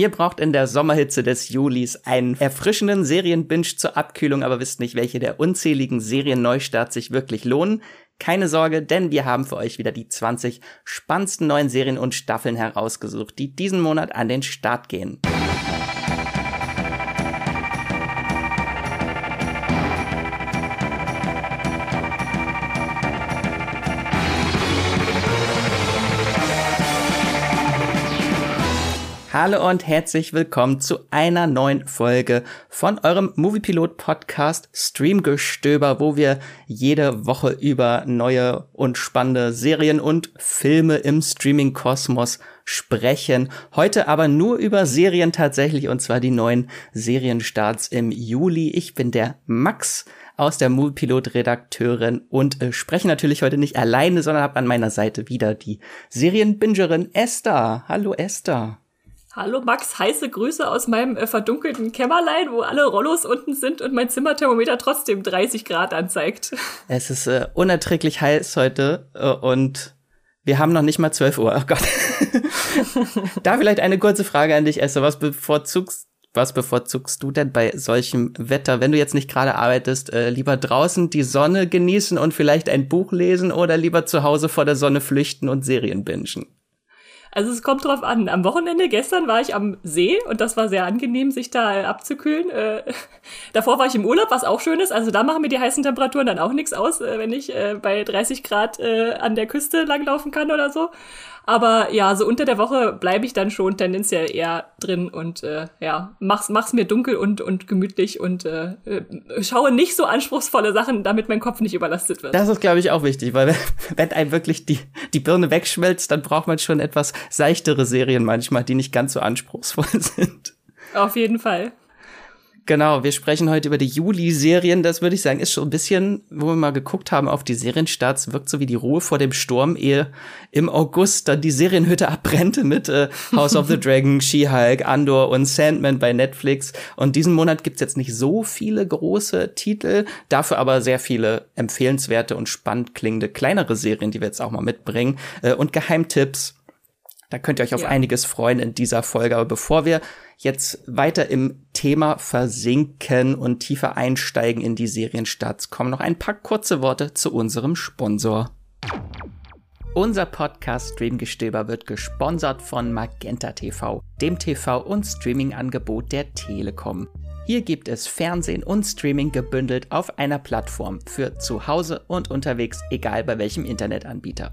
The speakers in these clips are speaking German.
Ihr braucht in der Sommerhitze des Julis einen erfrischenden Serienbinge zur Abkühlung, aber wisst nicht, welche der unzähligen Serienneustarts sich wirklich lohnen. Keine Sorge, denn wir haben für euch wieder die 20 spannendsten neuen Serien und Staffeln herausgesucht, die diesen Monat an den Start gehen. Hallo und herzlich willkommen zu einer neuen Folge von eurem Moviepilot Podcast Streamgestöber, wo wir jede Woche über neue und spannende Serien und Filme im Streaming Kosmos sprechen. Heute aber nur über Serien tatsächlich und zwar die neuen Serienstarts im Juli. Ich bin der Max aus der Moviepilot-Redakteurin und äh, spreche natürlich heute nicht alleine, sondern habe an meiner Seite wieder die Serienbingerin Esther. Hallo Esther. Hallo Max, heiße Grüße aus meinem äh, verdunkelten Kämmerlein, wo alle Rollos unten sind und mein Zimmerthermometer trotzdem 30 Grad anzeigt. Es ist äh, unerträglich heiß heute äh, und wir haben noch nicht mal 12 Uhr. Oh Gott. da vielleicht eine kurze Frage an dich, Esther. Was bevorzugst, was bevorzugst du denn bei solchem Wetter, wenn du jetzt nicht gerade arbeitest, äh, lieber draußen die Sonne genießen und vielleicht ein Buch lesen oder lieber zu Hause vor der Sonne flüchten und Serien bingen? Also es kommt drauf an. Am Wochenende gestern war ich am See und das war sehr angenehm, sich da abzukühlen. Äh, davor war ich im Urlaub, was auch schön ist. Also da machen mir die heißen Temperaturen dann auch nichts aus, äh, wenn ich äh, bei 30 Grad äh, an der Küste langlaufen kann oder so. Aber ja, so unter der Woche bleibe ich dann schon tendenziell eher drin und äh, ja, mach's, mach's mir dunkel und, und gemütlich und äh, äh, schaue nicht so anspruchsvolle Sachen, damit mein Kopf nicht überlastet wird. Das ist, glaube ich, auch wichtig, weil wenn einem wirklich die, die Birne wegschmelzt, dann braucht man schon etwas seichtere Serien manchmal, die nicht ganz so anspruchsvoll sind. Auf jeden Fall. Genau, wir sprechen heute über die Juli-Serien. Das würde ich sagen, ist schon ein bisschen, wo wir mal geguckt haben auf die Serienstarts, wirkt so wie die Ruhe vor dem Sturm, ehe im August dann die Serienhütte abbrennt mit äh, House of the Dragon, She-Hulk, Andor und Sandman bei Netflix. Und diesen Monat gibt's jetzt nicht so viele große Titel, dafür aber sehr viele empfehlenswerte und spannend klingende kleinere Serien, die wir jetzt auch mal mitbringen äh, und Geheimtipps. Da könnt ihr euch auf ja. einiges freuen in dieser Folge. Aber bevor wir jetzt weiter im Thema versinken und tiefer einsteigen in die Serienstarts, kommen noch ein paar kurze Worte zu unserem Sponsor. Unser Podcast Streamgestöber wird gesponsert von Magenta TV, dem TV- und Streaming-Angebot der Telekom. Hier gibt es Fernsehen und Streaming gebündelt auf einer Plattform für zu Hause und unterwegs, egal bei welchem Internetanbieter.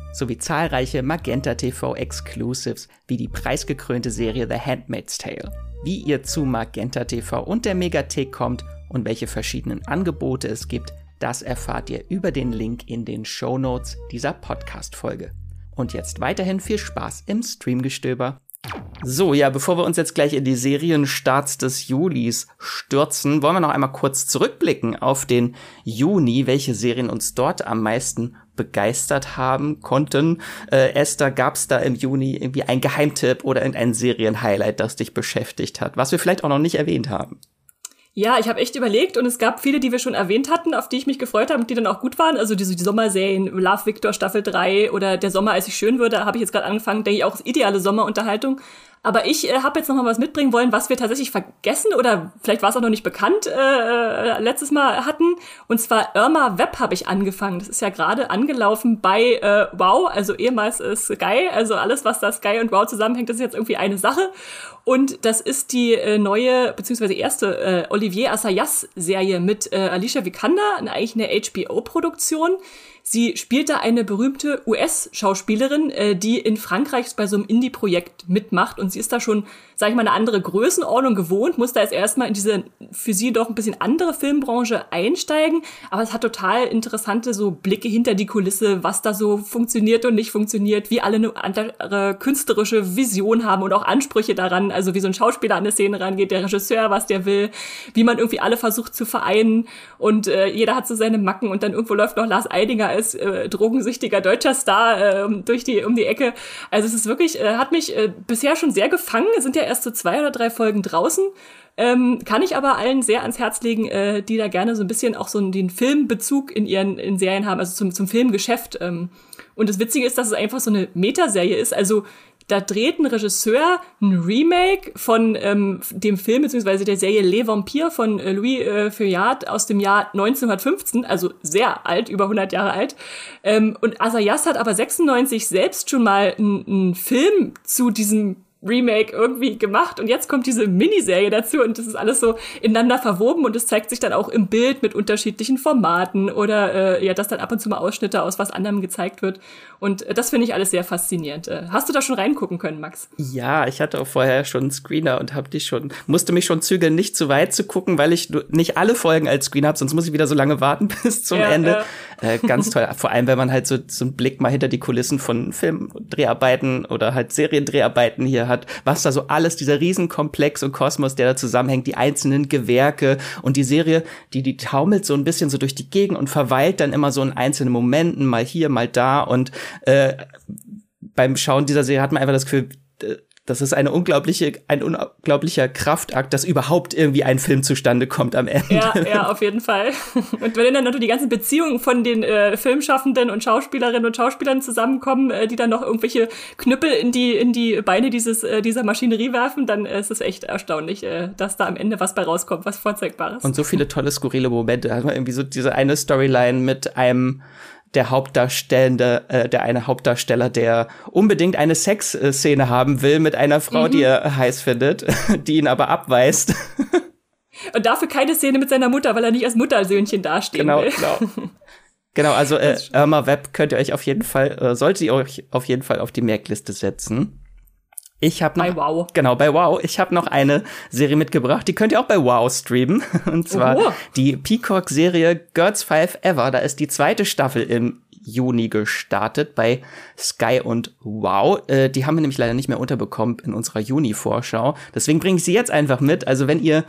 sowie zahlreiche Magenta TV Exclusives wie die preisgekrönte Serie The Handmaid's Tale. Wie ihr zu Magenta TV und der Megathek kommt und welche verschiedenen Angebote es gibt, das erfahrt ihr über den Link in den Show Notes dieser Podcast-Folge. Und jetzt weiterhin viel Spaß im Streamgestöber. So, ja, bevor wir uns jetzt gleich in die Serienstarts des Julis stürzen, wollen wir noch einmal kurz zurückblicken auf den Juni, welche Serien uns dort am meisten begeistert haben konnten. Äh, Esther, gab's da im Juni irgendwie ein Geheimtipp oder irgendein Serienhighlight, das dich beschäftigt hat, was wir vielleicht auch noch nicht erwähnt haben? Ja, ich habe echt überlegt und es gab viele, die wir schon erwähnt hatten, auf die ich mich gefreut habe und die dann auch gut waren. Also diese die Sommerserien, Love Victor Staffel 3 oder Der Sommer, als ich schön würde, habe ich jetzt gerade angefangen, denke ich auch ideale Sommerunterhaltung. Aber ich äh, habe jetzt noch mal was mitbringen wollen, was wir tatsächlich vergessen oder vielleicht war es auch noch nicht bekannt äh, äh, letztes Mal hatten. Und zwar Irma Web habe ich angefangen. Das ist ja gerade angelaufen bei äh, Wow, also ehemals äh, Sky. Also alles, was da Sky und Wow zusammenhängt, das ist jetzt irgendwie eine Sache. Und das ist die äh, neue, beziehungsweise erste äh, Olivier Assayas-Serie mit äh, Alicia Vikander, eigentlich eine HBO-Produktion. Sie spielt da eine berühmte US-Schauspielerin, äh, die in Frankreich bei so einem Indie-Projekt mitmacht. Und sie ist da schon, sag ich mal, eine andere Größenordnung gewohnt, muss da jetzt erstmal in diese für sie doch ein bisschen andere Filmbranche einsteigen. Aber es hat total interessante so Blicke hinter die Kulisse, was da so funktioniert und nicht funktioniert, wie alle eine andere künstlerische Vision haben und auch Ansprüche daran, also wie so ein Schauspieler an eine Szene rangeht, der Regisseur, was der will, wie man irgendwie alle versucht zu vereinen. Und äh, jeder hat so seine Macken und dann irgendwo läuft noch Lars Eidinger als äh, drogensüchtiger deutscher Star äh, durch die um die Ecke. Also es ist wirklich äh, hat mich äh, bisher schon sehr gefangen. Es sind ja erst so zwei oder drei Folgen draußen. Ähm, kann ich aber allen sehr ans Herz legen, äh, die da gerne so ein bisschen auch so den Filmbezug in ihren in Serien haben, also zum, zum Filmgeschäft. Ähm. Und das Witzige ist, dass es einfach so eine Metaserie ist. Also da dreht ein Regisseur ein Remake von ähm, dem Film beziehungsweise der Serie Les Vampires von äh, Louis äh, Feuillard aus dem Jahr 1915, also sehr alt, über 100 Jahre alt. Ähm, und Asayas hat aber 96 selbst schon mal einen Film zu diesem Remake irgendwie gemacht und jetzt kommt diese Miniserie dazu und das ist alles so ineinander verwoben und es zeigt sich dann auch im Bild mit unterschiedlichen Formaten oder äh, ja, dass dann ab und zu mal Ausschnitte aus was anderem gezeigt wird und äh, das finde ich alles sehr faszinierend. Äh, hast du da schon reingucken können, Max? Ja, ich hatte auch vorher schon einen Screener und habe dich schon musste mich schon zügeln, nicht zu weit zu gucken, weil ich nicht alle Folgen als Screen habe, sonst muss ich wieder so lange warten bis zum ja, Ende. Äh, ganz toll, vor allem wenn man halt so so einen Blick mal hinter die Kulissen von Filmdreharbeiten oder halt Seriendreharbeiten hier hat, was da so alles, dieser Riesenkomplex und Kosmos, der da zusammenhängt, die einzelnen Gewerke und die Serie, die, die taumelt so ein bisschen so durch die Gegend und verweilt dann immer so in einzelnen Momenten, mal hier, mal da und äh, beim Schauen dieser Serie hat man einfach das Gefühl, äh, das ist eine unglaubliche, ein unglaublicher Kraftakt, dass überhaupt irgendwie ein Film zustande kommt am Ende. Ja, ja, auf jeden Fall. Und wenn dann natürlich die ganzen Beziehungen von den äh, Filmschaffenden und Schauspielerinnen und Schauspielern zusammenkommen, äh, die dann noch irgendwelche Knüppel in die, in die Beine dieses, äh, dieser Maschinerie werfen, dann äh, ist es echt erstaunlich, äh, dass da am Ende was bei rauskommt, was Vorzeigbares. Und so viele tolle, skurrile Momente. Da hat man irgendwie so diese eine Storyline mit einem der Hauptdarstellende, äh, der eine Hauptdarsteller, der unbedingt eine Sexszene haben will mit einer Frau, mhm. die er heiß findet, die ihn aber abweist. Und dafür keine Szene mit seiner Mutter, weil er nicht als Muttersöhnchen dastehen genau, will. Genau, genau. also äh, Irma Web könnt ihr euch auf jeden Fall, äh, solltet ihr euch auf jeden Fall auf die Merkliste setzen. Ich habe noch bei Wow. genau bei Wow. Ich habe noch eine Serie mitgebracht, die könnt ihr auch bei Wow streamen und zwar Oho. die Peacock Serie Girls Five Ever. Da ist die zweite Staffel im Juni gestartet bei Sky und Wow. Äh, die haben wir nämlich leider nicht mehr unterbekommen in unserer Juni-Vorschau. Deswegen bringe ich sie jetzt einfach mit. Also wenn ihr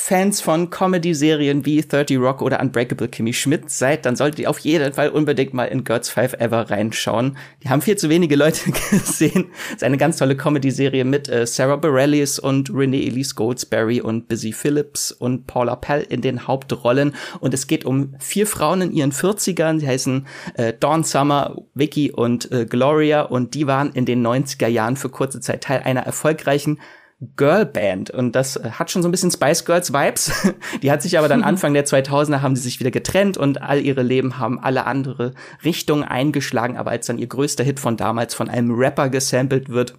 Fans von Comedy-Serien wie 30 Rock oder Unbreakable Kimmy Schmidt seid, dann solltet ihr auf jeden Fall unbedingt mal in Girls Five Ever reinschauen. Die haben viel zu wenige Leute gesehen. Das ist eine ganz tolle Comedy-Serie mit äh, Sarah Bareilles und Renee Elise Goldsberry und Busy Phillips und Paula Pell in den Hauptrollen. Und es geht um vier Frauen in ihren 40ern. Sie heißen äh, Dawn Summer, Vicky und äh, Gloria. Und die waren in den 90er Jahren für kurze Zeit Teil einer erfolgreichen Girlband und das hat schon so ein bisschen Spice Girls Vibes. Die hat sich aber dann Anfang der 2000er haben sie sich wieder getrennt und all ihre Leben haben alle andere Richtungen eingeschlagen, aber als dann ihr größter Hit von damals von einem Rapper gesampelt wird,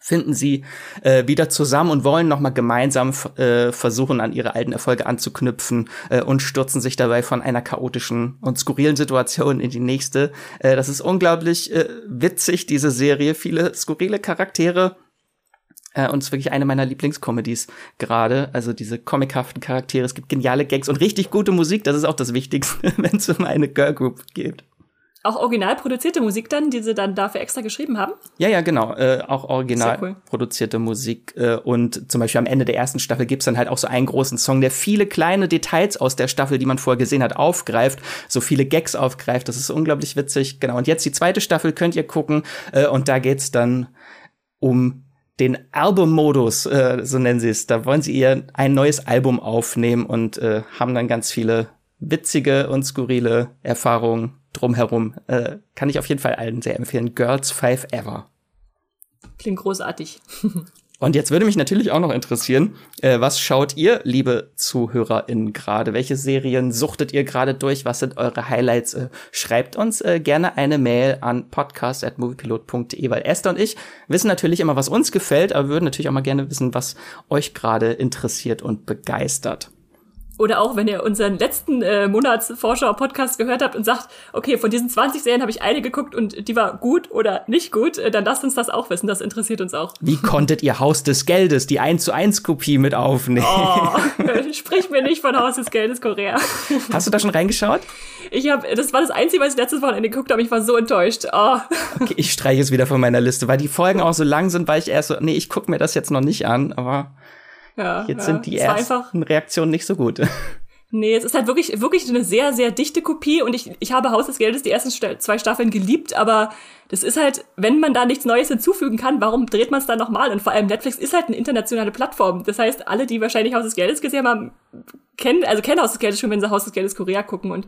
finden sie äh, wieder zusammen und wollen noch mal gemeinsam äh, versuchen an ihre alten Erfolge anzuknüpfen äh, und stürzen sich dabei von einer chaotischen und skurrilen Situation in die nächste. Äh, das ist unglaublich äh, witzig diese Serie, viele skurrile Charaktere äh, und es ist wirklich eine meiner Lieblingscomedies gerade. Also diese comichaften Charaktere. Es gibt geniale Gags und richtig gute Musik. Das ist auch das Wichtigste, wenn es um eine Girlgroup geht. Auch original produzierte Musik dann, die sie dann dafür extra geschrieben haben? Ja, ja, genau. Äh, auch original cool. produzierte Musik. Äh, und zum Beispiel am Ende der ersten Staffel gibt's dann halt auch so einen großen Song, der viele kleine Details aus der Staffel, die man vorher gesehen hat, aufgreift, so viele Gags aufgreift. Das ist unglaublich witzig. Genau. Und jetzt die zweite Staffel könnt ihr gucken. Äh, und da geht's dann um den Album-Modus, äh, so nennen sie es. Da wollen sie ihr ein neues Album aufnehmen und äh, haben dann ganz viele witzige und skurrile Erfahrungen drumherum. Äh, kann ich auf jeden Fall allen sehr empfehlen. Girls Five Ever. Klingt großartig. Und jetzt würde mich natürlich auch noch interessieren, äh, was schaut ihr, liebe ZuhörerInnen, gerade? Welche Serien suchtet ihr gerade durch? Was sind eure Highlights? Äh, schreibt uns äh, gerne eine Mail an podcast.moviepilot.de, weil Esther und ich wissen natürlich immer, was uns gefällt, aber würden natürlich auch mal gerne wissen, was euch gerade interessiert und begeistert. Oder auch, wenn ihr unseren letzten äh, Monatsvorschau-Podcast gehört habt und sagt, okay, von diesen 20 Serien habe ich eine geguckt und die war gut oder nicht gut, äh, dann lasst uns das auch wissen. Das interessiert uns auch. Wie konntet ihr Haus des Geldes, die 1 zu 1 Kopie mit aufnehmen? Oh, sprich mir nicht von Haus des Geldes Korea. Hast du da schon reingeschaut? Ich habe, das war das Einzige, was ich letztes Wochenende geguckt habe. Ich war so enttäuscht. Oh. Okay, ich streiche es wieder von meiner Liste, weil die Folgen auch so lang sind, weil ich erst so, nee, ich gucke mir das jetzt noch nicht an, aber ja, jetzt ja. sind die ersten Reaktionen nicht so gut. Nee, es ist halt wirklich, wirklich eine sehr, sehr dichte Kopie und ich, ich habe Haus des Geldes die ersten zwei Staffeln geliebt, aber das ist halt, wenn man da nichts Neues hinzufügen kann, warum dreht man es dann nochmal? Und vor allem Netflix ist halt eine internationale Plattform. Das heißt, alle, die wahrscheinlich Haus des Geldes gesehen haben, kennen, also kennen Haus des Geldes schon, wenn sie Haus des Geldes Korea gucken. Und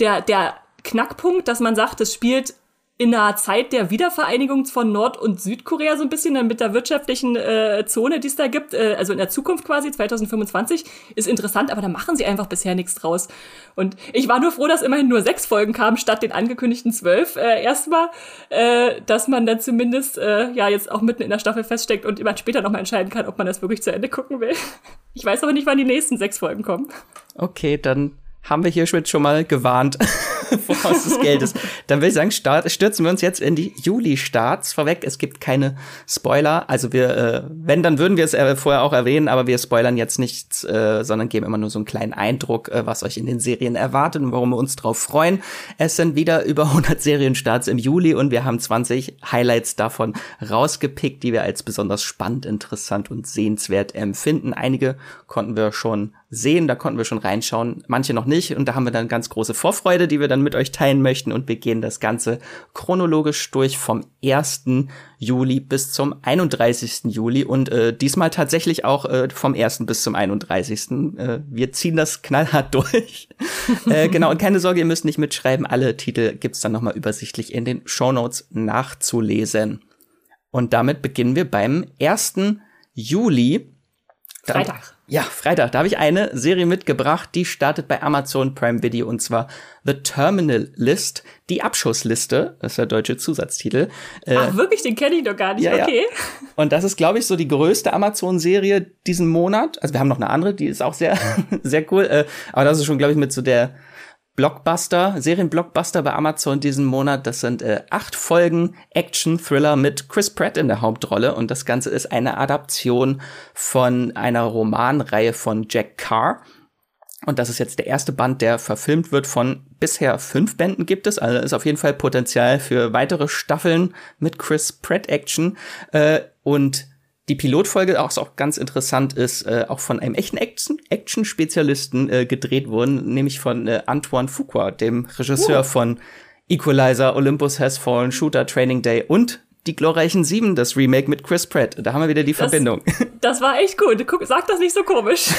der, der Knackpunkt, dass man sagt, es spielt in einer Zeit der Wiedervereinigung von Nord- und Südkorea so ein bisschen mit der wirtschaftlichen äh, Zone, die es da gibt, äh, also in der Zukunft quasi 2025, ist interessant, aber da machen sie einfach bisher nichts draus. Und ich war nur froh, dass immerhin nur sechs Folgen kamen statt den angekündigten zwölf äh, erstmal, äh, dass man dann zumindest äh, ja jetzt auch mitten in der Staffel feststeckt und immer später nochmal entscheiden kann, ob man das wirklich zu Ende gucken will. Ich weiß aber nicht, wann die nächsten sechs Folgen kommen. Okay, dann haben wir hier schon mal gewarnt voraus des Geldes. Dann will ich sagen, start, stürzen wir uns jetzt in die Juli-Starts vorweg. Es gibt keine Spoiler. Also wir, äh, wenn, dann würden wir es äh, vorher auch erwähnen, aber wir spoilern jetzt nichts, äh, sondern geben immer nur so einen kleinen Eindruck, äh, was euch in den Serien erwartet und warum wir uns drauf freuen. Es sind wieder über 100 Serienstarts im Juli und wir haben 20 Highlights davon rausgepickt, die wir als besonders spannend, interessant und sehenswert empfinden. Einige konnten wir schon sehen. Da konnten wir schon reinschauen, manche noch nicht. Und da haben wir dann ganz große Vorfreude, die wir dann mit euch teilen möchten. Und wir gehen das Ganze chronologisch durch vom 1. Juli bis zum 31. Juli. Und äh, diesmal tatsächlich auch äh, vom 1. bis zum 31. Äh, wir ziehen das knallhart durch. äh, genau, und keine Sorge, ihr müsst nicht mitschreiben. Alle Titel gibt's dann nochmal übersichtlich in den Show Notes nachzulesen. Und damit beginnen wir beim 1. Juli. Freitag. Ja, Freitag. Da habe ich eine Serie mitgebracht, die startet bei Amazon Prime Video und zwar The Terminal List, die Abschussliste, das ist der deutsche Zusatztitel. Äh, Ach wirklich, den kenne ich doch gar nicht, ja, okay. Ja. Und das ist, glaube ich, so die größte Amazon-Serie diesen Monat. Also wir haben noch eine andere, die ist auch sehr, sehr cool. Äh, aber das ist schon, glaube ich, mit so der Blockbuster, Serienblockbuster bei Amazon diesen Monat. Das sind äh, acht Folgen Action-Thriller mit Chris Pratt in der Hauptrolle. Und das Ganze ist eine Adaption von einer Romanreihe von Jack Carr. Und das ist jetzt der erste Band, der verfilmt wird von bisher fünf Bänden gibt es. Also ist auf jeden Fall Potenzial für weitere Staffeln mit Chris Pratt Action. Äh, und die Pilotfolge, auch, auch ganz interessant ist, äh, auch von einem echten Action-Spezialisten äh, gedreht wurden, nämlich von äh, Antoine Fuqua, dem Regisseur oh. von Equalizer, Olympus Has Fallen, Shooter, Training Day und die glorreichen Sieben, das Remake mit Chris Pratt. Da haben wir wieder die das, Verbindung. Das war echt gut. Guck, sag das nicht so komisch.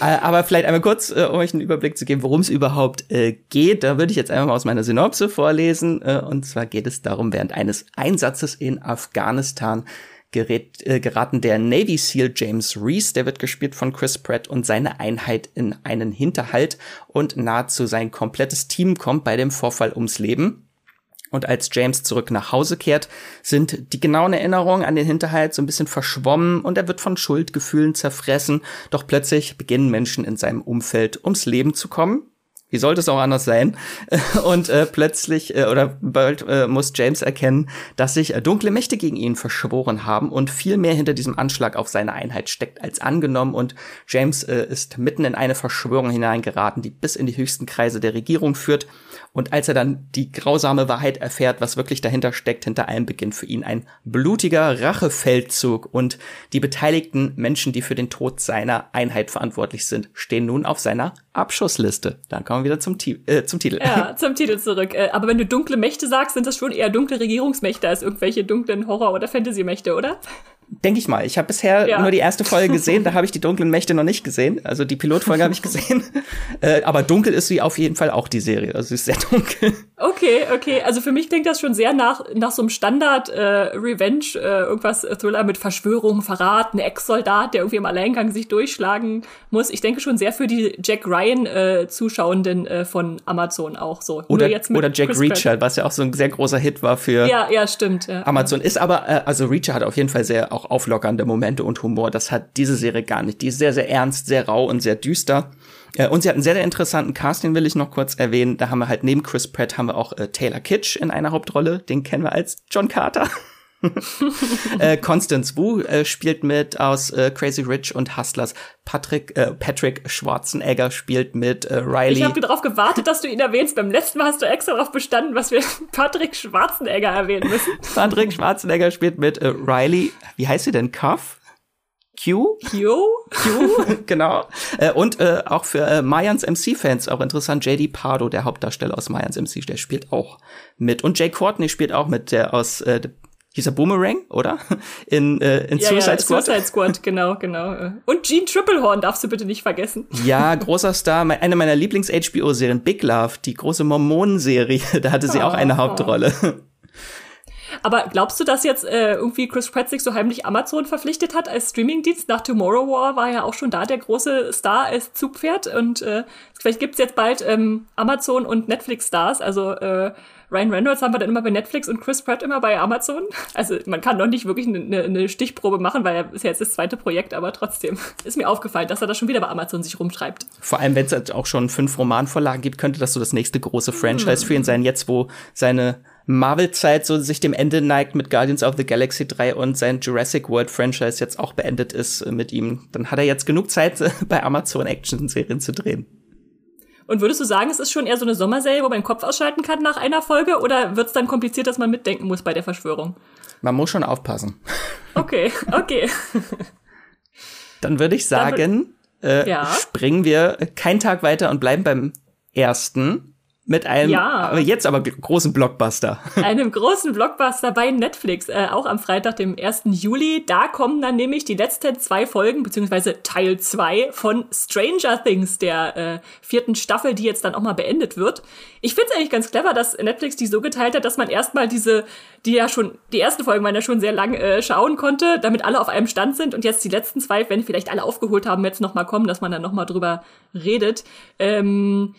Äh, aber vielleicht einmal kurz, äh, um euch einen Überblick zu geben, worum es überhaupt äh, geht. Da würde ich jetzt einmal mal aus meiner Synopse vorlesen. Äh, und zwar geht es darum, während eines Einsatzes in Afghanistan gerät, äh, geraten der Navy SEAL James Reese, der wird gespielt von Chris Pratt und seine Einheit in einen Hinterhalt und nahezu sein komplettes Team kommt bei dem Vorfall ums Leben. Und als James zurück nach Hause kehrt, sind die genauen Erinnerungen an den Hinterhalt so ein bisschen verschwommen und er wird von Schuldgefühlen zerfressen. Doch plötzlich beginnen Menschen in seinem Umfeld ums Leben zu kommen wie sollte es auch anders sein? Und äh, plötzlich äh, oder bald äh, muss James erkennen, dass sich äh, dunkle Mächte gegen ihn verschworen haben und viel mehr hinter diesem Anschlag auf seine Einheit steckt als angenommen. Und James äh, ist mitten in eine Verschwörung hineingeraten, die bis in die höchsten Kreise der Regierung führt. Und als er dann die grausame Wahrheit erfährt, was wirklich dahinter steckt, hinter allem beginnt für ihn ein blutiger Rachefeldzug. Und die beteiligten Menschen, die für den Tod seiner Einheit verantwortlich sind, stehen nun auf seiner Abschussliste. Dann kommen wir wieder zum, äh, zum Titel. Ja, zum Titel zurück. Äh, aber wenn du dunkle Mächte sagst, sind das schon eher dunkle Regierungsmächte als irgendwelche dunklen Horror- oder Fantasy-Mächte, oder? Denke ich mal. Ich habe bisher ja. nur die erste Folge gesehen, da habe ich die dunklen Mächte noch nicht gesehen. Also die Pilotfolge habe ich gesehen. Äh, aber dunkel ist sie auf jeden Fall auch die Serie. Also sie ist sehr dunkel. Okay, okay. Also für mich klingt das schon sehr nach, nach so einem Standard äh, Revenge, äh, irgendwas äh, Thriller mit Verschwörung, Verrat, ein Ex-Soldat, der irgendwie im Alleingang sich durchschlagen muss. Ich denke schon sehr für die Jack Ryan-Zuschauenden äh, äh, von Amazon auch so. Oder, oder Jack Chris Reacher, was ja auch so ein sehr großer Hit war für ja, ja, stimmt, ja. Amazon. Ist aber, also Reacher hat auf jeden Fall sehr auch auflockernde Momente und Humor. Das hat diese Serie gar nicht. Die ist sehr, sehr ernst, sehr rau und sehr düster. Äh, und sie hat einen sehr, sehr interessanten Cast, den will ich noch kurz erwähnen. Da haben wir halt neben Chris Pratt haben wir auch äh, Taylor Kitsch in einer Hauptrolle. Den kennen wir als John Carter. äh, Constance Wu äh, spielt mit aus äh, Crazy Rich und Hustlers. Patrick, äh, Patrick Schwarzenegger spielt mit äh, Riley. Ich habe darauf gewartet, dass du ihn erwähnst. Beim letzten Mal hast du extra darauf bestanden, was wir Patrick Schwarzenegger erwähnen müssen. Patrick Schwarzenegger spielt mit äh, Riley. Wie heißt sie denn? Cuff? Q? Q? Q, genau. Äh, und äh, auch für äh, Mayans MC-Fans auch interessant, JD Pardo, der Hauptdarsteller aus Mayans MC, der spielt auch mit. Und Jay Courtney spielt auch mit, der aus äh, hieß er Boomerang, oder? In, äh, in ja, Suicide ja, Squad. Suicide Squad, genau, genau. Und Gene Triplehorn darfst du bitte nicht vergessen. Ja, großer Star. Eine meiner Lieblings-HBO-Serien, Big Love, die große Mormonenserie. Da hatte sie oh, auch eine Hauptrolle. Aber glaubst du, dass jetzt äh, irgendwie Chris Pratt sich so heimlich Amazon verpflichtet hat als Streamingdienst? Nach Tomorrow War war ja auch schon da der große Star als Zugpferd. Und äh, vielleicht gibt's jetzt bald ähm, Amazon und Netflix-Stars. Also äh, Ryan Reynolds haben wir dann immer bei Netflix und Chris Pratt immer bei Amazon. Also man kann noch nicht wirklich eine, eine Stichprobe machen, weil er ist ja jetzt das zweite Projekt, aber trotzdem ist mir aufgefallen, dass er da schon wieder bei Amazon sich rumtreibt. Vor allem, wenn es halt auch schon fünf Romanvorlagen gibt, könnte das so das nächste große Franchise hm. für ihn sein, jetzt wo seine Marvel-Zeit so sich dem Ende neigt mit Guardians of the Galaxy 3 und sein Jurassic World Franchise jetzt auch beendet ist äh, mit ihm, dann hat er jetzt genug Zeit, bei Amazon Action-Serien zu drehen. Und würdest du sagen, es ist schon eher so eine Sommerserie, wo man den Kopf ausschalten kann nach einer Folge? Oder wird es dann kompliziert, dass man mitdenken muss bei der Verschwörung? Man muss schon aufpassen. Okay, okay. dann würde ich sagen, würd, äh, ja. springen wir keinen Tag weiter und bleiben beim ersten mit einem, ja. aber jetzt aber großen Blockbuster. Einem großen Blockbuster bei Netflix, äh, auch am Freitag, dem 1. Juli. Da kommen dann nämlich die letzten zwei Folgen, beziehungsweise Teil zwei von Stranger Things, der äh, vierten Staffel, die jetzt dann auch mal beendet wird. Ich finde es eigentlich ganz clever, dass Netflix die so geteilt hat, dass man erstmal diese, die ja schon, die ersten Folgen man ja schon sehr lang äh, schauen konnte, damit alle auf einem Stand sind und jetzt die letzten zwei, wenn vielleicht alle aufgeholt haben, jetzt noch mal kommen, dass man dann noch mal drüber redet. Ähm,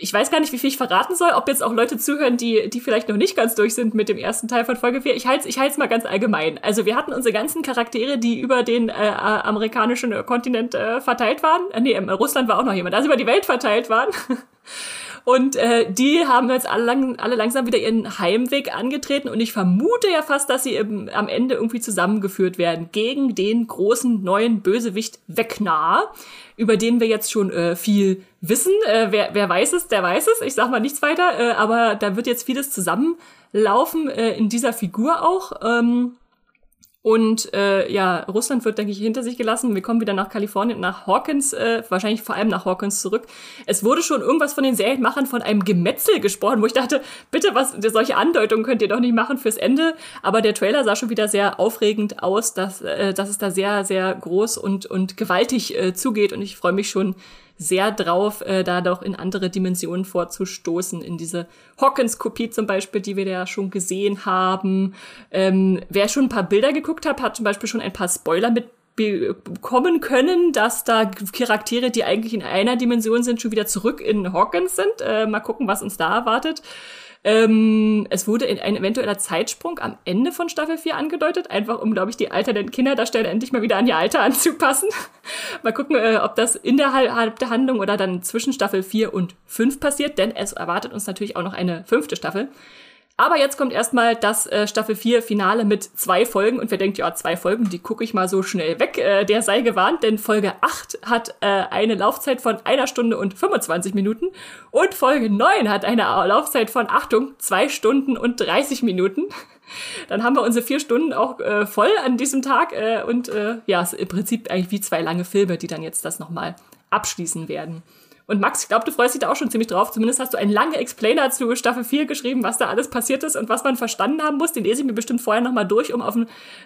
ich weiß gar nicht, wie viel ich verraten soll, ob jetzt auch Leute zuhören, die, die vielleicht noch nicht ganz durch sind mit dem ersten Teil von Folge 4. Ich halte ich halte mal ganz allgemein. Also wir hatten unsere ganzen Charaktere, die über den äh, amerikanischen Kontinent äh, verteilt waren. Äh, nee, Russland war auch noch jemand, also über die Welt verteilt waren. Und äh, die haben jetzt alle, lang, alle langsam wieder ihren Heimweg angetreten und ich vermute ja fast, dass sie eben am Ende irgendwie zusammengeführt werden gegen den großen neuen Bösewicht Wegnar, über den wir jetzt schon äh, viel wissen. Äh, wer, wer weiß es, der weiß es. Ich sag mal nichts weiter, äh, aber da wird jetzt vieles zusammenlaufen äh, in dieser Figur auch. Ähm, und äh, ja, Russland wird, denke ich, hinter sich gelassen. Wir kommen wieder nach Kalifornien, nach Hawkins, äh, wahrscheinlich vor allem nach Hawkins zurück. Es wurde schon irgendwas von den Serienmachern von einem Gemetzel gesprochen, wo ich dachte, bitte, was, solche Andeutungen könnt ihr doch nicht machen fürs Ende. Aber der Trailer sah schon wieder sehr aufregend aus, dass, äh, dass es da sehr, sehr groß und, und gewaltig äh, zugeht. Und ich freue mich schon sehr drauf, äh, da doch in andere Dimensionen vorzustoßen, in diese Hawkins-Kopie zum Beispiel, die wir ja schon gesehen haben. Ähm, wer schon ein paar Bilder geguckt hat, hat zum Beispiel schon ein paar Spoiler mit bekommen können, dass da Charaktere, die eigentlich in einer Dimension sind, schon wieder zurück in Hawkins sind. Äh, mal gucken, was uns da erwartet. Ähm, es wurde ein eventueller Zeitsprung am Ende von Staffel 4 angedeutet, einfach um, glaube ich, die alternden Kinderdarsteller endlich mal wieder an ihr Alter anzupassen. mal gucken, äh, ob das innerhalb der Handlung oder dann zwischen Staffel 4 und 5 passiert, denn es erwartet uns natürlich auch noch eine fünfte Staffel. Aber jetzt kommt erstmal das äh, Staffel 4 Finale mit zwei Folgen und wer denkt, ja, zwei Folgen, die gucke ich mal so schnell weg, äh, der sei gewarnt, denn Folge 8 hat äh, eine Laufzeit von einer Stunde und 25 Minuten und Folge 9 hat eine Laufzeit von, Achtung, zwei Stunden und 30 Minuten. Dann haben wir unsere vier Stunden auch äh, voll an diesem Tag äh, und äh, ja, ist im Prinzip eigentlich wie zwei lange Filme, die dann jetzt das nochmal abschließen werden. Und Max, ich glaube, du freust dich da auch schon ziemlich drauf. Zumindest hast du einen langen Explainer zu Staffel 4 geschrieben, was da alles passiert ist und was man verstanden haben muss. Den lese ich mir bestimmt vorher nochmal durch, um auf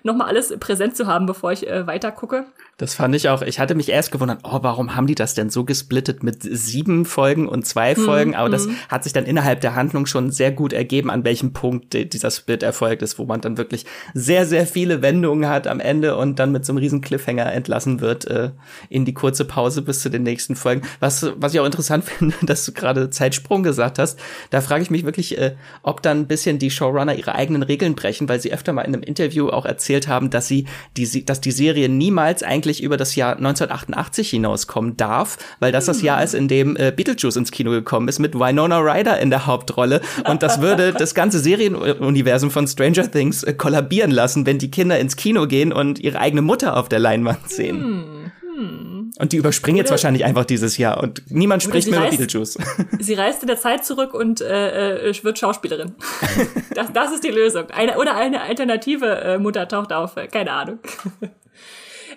nochmal alles präsent zu haben, bevor ich äh, weiter gucke. Das fand ich auch. Ich hatte mich erst gewundert, oh, warum haben die das denn so gesplittet mit sieben Folgen und zwei hm, Folgen? Aber das hm. hat sich dann innerhalb der Handlung schon sehr gut ergeben, an welchem Punkt dieser Split erfolgt ist, wo man dann wirklich sehr, sehr viele Wendungen hat am Ende und dann mit so einem riesen Cliffhanger entlassen wird äh, in die kurze Pause bis zu den nächsten Folgen. Was, was was ich auch interessant finde, dass du gerade Zeitsprung gesagt hast. Da frage ich mich wirklich, äh, ob dann ein bisschen die Showrunner ihre eigenen Regeln brechen, weil sie öfter mal in einem Interview auch erzählt haben, dass sie die, dass die Serie niemals eigentlich über das Jahr 1988 hinauskommen darf, weil das das Jahr ist, in dem äh, Beetlejuice ins Kino gekommen ist mit Winona Ryder in der Hauptrolle und das würde das ganze Serienuniversum von Stranger Things äh, kollabieren lassen, wenn die Kinder ins Kino gehen und ihre eigene Mutter auf der Leinwand sehen. Hm. Hm. Und die überspringen Oder jetzt wahrscheinlich einfach dieses Jahr und niemand spricht mehr über Beetlejuice. Sie reist in der Zeit zurück und äh, äh, wird Schauspielerin. das, das ist die Lösung. Eine, oder eine alternative äh, Mutter taucht auf. Keine Ahnung.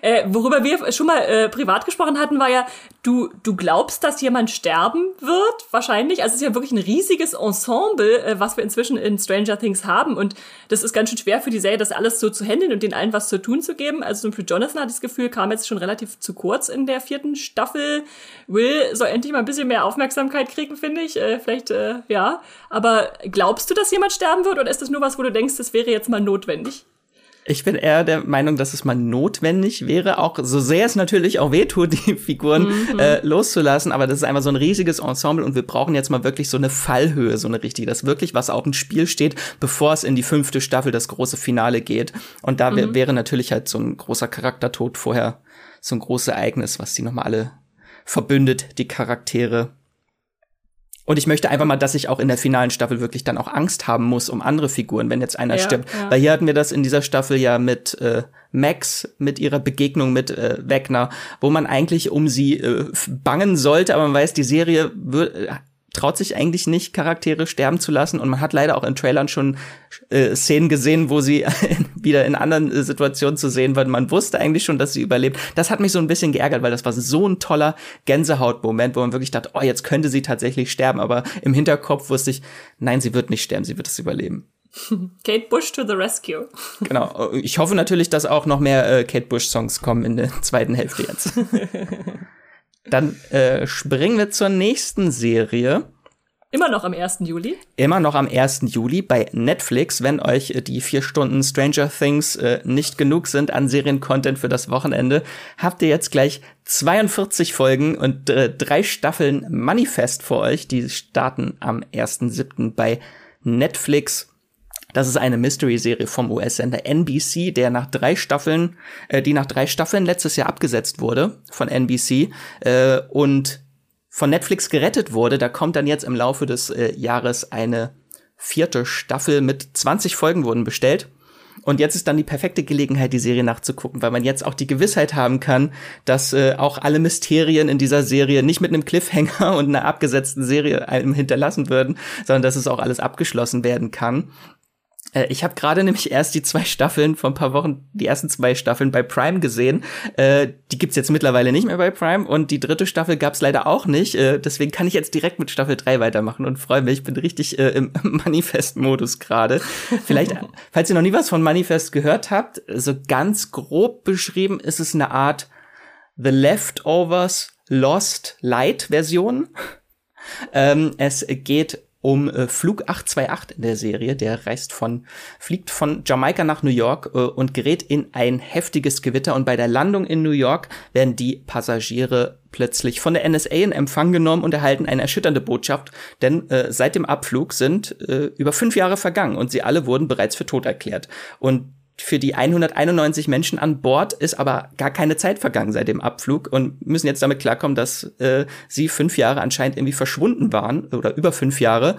Äh, worüber wir schon mal äh, privat gesprochen hatten, war ja, du, du glaubst, dass jemand sterben wird, wahrscheinlich. Also es ist ja wirklich ein riesiges Ensemble, äh, was wir inzwischen in Stranger Things haben. Und das ist ganz schön schwer für die Serie, das alles so zu handeln und den allen was zu tun zu geben. Also für Jonathan hat das Gefühl, kam jetzt schon relativ zu kurz in der vierten Staffel. Will soll endlich mal ein bisschen mehr Aufmerksamkeit kriegen, finde ich. Äh, vielleicht, äh, ja. Aber glaubst du, dass jemand sterben wird oder ist das nur was, wo du denkst, das wäre jetzt mal notwendig? Ich bin eher der Meinung, dass es mal notwendig wäre, auch so sehr es natürlich auch wehtut, die Figuren mhm. äh, loszulassen, aber das ist einfach so ein riesiges Ensemble und wir brauchen jetzt mal wirklich so eine Fallhöhe, so eine richtige, dass wirklich was auf dem Spiel steht, bevor es in die fünfte Staffel das große Finale geht. Und da mhm. wäre natürlich halt so ein großer Charaktertod vorher so ein großes Ereignis, was die nochmal alle verbündet, die Charaktere. Und ich möchte einfach mal, dass ich auch in der finalen Staffel wirklich dann auch Angst haben muss um andere Figuren, wenn jetzt einer ja, stirbt. Ja. Weil hier hatten wir das in dieser Staffel ja mit äh, Max, mit ihrer Begegnung mit äh, Wegner, wo man eigentlich um sie äh, bangen sollte, aber man weiß, die Serie wird traut sich eigentlich nicht, Charaktere sterben zu lassen. Und man hat leider auch in Trailern schon äh, Szenen gesehen, wo sie wieder in anderen äh, Situationen zu sehen waren. Man wusste eigentlich schon, dass sie überlebt. Das hat mich so ein bisschen geärgert, weil das war so ein toller Gänsehautmoment, wo man wirklich dachte, oh, jetzt könnte sie tatsächlich sterben. Aber im Hinterkopf wusste ich, nein, sie wird nicht sterben, sie wird es überleben. Kate Bush to the rescue. Genau. Ich hoffe natürlich, dass auch noch mehr äh, Kate Bush Songs kommen in der zweiten Hälfte jetzt. Dann äh, springen wir zur nächsten Serie. Immer noch am 1. Juli? Immer noch am 1. Juli bei Netflix, wenn euch äh, die vier Stunden Stranger Things äh, nicht genug sind an Seriencontent für das Wochenende, habt ihr jetzt gleich 42 Folgen und äh, drei Staffeln Manifest vor euch. Die starten am 1.7. bei Netflix. Das ist eine Mystery-Serie vom US-Sender NBC, der nach drei Staffeln, äh, die nach drei Staffeln letztes Jahr abgesetzt wurde von NBC äh, und von Netflix gerettet wurde. Da kommt dann jetzt im Laufe des äh, Jahres eine vierte Staffel mit 20 Folgen wurden bestellt. Und jetzt ist dann die perfekte Gelegenheit, die Serie nachzugucken, weil man jetzt auch die Gewissheit haben kann, dass äh, auch alle Mysterien in dieser Serie nicht mit einem Cliffhanger und einer abgesetzten Serie einem hinterlassen würden, sondern dass es auch alles abgeschlossen werden kann. Äh, ich habe gerade nämlich erst die zwei Staffeln vor ein paar Wochen, die ersten zwei Staffeln bei Prime gesehen. Äh, die gibt's jetzt mittlerweile nicht mehr bei Prime und die dritte Staffel gab's leider auch nicht. Äh, deswegen kann ich jetzt direkt mit Staffel 3 weitermachen und freue mich. Ich bin richtig äh, im Manifest-Modus gerade. Vielleicht, falls ihr noch nie was von Manifest gehört habt, so ganz grob beschrieben ist es eine Art The Leftovers Lost Light Version. Ähm, es geht um äh, Flug 828 in der Serie. Der reist von, fliegt von Jamaika nach New York äh, und gerät in ein heftiges Gewitter. Und bei der Landung in New York werden die Passagiere plötzlich von der NSA in Empfang genommen und erhalten eine erschütternde Botschaft, denn äh, seit dem Abflug sind äh, über fünf Jahre vergangen und sie alle wurden bereits für tot erklärt. Und für die 191 Menschen an Bord ist aber gar keine Zeit vergangen seit dem Abflug und müssen jetzt damit klarkommen, dass äh, sie fünf Jahre anscheinend irgendwie verschwunden waren oder über fünf Jahre.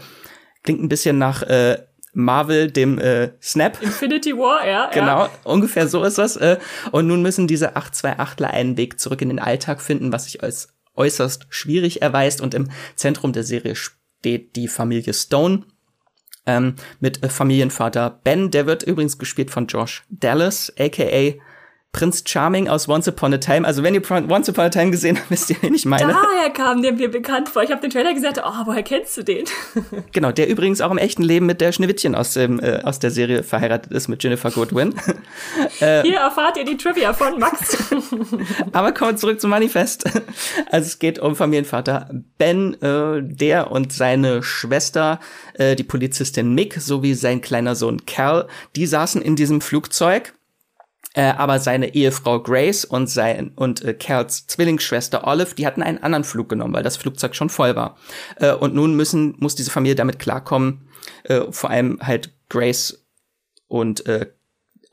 Klingt ein bisschen nach äh, Marvel, dem äh, Snap. Infinity War, ja. Genau, ja. ungefähr so ist das. Äh, und nun müssen diese 828ler einen Weg zurück in den Alltag finden, was sich als äußerst schwierig erweist. Und im Zentrum der Serie steht die Familie Stone ähm, mit äh, Familienvater Ben. Der wird übrigens gespielt von Josh Dallas, aka Prinz Charming aus Once Upon a Time. Also wenn ihr Once Upon a Time gesehen habt, wisst ihr, wen ich meine. Daher kam der mir bekannt vor. Ich habe den Trailer gesagt, oh, woher kennst du den? genau, der übrigens auch im echten Leben mit der Schneewittchen aus, dem, äh, aus der Serie verheiratet ist, mit Jennifer Goodwin. äh, Hier erfahrt ihr die Trivia von Max. Aber kommen wir zurück zum Manifest. Also es geht um Familienvater Ben, äh, der und seine Schwester, äh, die Polizistin Mick, sowie sein kleiner Sohn Cal, die saßen in diesem Flugzeug Äh, aber seine Ehefrau Grace und sein und äh, Kerls Zwillingsschwester Olive, die hatten einen anderen Flug genommen, weil das Flugzeug schon voll war. Äh, und nun müssen muss diese Familie damit klarkommen, äh, vor allem halt Grace und äh,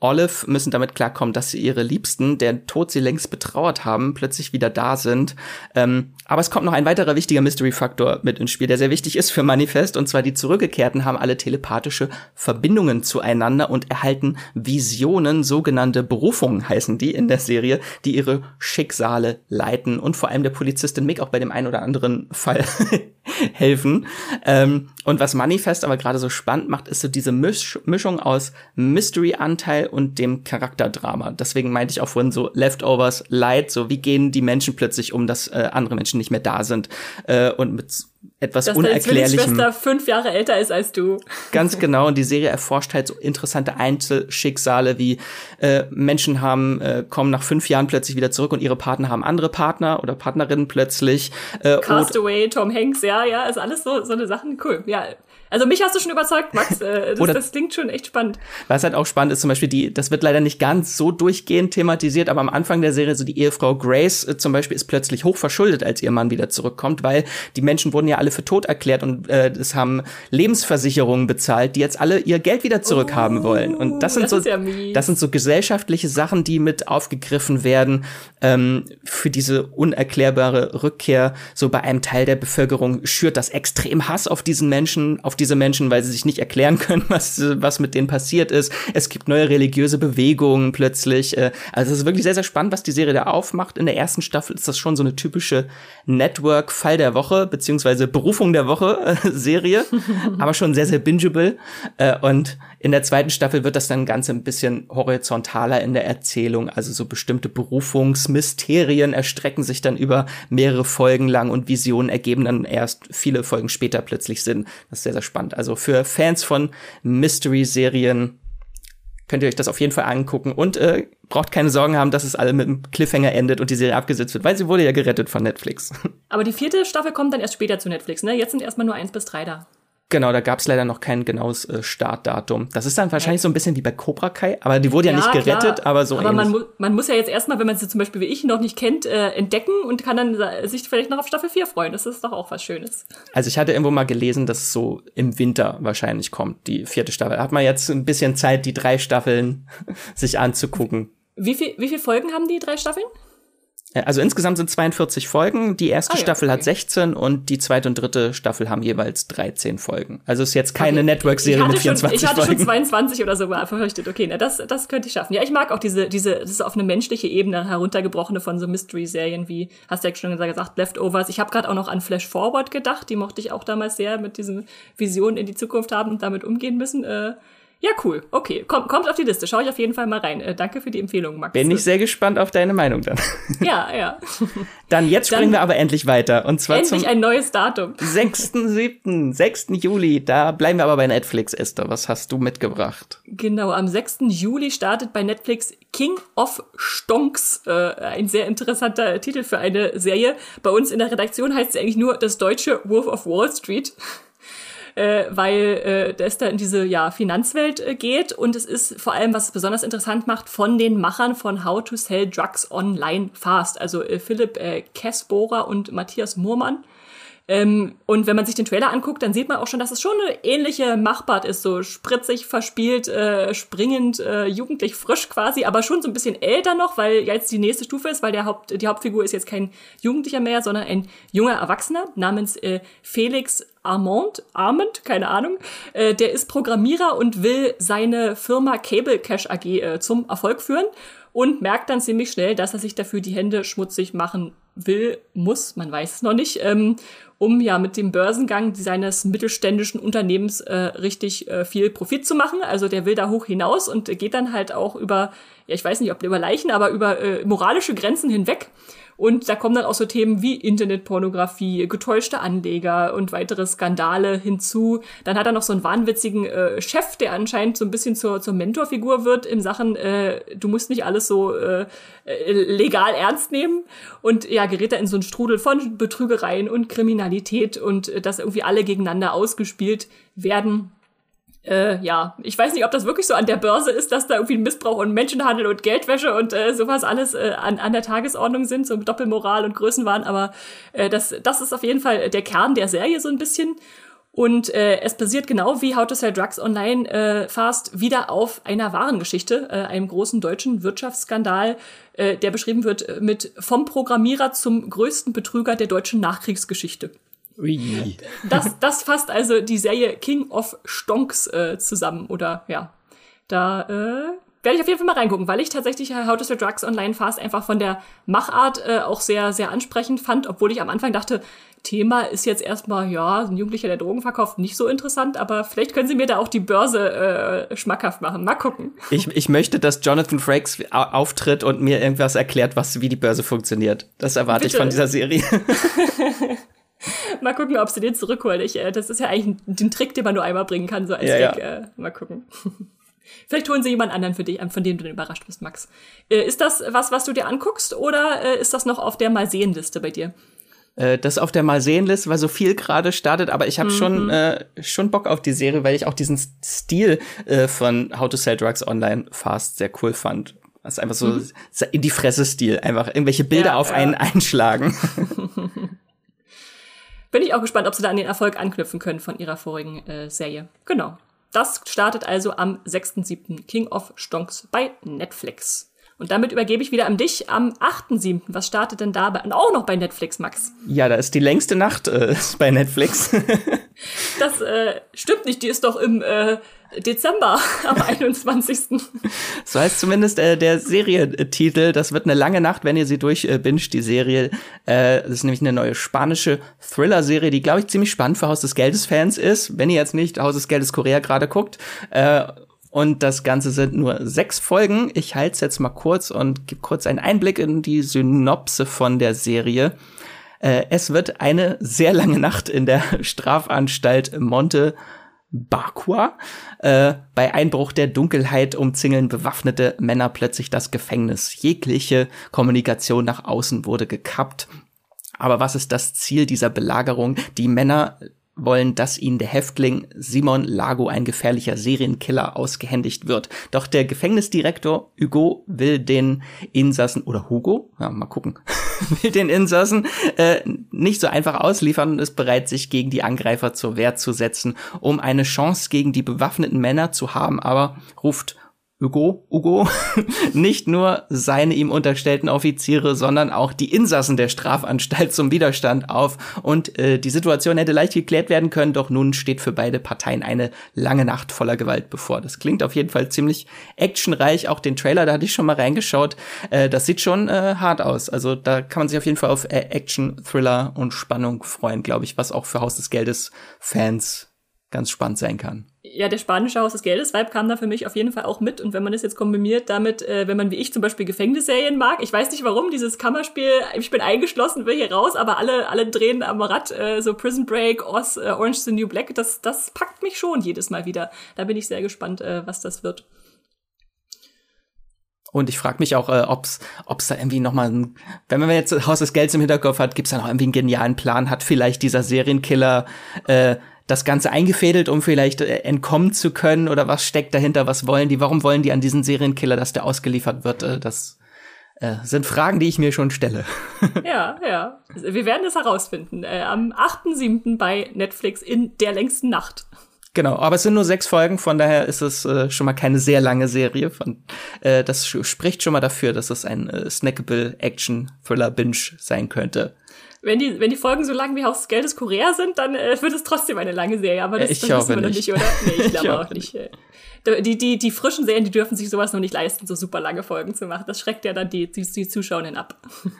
Olive müssen damit klarkommen, dass sie ihre Liebsten, deren Tod sie längst betrauert haben, plötzlich wieder da sind. Ähm, aber es kommt noch ein weiterer wichtiger Mystery-Faktor mit ins Spiel, der sehr wichtig ist für Manifest. Und zwar die Zurückgekehrten haben alle telepathische Verbindungen zueinander und erhalten Visionen, sogenannte Berufungen heißen die in der Serie, die ihre Schicksale leiten und vor allem der Polizistin Mick auch bei dem einen oder anderen Fall helfen. Ähm, und was Manifest aber gerade so spannend macht, ist so diese Misch Mischung aus Mystery-Anteil und dem Charakterdrama. Deswegen meinte ich auch vorhin so Leftovers, Light, so wie gehen die Menschen plötzlich um, dass äh, andere Menschen nicht mehr da sind äh, und mit etwas Dass Unerklärlichem. Dass Schwester fünf Jahre älter ist als du. Ganz genau. Und die Serie erforscht halt so interessante Einzelschicksale, wie äh, Menschen haben, äh, kommen nach fünf Jahren plötzlich wieder zurück und ihre Partner haben andere Partner oder Partnerinnen plötzlich. Äh, Castaway, Tom Hanks, ja, ja, ist alles so, so eine Sachen. Cool, ja. Also mich hast du schon überzeugt, Max. Äh, das, Oder, das klingt schon echt spannend. Was halt auch spannend ist, zum Beispiel die, das wird leider nicht ganz so durchgehend thematisiert, aber am Anfang der Serie so die Ehefrau Grace äh, zum Beispiel ist plötzlich hoch verschuldet, als ihr Mann wieder zurückkommt, weil die Menschen wurden ja alle für tot erklärt und äh, es haben Lebensversicherungen bezahlt, die jetzt alle ihr Geld wieder zurückhaben oh, wollen. Und das sind das so, ja das sind so gesellschaftliche Sachen, die mit aufgegriffen werden ähm, für diese unerklärbare Rückkehr. So bei einem Teil der Bevölkerung schürt das extrem Hass auf diesen Menschen, auf diese Menschen, weil sie sich nicht erklären können, was, was mit denen passiert ist. Es gibt neue religiöse Bewegungen plötzlich. Äh, also es ist wirklich sehr, sehr spannend, was die Serie da aufmacht. In der ersten Staffel ist das schon so eine typische Network-Fall der Woche, beziehungsweise Berufung der Woche äh, Serie, aber schon sehr, sehr bingeable. Äh, und in der zweiten Staffel wird das dann ganz ein bisschen horizontaler in der Erzählung. Also so bestimmte Berufungsmysterien erstrecken sich dann über mehrere Folgen lang und Visionen ergeben dann erst viele Folgen später plötzlich Sinn. Das ist sehr, sehr spannend. Also für Fans von Mystery-Serien könnt ihr euch das auf jeden Fall angucken und äh, braucht keine Sorgen haben, dass es alle mit einem Cliffhanger endet und die Serie abgesetzt wird, weil sie wurde ja gerettet von Netflix. Aber die vierte Staffel kommt dann erst später zu Netflix, ne? Jetzt sind erstmal nur eins bis drei da. Genau, da gab es leider noch kein genaues äh, Startdatum. Das ist dann wahrscheinlich so ein bisschen wie bei Cobra Kai, aber die wurde ja, ja nicht gerettet, klar. aber so Aber man, mu man, muss ja jetzt erstmal, wenn man sie zum Beispiel wie ich noch nicht kennt, äh, entdecken und kann dann sich vielleicht noch auf Staffel 4 freuen. Das ist doch auch was Schönes. Also ich hatte irgendwo mal gelesen, dass es so im Winter wahrscheinlich kommt, die vierte Staffel. Da hat man jetzt ein bisschen Zeit, die drei Staffeln sich anzugucken. Wie viel, wie viele Folgen haben die drei Staffeln? Äh, also insgesamt sind 42 Folgen. Die erste ah, ja, Staffel okay. hat 16 und die zweite und dritte Staffel haben jeweils 13 Folgen. Also ist jetzt keine okay. Network-Serie mit 24 schon, ich hatte Folgen. schon 22 oder so verfürchtet. Okay, na, das, das könnte ich schaffen. Ja, ich mag auch diese, diese, das ist auf eine menschliche Ebene heruntergebrochene von so Mystery-Serien wie, hast du ja schon gesagt, Leftovers. Ich habe gerade auch noch an Flash Forward gedacht. Die mochte ich auch damals sehr mit diesen Visionen in die Zukunft haben und damit umgehen müssen. Äh, ja, cool. Okay, kommt, kommt auf die Liste. Schau ich auf jeden Fall mal rein. Äh, danke für die Empfehlung, Max. Bin ich sehr gespannt auf deine Meinung dann. Ja, ja. Dann jetzt springen dann wir aber endlich weiter. Und zwar endlich zum ein neues Datum. 6.7., 6. Juli. Da bleiben wir aber bei Netflix, Esther. Was hast du mitgebracht? Genau, am 6. Juli startet bei Netflix King of Stonks. Äh, ein sehr interessanter Titel für eine Serie. Bei uns in der Redaktion heißt es eigentlich nur das deutsche Wolf of Wall Street äh, weil äh, es da in diese ja, Finanzwelt äh, geht und es ist vor allem, was es besonders interessant macht, von den Machern von How to Sell Drugs Online Fast, also äh, Philipp äh, Kessbohrer und Matthias Murmann. Ähm, und wenn man sich den Trailer anguckt, dann sieht man auch schon, dass es schon eine ähnliche Machbart ist, so spritzig, verspielt, äh, springend, äh, jugendlich frisch quasi, aber schon so ein bisschen älter noch, weil jetzt die nächste Stufe ist, weil der Haupt, die Hauptfigur ist jetzt kein Jugendlicher mehr, sondern ein junger Erwachsener namens äh, Felix Armand, Armand, keine Ahnung, äh, der ist Programmierer und will seine Firma Cable Cash AG äh, zum Erfolg führen und merkt dann ziemlich schnell, dass er sich dafür die Hände schmutzig machen will, muss, man weiß es noch nicht, ähm, um ja mit dem Börsengang seines mittelständischen Unternehmens äh, richtig äh, viel Profit zu machen. Also der will da hoch hinaus und geht dann halt auch über, ja ich weiß nicht, ob über Leichen, aber über äh, moralische Grenzen hinweg und da kommen dann auch so Themen wie Internetpornografie, getäuschte Anleger und weitere Skandale hinzu. Dann hat er noch so einen wahnwitzigen äh, Chef, der anscheinend so ein bisschen zur, zur Mentorfigur wird in Sachen, äh, du musst nicht alles so äh, äh legal ernst nehmen. Und ja, gerät er in so einen Strudel von Betrügereien und Kriminalität und äh, dass irgendwie alle gegeneinander ausgespielt werden. Äh, ja, ich weiß nicht, ob das wirklich so an der Börse ist, dass da irgendwie Missbrauch und Menschenhandel und Geldwäsche und äh, sowas alles äh, an, an der Tagesordnung sind, so Doppelmoral und Größenwahn, aber äh, das, das ist auf jeden Fall der Kern der Serie so ein bisschen. Und äh, es basiert genau wie How to Sell Drugs Online äh, fast wieder auf einer wahren Geschichte, äh, einem großen deutschen Wirtschaftsskandal, äh, der beschrieben wird äh, mit vom Programmierer zum größten Betrüger der deutschen Nachkriegsgeschichte. Ui. Das, das fasst also die Serie King of Stonks äh, zusammen. Oder ja, da äh, werde ich auf jeden Fall mal reingucken, weil ich tatsächlich How to Sell Drugs Online Fast einfach von der Machart äh, auch sehr, sehr ansprechend fand, obwohl ich am Anfang dachte, Thema ist jetzt erstmal, ja, ein Jugendlicher, der Drogen verkauft, nicht so interessant, aber vielleicht können Sie mir da auch die Börse äh, schmackhaft machen. Mal gucken. Ich, ich möchte, dass Jonathan Frakes auftritt und mir irgendwas erklärt, was, wie die Börse funktioniert. Das erwarte Bitte. ich von dieser Serie. mal gucken, ob sie den zurückholen. Ich, äh, das ist ja eigentlich ein, Trick, den man nur einmal bringen kann, so als ja, Trick. Ja. Äh, mal gucken. Vielleicht holen sie jemand anderen für dich, von dem du dann überrascht bist, Max. Äh, ist das was, was du dir anguckst, oder äh, ist das noch auf der Mal-Sehen-Liste bei dir? Äh, das auf der Mal-Sehen-Liste, weil so viel gerade startet, aber ich habe mhm. schon, äh, schon Bock auf die Serie, weil ich auch diesen Stil äh, von How to Sell Drugs Online Fast sehr cool fand. Das ist einfach so mhm. in die Fresse-Stil, einfach irgendwelche Bilder ja, auf ja. einen einschlagen. Bin ich auch gespannt, ob sie da an den Erfolg anknüpfen können von ihrer vorigen äh, Serie. Genau. Das startet also am 6.7. King of Stonks bei Netflix. Und damit übergebe ich wieder an dich am 8.7. Was startet denn da bei, auch noch bei Netflix, Max? Ja, da ist die längste Nacht äh, bei Netflix. das äh, stimmt nicht, die ist doch im äh, Dezember am 21. so heißt zumindest äh, der Serientitel. Das wird eine lange Nacht, wenn ihr sie durchbinscht, äh, die Serie. Äh, das ist nämlich eine neue spanische Thriller-Serie, die, glaube ich, ziemlich spannend für Haus des Geldes-Fans ist, wenn ihr jetzt nicht Haus des Geldes Korea gerade guckt. Äh, und das Ganze sind nur sechs Folgen. Ich halte es jetzt mal kurz und gebe kurz einen Einblick in die Synopse von der Serie. Äh, es wird eine sehr lange Nacht in der Strafanstalt Monte Bakua. Äh, bei Einbruch der Dunkelheit umzingeln bewaffnete Männer plötzlich das Gefängnis. Jegliche Kommunikation nach außen wurde gekappt. Aber was ist das Ziel dieser Belagerung? Die Männer wollen, dass ihnen der Häftling Simon Lago, ein gefährlicher Serienkiller, ausgehändigt wird. Doch der Gefängnisdirektor Hugo will den Insassen, oder Hugo, ja, mal gucken, will den Insassen äh, nicht so einfach ausliefern und ist bereit, sich gegen die Angreifer zur Wehr zu setzen, um eine Chance gegen die bewaffneten Männer zu haben, aber ruft Hugo, Hugo, nicht nur seine ihm unterstellten Offiziere, sondern auch die Insassen der Strafanstalt zum Widerstand auf. Und äh, die Situation hätte leicht geklärt werden können, doch nun steht für beide Parteien eine lange Nacht voller Gewalt bevor. Das klingt auf jeden Fall ziemlich actionreich. Auch den Trailer, da hatte ich schon mal reingeschaut. Äh, das sieht schon äh, hart aus. Also da kann man sich auf jeden Fall auf äh, Action, Thriller und Spannung freuen, glaube ich, was auch für Haus des Geldes Fans ganz spannend sein kann ja, der spanische Haus des Geldes Vibe kam da für mich auf jeden Fall auch mit. Und wenn man das jetzt kombiniert damit, äh, wenn man wie ich zum Beispiel Gefängnisserien mag, ich weiß nicht warum, dieses Kammerspiel, ich bin eingeschlossen, will hier raus, aber alle, alle drehen am Rad, äh, so Prison Break, Oz, äh, Orange is the New Black, das, das packt mich schon jedes Mal wieder. Da bin ich sehr gespannt, äh, was das wird. Und ich frage mich auch, äh, ob's, ob's da irgendwie noch mal, wenn man jetzt Haus des Geldes im Hinterkopf hat, gibt's da noch irgendwie einen genialen Plan? Hat vielleicht dieser Serienkiller äh, das Ganze eingefädelt, um vielleicht äh, entkommen zu können? Oder was steckt dahinter? Was wollen die? Warum wollen die an diesen Serienkiller, dass der ausgeliefert wird? Äh, das äh, sind Fragen, die ich mir schon stelle. ja, ja. Wir werden es herausfinden. Äh, am 8.7. bei Netflix in der längsten Nacht. Genau, aber es sind nur sechs Folgen, von daher ist es äh, schon mal keine sehr lange Serie. Von, äh, das spricht schon mal dafür, dass es ein äh, snackable Action-Thriller-Binge sein könnte wenn die, wenn die Folgen so lang wie Haus des Geldes Korea sind, dann äh, wird es trotzdem eine lange Serie. Aber das, ich das wissen wir nicht. noch nicht, oder? Nee, ich glaube auch nicht. Äh. Die, die, die frischen Serien, die dürfen sich sowas noch nicht leisten, so super lange Folgen zu machen. Das schreckt ja dann die, die, die Zuschauerinnen ab.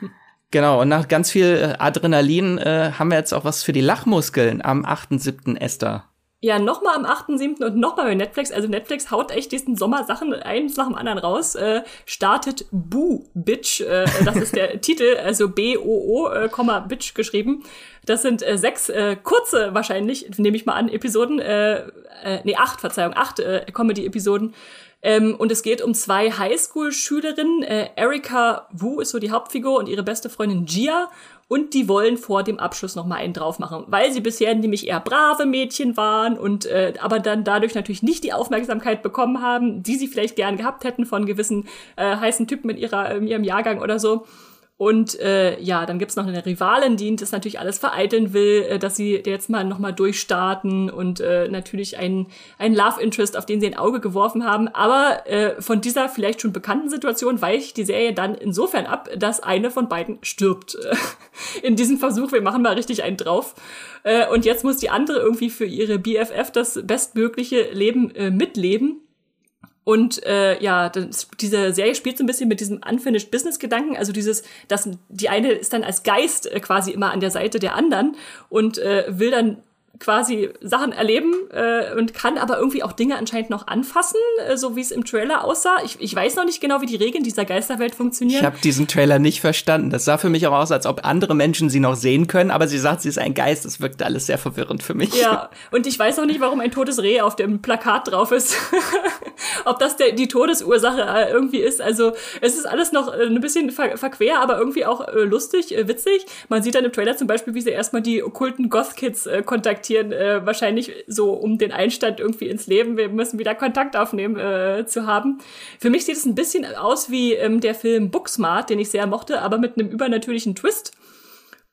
Genau, und nach ganz viel äh, Adrenalin äh, haben wir jetzt auch was für die Lachmuskeln am 8.7. Esther. Ja, nochmal am 8.7. und nochmal bei Netflix. Also Netflix haut echt diesen Sommer Sachen eins nach dem anderen raus. Äh, startet Boo Bitch. Äh, das ist der Titel, also B-O-O, äh, Bitch geschrieben. Das sind äh, sechs äh, kurze wahrscheinlich, nehme ich mal an, Episoden, äh, äh, nee, acht, Verzeihung, acht äh, Comedy-Episoden. Ähm, und es geht um zwei Highschool-Schülerinnen. Äh, Erika Wu ist so die Hauptfigur und ihre beste Freundin Gia. Und die wollen vor dem Abschluss noch mal einen drauf machen, weil sie bisher nämlich eher brave Mädchen waren und äh, aber dann dadurch natürlich nicht die Aufmerksamkeit bekommen haben, die sie vielleicht gern gehabt hätten von gewissen äh, heißen Typen in ihrer in ihrem Jahrgang oder so. Und äh, ja, dann gibt's noch eine Rivalin, die das natürlich alles vereiteln will, äh, dass sie jetzt mal nochmal durchstarten und äh, natürlich ein, ein Love Interest, auf den sie ein Auge geworfen haben. Aber äh, von dieser vielleicht schon bekannten Situation weicht die Serie dann insofern ab, dass eine von beiden stirbt. In diesem Versuch, wir machen mal richtig einen drauf. Äh, und jetzt muss die andere irgendwie für ihre BFF das bestmögliche Leben äh, mitleben. Und äh, ja, das, diese Serie spielt so ein bisschen mit diesem Unfinished Business-Gedanken. Also dieses, dass die eine ist dann als Geist äh, quasi immer an der Seite der anderen und äh, will dann quasi Sachen erleben äh, und kann aber irgendwie auch Dinge anscheinend noch anfassen, äh, so wie es im Trailer aussah. Ich, ich weiß noch nicht genau, wie die Regeln dieser Geisterwelt funktionieren. Ich habe diesen Trailer nicht verstanden. Das sah für mich auch aus, als ob andere Menschen sie noch sehen können, aber sie sagt, sie ist ein Geist. Das wirkte alles sehr verwirrend für mich. Ja, und ich weiß auch nicht, warum ein totes Reh auf dem Plakat drauf ist. Ob das der, die Todesursache äh, irgendwie ist. Also es ist alles noch äh, ein bisschen ver verquer, aber irgendwie auch äh, lustig, äh, witzig. Man sieht dann im Trailer zum Beispiel, wie sie erstmal die okkulten Goth-Kids äh, kontaktieren äh, wahrscheinlich so um den Einstand irgendwie ins Leben, wir müssen wieder Kontakt aufnehmen zu haben. Für mich sieht es ein bisschen aus wie ähm, der Film Booksmart, den ich sehr mochte, aber mit einem übernatürlichen Twist.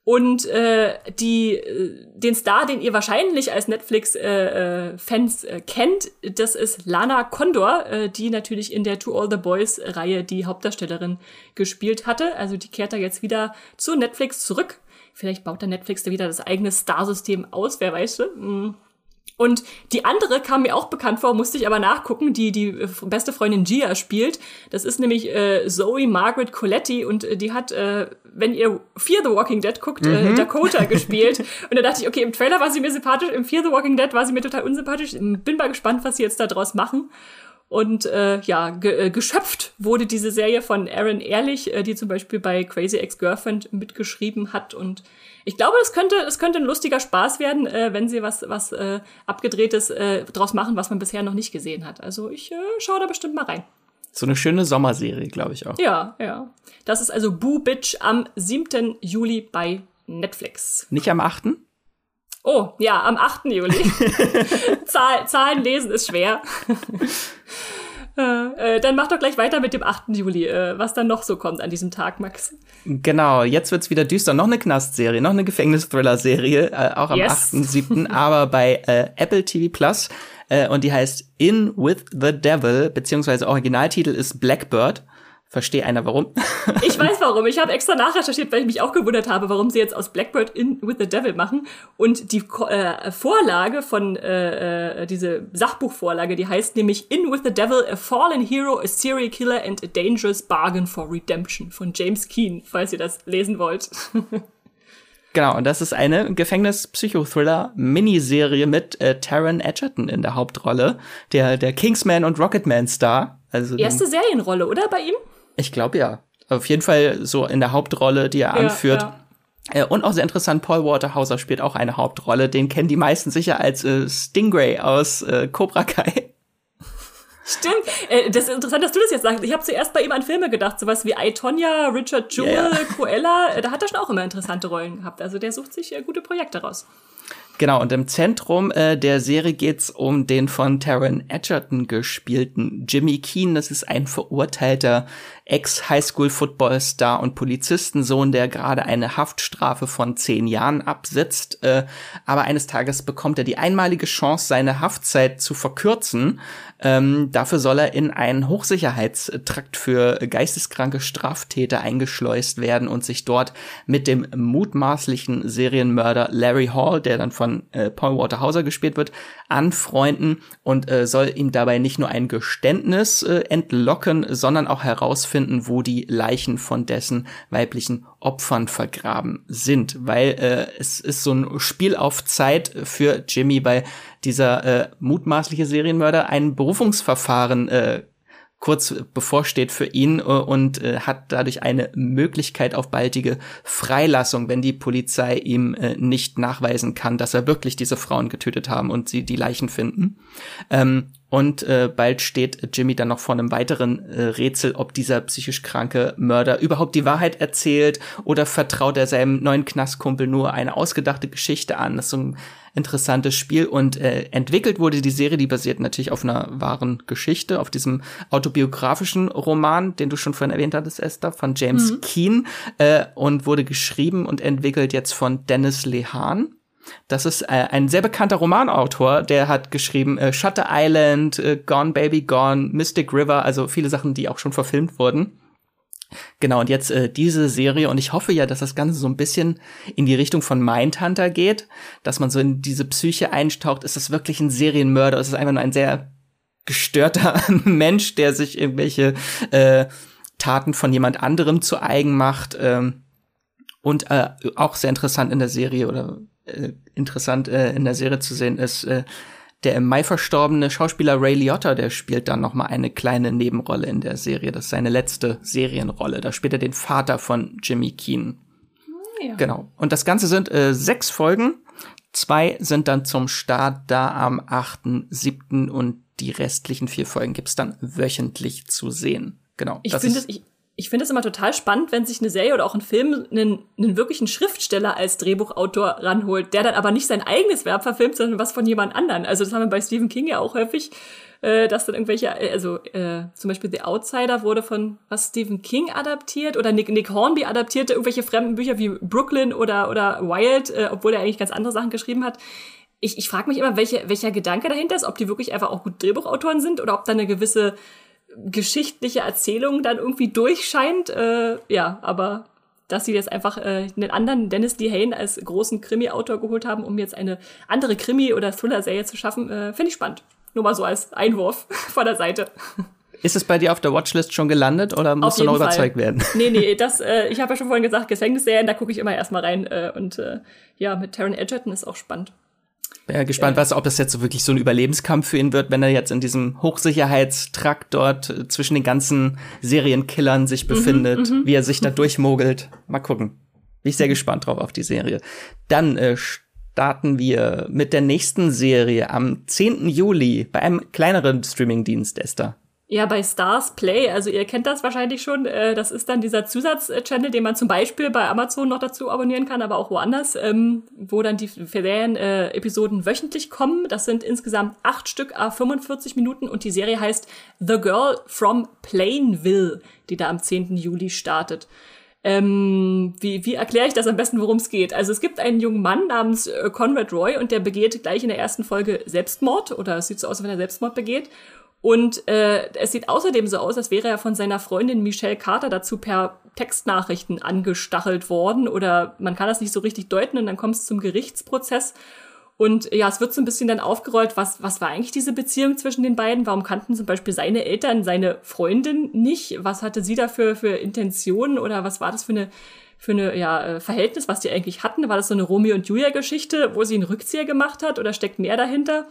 Und äh, die, äh, den Star, den ihr wahrscheinlich als Netflix-Fans äh, äh, kennt, das ist Lana Condor, äh, die natürlich in der To All the Boys-Reihe die Hauptdarstellerin gespielt hatte. Also die kehrt da jetzt wieder zu Netflix zurück. Vielleicht baut der Netflix da wieder das eigene Star-System aus, wer weiß. Mm. Und die andere kam mir auch bekannt vor, musste ich aber nachgucken, die die äh, beste Freundin Gia spielt. Das ist nämlich äh, Zoe Margaret Coletti und äh, die hat, äh, wenn ihr Fear the Walking Dead guckt, äh, mhm. äh, Dakota gespielt. Und da dachte ich, okay, im Trailer war sie mir sympathisch, im Fear the Walking Dead war sie mir total unsympathisch. Bin mal gespannt, was sie jetzt da draus machen. Und äh, ja, ge äh, geschöpft wurde diese Serie von Aaron Ehrlich, äh, die zum Beispiel bei Crazy Ex-Girlfriend mitgeschrieben hat. Und ich glaube, das könnte, das könnte ein lustiger Spaß werden, äh, wenn sie was, was äh, Abgedrehtes äh, draus machen, was man bisher noch nicht gesehen hat. Also ich äh, schaue da bestimmt mal rein. So eine schöne Sommerserie, glaube ich auch. Ja, ja. Das ist also Boo Bitch am 7. Juli bei Netflix. Nicht am 8.? Oh, ja, am 8. Juli. Zahl, Zahlen lesen ist schwer. Äh, äh, dann mach doch gleich weiter mit dem 8. Juli, äh, was dann noch so kommt an diesem Tag, Max. Genau, jetzt wird's wieder düster. Noch eine Knastserie, noch eine Gefängnis-Thriller-Serie, äh, auch am yes. 8.7., aber bei Apple TV Plus. Und die heißt In with the Devil, beziehungsweise Originaltitel ist Blackbird. Verstehe einer warum? ich weiß warum. Ich habe extra nachrecherchiert, weil ich mich auch gewundert habe, warum sie jetzt aus Blackbird in with the Devil machen. Und die äh, Vorlage von äh, äh, diese Sachbuchvorlage, die heißt nämlich In with the Devil: A Fallen Hero, a Serial Killer and a Dangerous Bargain for Redemption von James Keen, falls ihr das lesen wollt. Genau, und das ist eine Gefängnis-Psychothriller-Miniserie mit äh, Taron Edgerton in der Hauptrolle, der, der Kingsman und Rocketman-Star. Also Erste Serienrolle, oder bei ihm? Ich glaube ja. Auf jeden Fall so in der Hauptrolle, die er ja, anführt. Ja. Äh, und auch sehr interessant, Paul Waterhauser spielt auch eine Hauptrolle. Den kennen die meisten sicher als äh, Stingray aus äh, Cobra Kai. Stimmt. Äh, das ist interessant, dass du das jetzt sagst. Ich habe zuerst bei ihm an Filme gedacht, sowas wie I, Tonya, Richard Jewell, yeah. Cruella. Äh, da hat er schon auch immer interessante Rollen gehabt. Also der sucht sich äh, gute Projekte raus. Genau, und im Zentrum äh, der Serie geht's um den von Taron Edgerton gespielten Jimmy Keen. Das ist ein verurteilter Ex-Highschool-Football-Star und Polizistensohn, der gerade eine Haftstrafe von zehn Jahren absitzt. Äh, aber eines Tages bekommt er die einmalige Chance, seine Haftzeit zu verkürzen. Ähm, dafür soll er in einen Hochsicherheitstrakt für geisteskranke Straftäter eingeschleust werden und sich dort mit dem mutmaßlichen Serienmörder Larry Hall, der dann von äh, Paul Waterhauser gespielt wird, anfreunden und äh, soll ihm dabei nicht nur ein Geständnis äh, entlocken, sondern auch herausfinden, wo die Leichen von dessen weiblichen Opfern vergraben sind, weil äh, es ist so ein Spiel auf Zeit für Jimmy, weil dieser äh, mutmaßliche Serienmörder ein Berufungsverfahren äh, kurz bevorsteht für ihn äh, und äh, hat dadurch eine Möglichkeit auf baldige Freilassung, wenn die Polizei ihm äh, nicht nachweisen kann, dass er wirklich diese Frauen getötet haben und sie die Leichen finden. Ähm, und äh, bald steht Jimmy dann noch vor einem weiteren äh, Rätsel, ob dieser psychisch kranke Mörder überhaupt die Wahrheit erzählt oder vertraut er seinem neuen Knastkumpel nur eine ausgedachte Geschichte an. Das ist so ein interessantes Spiel und äh, entwickelt wurde die Serie, die basiert natürlich auf einer wahren Geschichte, auf diesem autobiografischen Roman, den du schon vorhin erwähnt hattest, Esther, von James mhm. Keane äh, und wurde geschrieben und entwickelt jetzt von Dennis Lehan. Das ist äh, ein sehr bekannter Romanautor, der hat geschrieben äh, Shutter Island, äh, Gone Baby Gone, Mystic River, also viele Sachen, die auch schon verfilmt wurden. Genau, und jetzt äh, diese Serie, und ich hoffe ja, dass das Ganze so ein bisschen in die Richtung von Mindhunter geht, dass man so in diese Psyche eintaucht. Ist das wirklich ein Serienmörder? Ist es einfach nur ein sehr gestörter Mensch, der sich irgendwelche äh, Taten von jemand anderem zu eigen macht? Ähm, und äh, auch sehr interessant in der Serie oder äh, interessant äh, in der Serie zu sehen ist, äh, der im Mai verstorbene Schauspieler Ray Liotta, der spielt dann noch mal eine kleine Nebenrolle in der Serie. Das ist seine letzte Serienrolle. Da spielt er den Vater von Jimmy Keen. Ja. Genau. Und das Ganze sind äh, sechs Folgen. Zwei sind dann zum Start da am 8.7. und die restlichen vier Folgen gibt's dann wöchentlich zu sehen. Genau. Ich finde, ich, ich finde es immer total spannend, wenn sich eine Serie oder auch ein Film einen, einen wirklichen Schriftsteller als Drehbuchautor ranholt, der dann aber nicht sein eigenes Werk verfilmt, sondern was von jemand anderen. Also das haben wir bei Stephen King ja auch häufig, äh, dass dann irgendwelche, also äh, zum Beispiel The Outsider wurde von was Stephen King adaptiert oder Nick, Nick Hornby adaptierte irgendwelche fremden Bücher wie Brooklyn oder oder Wild, äh, obwohl er eigentlich ganz andere Sachen geschrieben hat. Ich, ich frage mich immer, welche, welcher Gedanke dahinter ist, ob die wirklich einfach auch gut Drehbuchautoren sind oder ob da eine gewisse geschichtliche Erzählung dann irgendwie durchscheint. Äh, ja, aber dass sie jetzt einfach äh, einen anderen Dennis Lehane als großen Krimi-Autor geholt haben, um jetzt eine andere Krimi- oder Thriller-Serie zu schaffen, äh, finde ich spannend. Nur mal so als Einwurf von der Seite. Ist es bei dir auf der Watchlist schon gelandet oder musst du noch Fall. überzeugt werden? Nee, nee, das, äh, ich habe ja schon vorhin gesagt, Gefängnisserien, da gucke ich immer erstmal rein. Äh, und äh, ja, mit Taron Edgerton ist auch spannend. Bin ja gespannt, was, ob das jetzt so wirklich so ein Überlebenskampf für ihn wird, wenn er jetzt in diesem Hochsicherheitstrakt dort äh, zwischen den ganzen Serienkillern sich mhm, befindet, mhm, wie er sich da durchmogelt. Mal gucken. Bin ich sehr gespannt drauf auf die Serie. Dann äh, starten wir mit der nächsten Serie am 10. Juli bei einem kleineren Streamingdienst, Esther. Ja, bei Stars Play, also ihr kennt das wahrscheinlich schon, äh, das ist dann dieser Zusatzchannel, den man zum Beispiel bei Amazon noch dazu abonnieren kann, aber auch woanders, ähm, wo dann die Ferien-Episoden äh, wöchentlich kommen. Das sind insgesamt acht Stück, a 45 Minuten und die Serie heißt The Girl from Plainville, die da am 10. Juli startet. Ähm, wie wie erkläre ich das am besten, worum es geht? Also es gibt einen jungen Mann namens äh, Conrad Roy und der begeht gleich in der ersten Folge Selbstmord oder es sieht so aus, als wenn er Selbstmord begeht. Und äh, es sieht außerdem so aus, als wäre er von seiner Freundin Michelle Carter dazu per Textnachrichten angestachelt worden. Oder man kann das nicht so richtig deuten und dann kommt es zum Gerichtsprozess. Und ja, es wird so ein bisschen dann aufgerollt, was, was war eigentlich diese Beziehung zwischen den beiden? Warum kannten zum Beispiel seine Eltern seine Freundin nicht? Was hatte sie dafür für Intentionen oder was war das für eine, für eine ja, äh, Verhältnis, was die eigentlich hatten? War das so eine Romeo und Julia Geschichte, wo sie einen Rückzieher gemacht hat oder steckt mehr dahinter?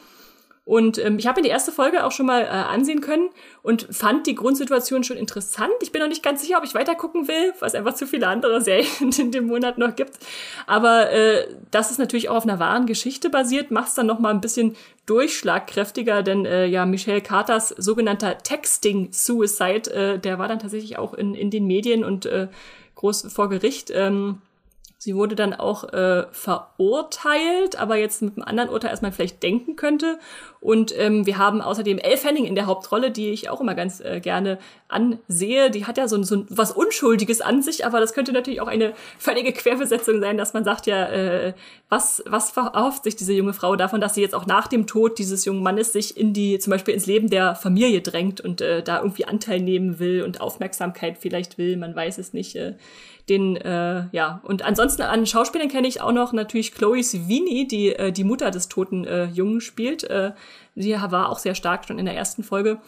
Und ähm, ich habe mir die erste Folge auch schon mal äh, ansehen können und fand die Grundsituation schon interessant. Ich bin noch nicht ganz sicher, ob ich weiter gucken will, weil es einfach zu viele andere Serien in dem Monat noch gibt. Aber äh, das ist natürlich auch auf einer wahren Geschichte basiert, macht es dann noch mal ein bisschen durchschlagkräftiger, denn äh, ja, Michelle Carters sogenannter Texting-Suicide, äh, der war dann tatsächlich auch in, in den Medien und äh, groß vor Gericht. Ähm, Sie wurde dann auch äh, verurteilt, aber jetzt mit einem anderen Urteil, als man vielleicht denken könnte. Und ähm, wir haben außerdem Elle Fanning in der Hauptrolle, die ich auch immer ganz äh, gerne ansehe. Die hat ja so, so was Unschuldiges an sich, aber das könnte natürlich auch eine völlige Querbesetzung sein, dass man sagt ja, äh, was, was verhofft sich diese junge Frau davon, dass sie jetzt auch nach dem Tod dieses jungen Mannes sich in die, zum Beispiel ins Leben der Familie drängt und äh, da irgendwie Anteil nehmen will und Aufmerksamkeit vielleicht will, man weiß es nicht. Äh, den, äh, ja, und ansonsten an Schauspielern kenne ich auch noch natürlich Chloe Sevigny, die äh, die Mutter des toten äh, Jungen spielt. Äh, sie war auch sehr stark schon in der ersten Folge.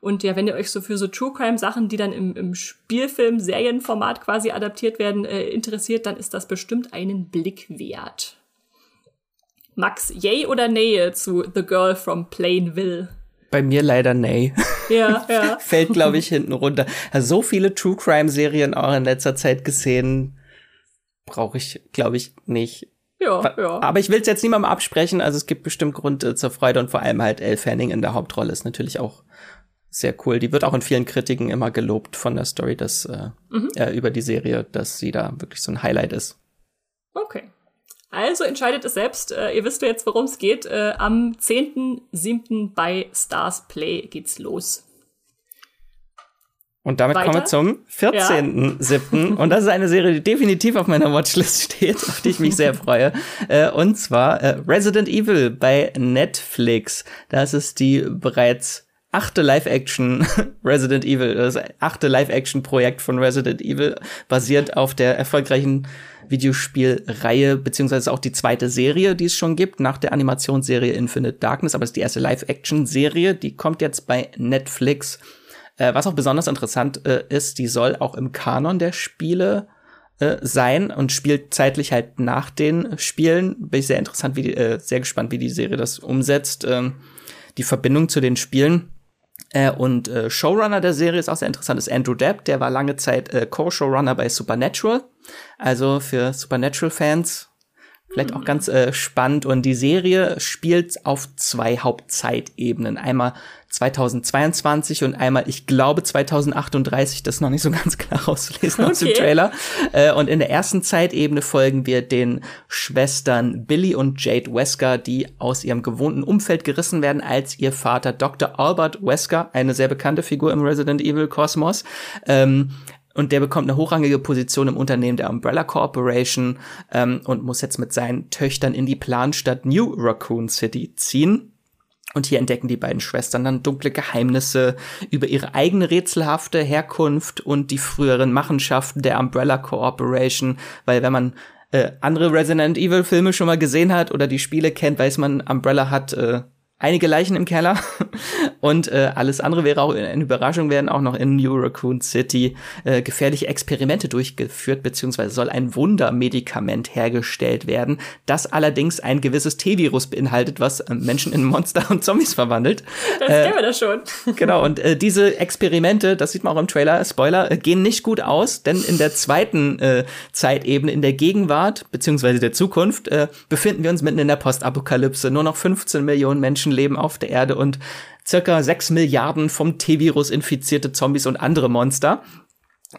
Und ja, wenn ihr euch so für so True Crime Sachen, die dann im, im Spielfilm, Serienformat quasi adaptiert werden, äh, interessiert, dann ist das bestimmt einen Blick wert. Max, yay oder nähe zu The Girl from Plainville? Bei mir leider nee. Ja, ja. Fällt, glaube ich, hinten runter. Also so viele True Crime Serien auch in letzter Zeit gesehen, brauche ich, glaube ich, nicht. Ja, ja. Aber ich will es jetzt niemandem absprechen. Also es gibt bestimmt Grund äh, zur Freude und vor allem halt Elle Fanning in der Hauptrolle ist natürlich auch sehr cool. Die wird auch in vielen Kritiken immer gelobt von der Story, dass äh, mhm. äh, über die Serie, dass sie da wirklich so ein Highlight ist. Okay. Also entscheidet es selbst. Äh, ihr wisst jetzt, worum es geht. Äh, am 10.7. bei Stars Play geht's los. Und damit Weiter? kommen wir zum 14.7. Ja. Und das ist eine Serie, die definitiv auf meiner Watchlist steht, auf die ich mich sehr freue. Äh, und zwar äh, Resident Evil bei Netflix. Das ist die bereits achte Live-Action Resident Evil, das achte Live-Action-Projekt von Resident Evil, basiert auf der erfolgreichen Videospielreihe, beziehungsweise auch die zweite Serie, die es schon gibt, nach der Animationsserie Infinite Darkness, aber es ist die erste Live-Action-Serie, die kommt jetzt bei Netflix. Äh, was auch besonders interessant äh, ist, die soll auch im Kanon der Spiele äh, sein und spielt zeitlich halt nach den Spielen. Bin ich sehr interessant, wie die, äh, sehr gespannt, wie die Serie das umsetzt. Ähm, die Verbindung zu den Spielen äh, und äh, Showrunner der Serie ist auch sehr interessant, ist Andrew Depp, der war lange Zeit äh, Co-Showrunner bei Supernatural. Also für Supernatural-Fans vielleicht auch ganz äh, spannend. Und die Serie spielt auf zwei Hauptzeitebenen. Einmal 2022 und einmal, ich glaube, 2038. Das ist noch nicht so ganz klar rauszulesen okay. aus dem Trailer. Äh, und in der ersten Zeitebene folgen wir den Schwestern Billy und Jade Wesker, die aus ihrem gewohnten Umfeld gerissen werden, als ihr Vater Dr. Albert Wesker, eine sehr bekannte Figur im Resident Evil Kosmos, ähm, und der bekommt eine hochrangige Position im Unternehmen der Umbrella Corporation ähm, und muss jetzt mit seinen Töchtern in die Planstadt New Raccoon City ziehen. Und hier entdecken die beiden Schwestern dann dunkle Geheimnisse über ihre eigene rätselhafte Herkunft und die früheren Machenschaften der Umbrella Corporation, weil wenn man äh, andere Resident Evil Filme schon mal gesehen hat oder die Spiele kennt, weiß man, Umbrella hat äh, einige Leichen im Keller und äh, alles andere wäre auch eine Überraschung, werden auch noch in New Raccoon City äh, gefährliche Experimente durchgeführt, beziehungsweise soll ein Wundermedikament hergestellt werden, das allerdings ein gewisses T-Virus beinhaltet, was äh, Menschen in Monster und Zombies verwandelt. Das äh, kennen wir das schon. genau, und äh, diese Experimente, das sieht man auch im Trailer, Spoiler, äh, gehen nicht gut aus, denn in der zweiten äh, Zeitebene, in der Gegenwart, beziehungsweise der Zukunft, äh, befinden wir uns mitten in der Postapokalypse. Nur noch 15 Millionen Menschen Menschen leben auf der Erde und circa sechs Milliarden vom T-Virus infizierte Zombies und andere Monster.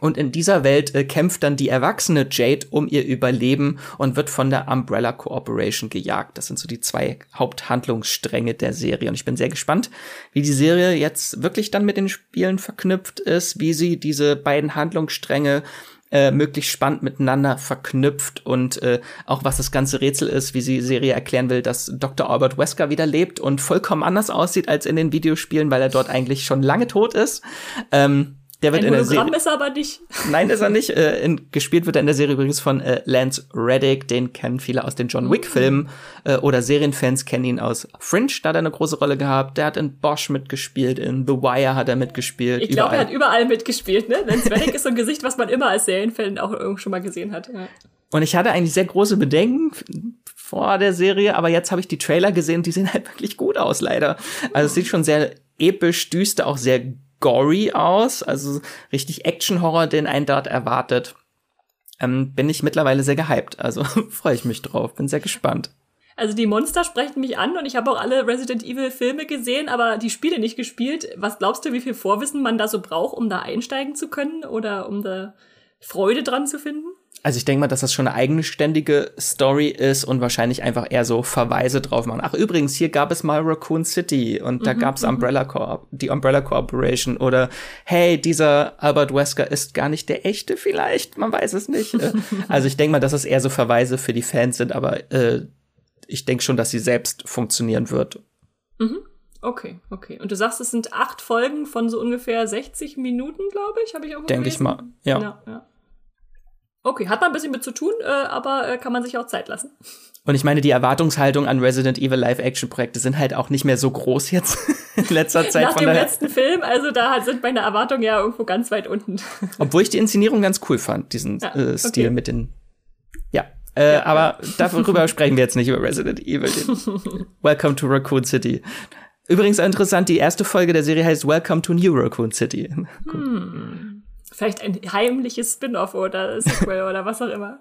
Und in dieser Welt äh, kämpft dann die erwachsene Jade um ihr Überleben und wird von der Umbrella Corporation gejagt. Das sind so die zwei Haupthandlungsstränge der Serie. Und ich bin sehr gespannt, wie die Serie jetzt wirklich dann mit den Spielen verknüpft ist, wie sie diese beiden Handlungsstränge äh, möglichst spannend miteinander verknüpft und äh, auch was das ganze Rätsel ist, wie sie Serie erklären will, dass Dr. Albert Wesker wieder lebt und vollkommen anders aussieht als in den Videospielen, weil er dort eigentlich schon lange tot ist. Ähm, der wird Ein in der Serie. ist er aber nicht. Nein, ist er nicht. Äh, in, gespielt wird er in der Serie übrigens von äh, Lance Reddick. Den kennen viele aus den John Wick-Filmen. Äh, oder Serienfans kennen ihn aus Fringe. Da hat er eine große Rolle gehabt. Der hat in Bosch mitgespielt. In The Wire hat er mitgespielt. Ich glaube, er hat überall mitgespielt. Ne? Lance Reddick ist so ein Gesicht, was man immer als Serienfan auch schon mal gesehen hat. Ja. Und ich hatte eigentlich sehr große Bedenken vor der Serie, aber jetzt habe ich die Trailer gesehen. Die sehen halt wirklich gut aus, leider. Also es sieht schon sehr episch, düster, auch sehr gory aus, also richtig Action-Horror, den einen dort erwartet. Ähm, bin ich mittlerweile sehr gehypt. Also freue ich mich drauf, bin sehr gespannt. Also die Monster sprechen mich an und ich habe auch alle Resident Evil Filme gesehen, aber die Spiele nicht gespielt. Was glaubst du, wie viel Vorwissen man da so braucht, um da einsteigen zu können oder um da Freude dran zu finden? Also ich denke mal, dass das schon eine eigenständige Story ist und wahrscheinlich einfach eher so Verweise drauf machen. Ach übrigens, hier gab es mal Raccoon City und da mhm, gab's mhm. Umbrella Corp, die Umbrella Corporation oder hey, dieser Albert Wesker ist gar nicht der echte vielleicht, man weiß es nicht. Äh, also ich denke mal, dass es eher so Verweise für die Fans sind, aber äh, ich denke schon, dass sie selbst funktionieren wird. Mhm. Okay, okay. Und du sagst, es sind acht Folgen von so ungefähr 60 Minuten, glaube ich, habe ich auch Denke ich mal, ja. ja, ja. Okay, hat man ein bisschen mit zu tun, äh, aber äh, kann man sich auch Zeit lassen. Und ich meine, die Erwartungshaltung an Resident Evil Live-Action-Projekte sind halt auch nicht mehr so groß jetzt in letzter Zeit. Nach dem letzten Film, also da sind meine Erwartungen ja irgendwo ganz weit unten. Obwohl ich die Inszenierung ganz cool fand, diesen ja, äh, Stil okay. mit den. Ja, äh, ja aber ja. darüber sprechen wir jetzt nicht über Resident Evil. Welcome to Raccoon City. Übrigens interessant, die erste Folge der Serie heißt Welcome to New Raccoon City. Hm. Vielleicht ein heimliches Spin-off oder Sequel oder was auch immer.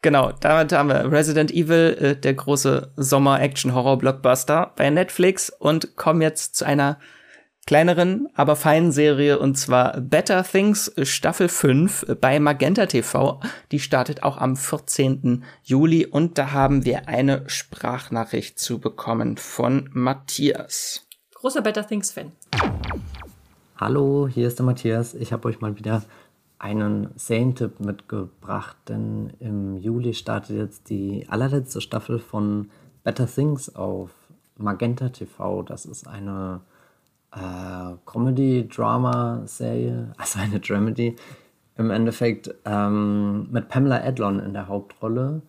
Genau, damit haben wir Resident Evil, äh, der große Sommer-Action-Horror-Blockbuster bei Netflix und kommen jetzt zu einer kleineren, aber feinen Serie und zwar Better Things Staffel 5 bei Magenta TV. Die startet auch am 14. Juli und da haben wir eine Sprachnachricht zu bekommen von Matthias. Großer Better Things Fan. Hallo, hier ist der Matthias. Ich habe euch mal wieder einen Serientipp mitgebracht, denn im Juli startet jetzt die allerletzte Staffel von Better Things auf Magenta TV. Das ist eine äh, Comedy-Drama-Serie, also eine Dramedy, im Endeffekt ähm, mit Pamela Adlon in der Hauptrolle,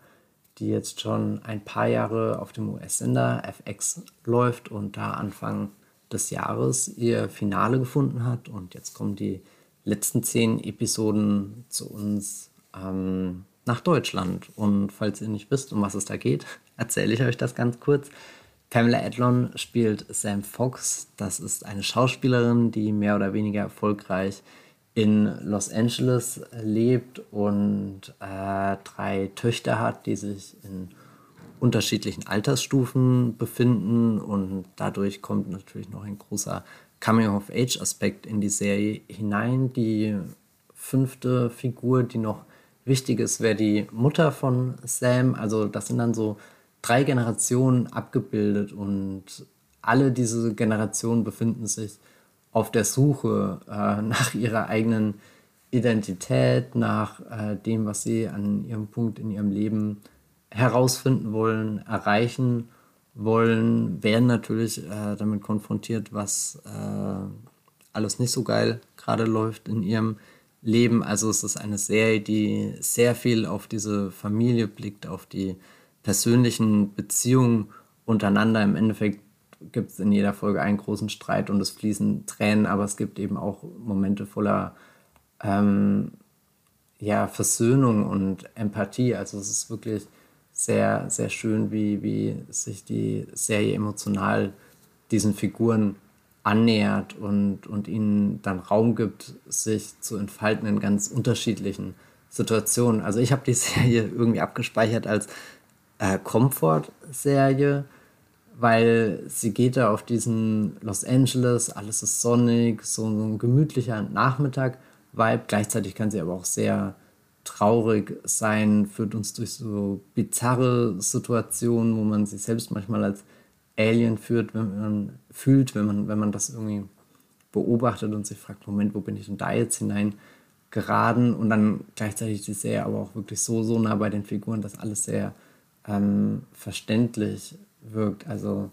die jetzt schon ein paar Jahre auf dem US-Sender FX läuft und da Anfang des Jahres ihr Finale gefunden hat. Und jetzt kommen die letzten zehn Episoden zu uns ähm, nach Deutschland. Und falls ihr nicht wisst, um was es da geht, erzähle ich euch das ganz kurz. Pamela Adlon spielt Sam Fox. Das ist eine Schauspielerin, die mehr oder weniger erfolgreich in Los Angeles lebt und äh, drei Töchter hat, die sich in unterschiedlichen Altersstufen befinden. Und dadurch kommt natürlich noch ein großer Coming-of-Age-Aspekt in die Serie hinein. Die fünfte Figur, die noch wichtig ist, wäre die Mutter von Sam. Also das sind dann so drei Generationen abgebildet und alle diese Generationen befinden sich auf der Suche äh, nach ihrer eigenen Identität, nach äh, dem, was sie an ihrem Punkt in ihrem Leben herausfinden wollen, erreichen wollen, werden natürlich äh, damit konfrontiert, was äh, alles nicht so geil gerade läuft in ihrem Leben. Also es ist eine Serie, die sehr viel auf diese Familie blickt, auf die persönlichen Beziehungen untereinander. Im Endeffekt gibt es in jeder Folge einen großen Streit und es fließen Tränen, aber es gibt eben auch Momente voller ähm, ja, Versöhnung und Empathie. Also es ist wirklich sehr, sehr schön, wie, wie sich die Serie emotional diesen Figuren annähert und, und ihnen dann Raum gibt, sich zu entfalten in ganz unterschiedlichen Situationen. Also ich habe die Serie irgendwie abgespeichert als äh, Comfort-Serie, weil sie geht da auf diesen Los Angeles, alles ist sonnig, so, so ein gemütlicher Nachmittag-Vibe. Gleichzeitig kann sie aber auch sehr traurig sein, führt uns durch so bizarre Situationen, wo man sich selbst manchmal als Alien führt, wenn man fühlt, wenn man, wenn man das irgendwie beobachtet und sich fragt, Moment, wo bin ich denn da jetzt hineingeraten? Und dann gleichzeitig die Serie aber auch wirklich so, so nah bei den Figuren, dass alles sehr ähm, verständlich wirkt. Also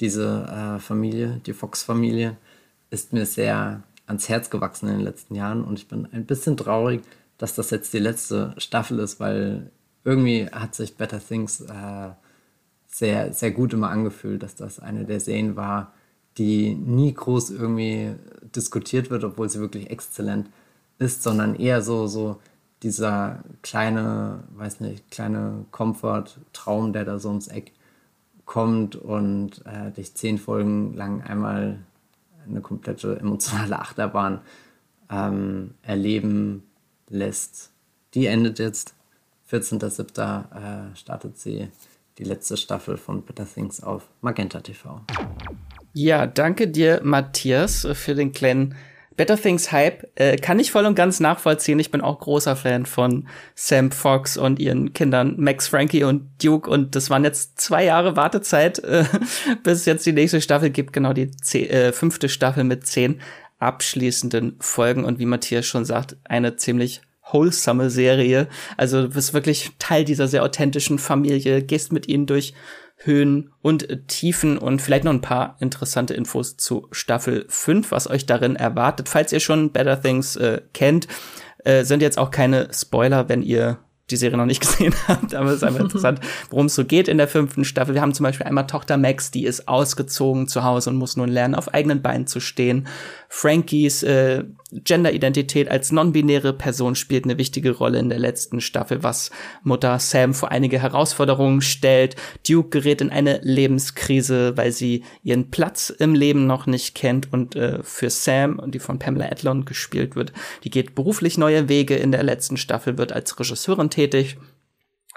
diese äh, Familie, die Fox-Familie, ist mir sehr ans Herz gewachsen in den letzten Jahren und ich bin ein bisschen traurig, dass das jetzt die letzte Staffel ist, weil irgendwie hat sich Better Things äh, sehr, sehr gut immer angefühlt, dass das eine der Serien war, die nie groß irgendwie diskutiert wird, obwohl sie wirklich exzellent ist, sondern eher so, so dieser kleine, weiß nicht, kleine Comfort-Traum, der da so ums Eck kommt und äh, dich zehn Folgen lang einmal eine komplette emotionale Achterbahn ähm, erleben lässt. Die endet jetzt. 14.07. Äh, startet sie die letzte Staffel von Better Things auf Magenta TV. Ja, danke dir, Matthias, für den kleinen Better Things Hype äh, kann ich voll und ganz nachvollziehen. Ich bin auch großer Fan von Sam Fox und ihren Kindern Max, Frankie und Duke. Und das waren jetzt zwei Jahre Wartezeit, äh, bis es jetzt die nächste Staffel gibt. Genau die zehn, äh, fünfte Staffel mit zehn abschließenden Folgen. Und wie Matthias schon sagt, eine ziemlich wholesome Serie. Also du bist wirklich Teil dieser sehr authentischen Familie, gehst mit ihnen durch Höhen und Tiefen und vielleicht noch ein paar interessante Infos zu Staffel 5, was euch darin erwartet. Falls ihr schon Better Things äh, kennt, äh, sind jetzt auch keine Spoiler, wenn ihr die Serie noch nicht gesehen habt, aber es ist einfach interessant, worum es so geht in der fünften Staffel. Wir haben zum Beispiel einmal Tochter Max, die ist ausgezogen zu Hause und muss nun lernen, auf eigenen Beinen zu stehen. Frankies äh, Genderidentität als non-binäre Person spielt eine wichtige Rolle in der letzten Staffel, was Mutter Sam vor einige Herausforderungen stellt. Duke gerät in eine Lebenskrise, weil sie ihren Platz im Leben noch nicht kennt und äh, für Sam, die von Pamela Adlon gespielt wird, die geht beruflich neue Wege in der letzten Staffel, wird als Regisseurin tätig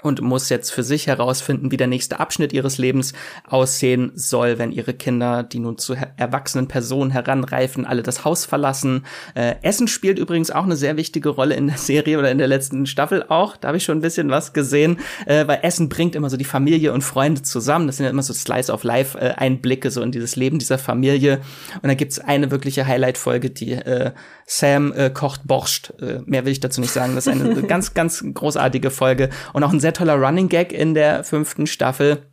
und muss jetzt für sich herausfinden, wie der nächste Abschnitt ihres Lebens aussehen soll, wenn ihre Kinder, die nun zu erwachsenen Personen heranreifen, alle das Haus verlassen. Äh, Essen spielt übrigens auch eine sehr wichtige Rolle in der Serie oder in der letzten Staffel auch. Da habe ich schon ein bisschen was gesehen, äh, weil Essen bringt immer so die Familie und Freunde zusammen. Das sind ja immer so Slice of Life äh, Einblicke so in dieses Leben dieser Familie. Und da gibt's eine wirkliche Highlight-Folge, die äh, Sam äh, kocht Borscht. Äh, mehr will ich dazu nicht sagen. Das ist eine ganz, ganz großartige Folge und auch ein sehr toller Running Gag in der fünften Staffel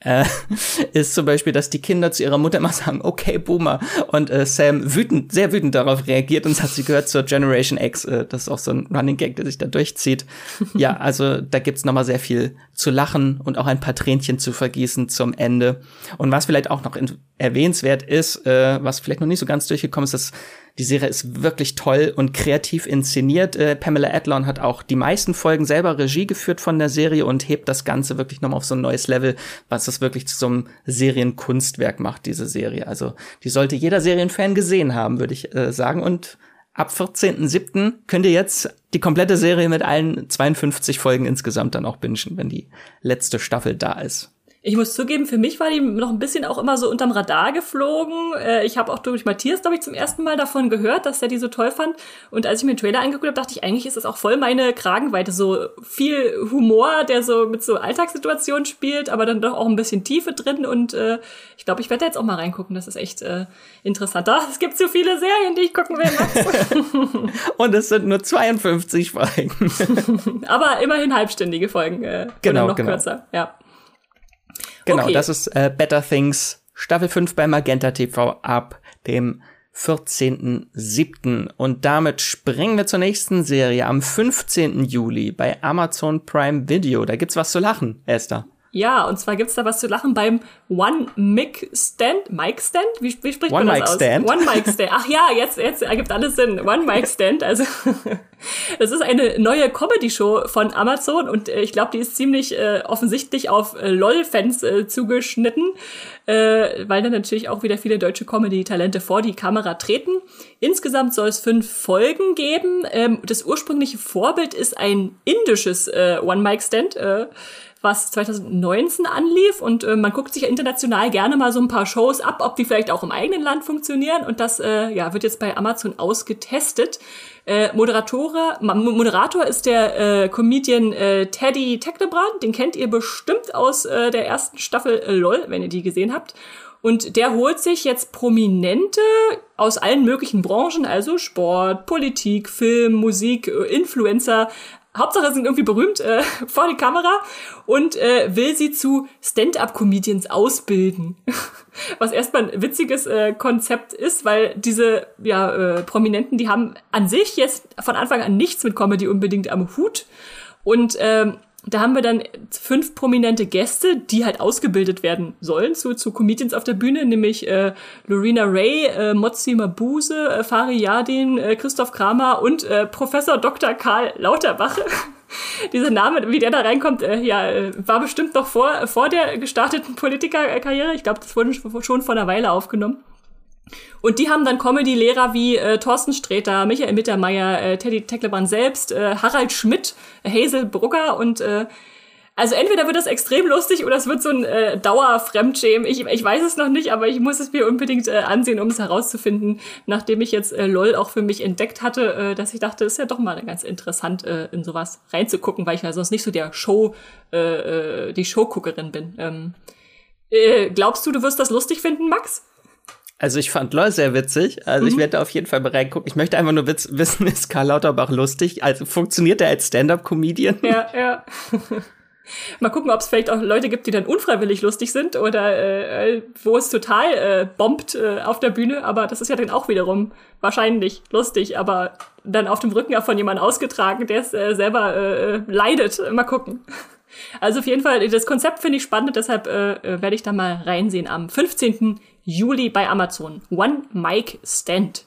äh, ist zum Beispiel, dass die Kinder zu ihrer Mutter immer sagen, okay, Boomer. Und äh, Sam wütend, sehr wütend darauf reagiert und sagt, sie gehört zur Generation X. Äh, das ist auch so ein Running Gag, der sich da durchzieht. ja, also da gibt's noch mal sehr viel zu lachen und auch ein paar Tränchen zu vergießen zum Ende. Und was vielleicht auch noch erwähnenswert ist, äh, was vielleicht noch nicht so ganz durchgekommen ist, dass die Serie ist wirklich toll und kreativ inszeniert. Äh, Pamela Adlon hat auch die meisten Folgen selber Regie geführt von der Serie und hebt das Ganze wirklich nochmal auf so ein neues Level, was es wirklich zu so einem Serienkunstwerk macht, diese Serie. Also die sollte jeder Serienfan gesehen haben, würde ich äh, sagen. Und ab 14.07. könnt ihr jetzt die komplette Serie mit allen 52 Folgen insgesamt dann auch bingen, wenn die letzte Staffel da ist. Ich muss zugeben, für mich war die noch ein bisschen auch immer so unterm Radar geflogen. Äh, ich habe auch durch Matthias, glaube ich, zum ersten Mal davon gehört, dass er die so toll fand. Und als ich mir den Trailer angeguckt habe, dachte ich, eigentlich ist das auch voll meine Kragenweite. So viel Humor, der so mit so Alltagssituationen spielt, aber dann doch auch ein bisschen Tiefe drin. Und äh, ich glaube, ich werde da jetzt auch mal reingucken. Das ist echt äh, interessant. Da, es gibt so viele Serien, die ich gucken will, Max. Und es sind nur 52 Folgen. aber immerhin halbstündige Folgen. Äh, genau, oder noch genau. kürzer. Ja. Genau, okay. das ist äh, Better Things, Staffel 5 bei Magenta TV ab dem 14.07. Und damit springen wir zur nächsten Serie am 15. Juli bei Amazon Prime Video. Da gibt's was zu lachen, Esther. Ja, und zwar gibt's da was zu lachen beim One Mic Stand. Mic Stand? Wie, wie spricht One man das Mic aus? Stand. One Mic Stand. Ach ja, jetzt, jetzt ergibt alles Sinn. One Mic Stand. Also, das ist eine neue Comedy-Show von Amazon und äh, ich glaube, die ist ziemlich äh, offensichtlich auf äh, LOL-Fans äh, zugeschnitten, äh, weil dann natürlich auch wieder viele deutsche Comedy-Talente vor die Kamera treten. Insgesamt soll es fünf Folgen geben. Ähm, das ursprüngliche Vorbild ist ein indisches äh, One Mic Stand. Äh, was 2019 anlief und äh, man guckt sich ja international gerne mal so ein paar Shows ab, ob die vielleicht auch im eigenen Land funktionieren und das äh, ja, wird jetzt bei Amazon ausgetestet. Äh, Moderator, ist der äh, Comedian äh, Teddy Tecklebrand, den kennt ihr bestimmt aus äh, der ersten Staffel äh, LOL, wenn ihr die gesehen habt. Und der holt sich jetzt Prominente aus allen möglichen Branchen, also Sport, Politik, Film, Musik, äh, Influencer, Hauptsache sind irgendwie berühmt äh, vor die Kamera und äh, will sie zu Stand-up-Comedians ausbilden. Was erstmal ein witziges äh, Konzept ist, weil diese ja, äh, Prominenten, die haben an sich jetzt von Anfang an nichts mit Comedy unbedingt am Hut. Und ähm, da haben wir dann fünf prominente Gäste, die halt ausgebildet werden sollen zu, zu Comedians auf der Bühne, nämlich äh, Lorena Ray, äh, Mozzi Mabuse, äh, Fari Yadin, äh, Christoph Kramer und äh, Professor Dr. Karl Lauterbach. Dieser Name, wie der da reinkommt, äh, ja, äh, war bestimmt noch vor, vor der gestarteten Politikerkarriere. Ich glaube, das wurde schon vor einer Weile aufgenommen. Und die haben dann Comedy-Lehrer wie äh, Thorsten Sträter, Michael Mittermeier, äh, Teddy Tecklebrand selbst, äh, Harald Schmidt, Hazel Brugger und äh, also entweder wird das extrem lustig oder es wird so ein äh, Dauerfremdschämen. Ich, ich weiß es noch nicht, aber ich muss es mir unbedingt äh, ansehen, um es herauszufinden, nachdem ich jetzt äh, LOL auch für mich entdeckt hatte, äh, dass ich dachte, es ist ja doch mal ganz interessant, äh, in sowas reinzugucken, weil ich ja sonst nicht so der Show, äh, äh, die Showguckerin bin. Ähm, äh, glaubst du, du wirst das lustig finden, Max? Also ich fand LOL sehr witzig. Also mhm. ich werde da auf jeden Fall bereit gucken. Ich möchte einfach nur wissen, ist Karl Lauterbach lustig? Also funktioniert er als Stand-up-Comedian? Ja, ja. Mal gucken, ob es vielleicht auch Leute gibt, die dann unfreiwillig lustig sind oder äh, wo es total äh, bombt äh, auf der Bühne. Aber das ist ja dann auch wiederum wahrscheinlich lustig, aber dann auf dem Rücken ja von jemandem ausgetragen, der es äh, selber äh, leidet. Mal gucken. Also auf jeden Fall, das Konzept finde ich spannend, deshalb äh, äh werde ich da mal reinsehen am 15. Juli bei Amazon. One Mic Stand.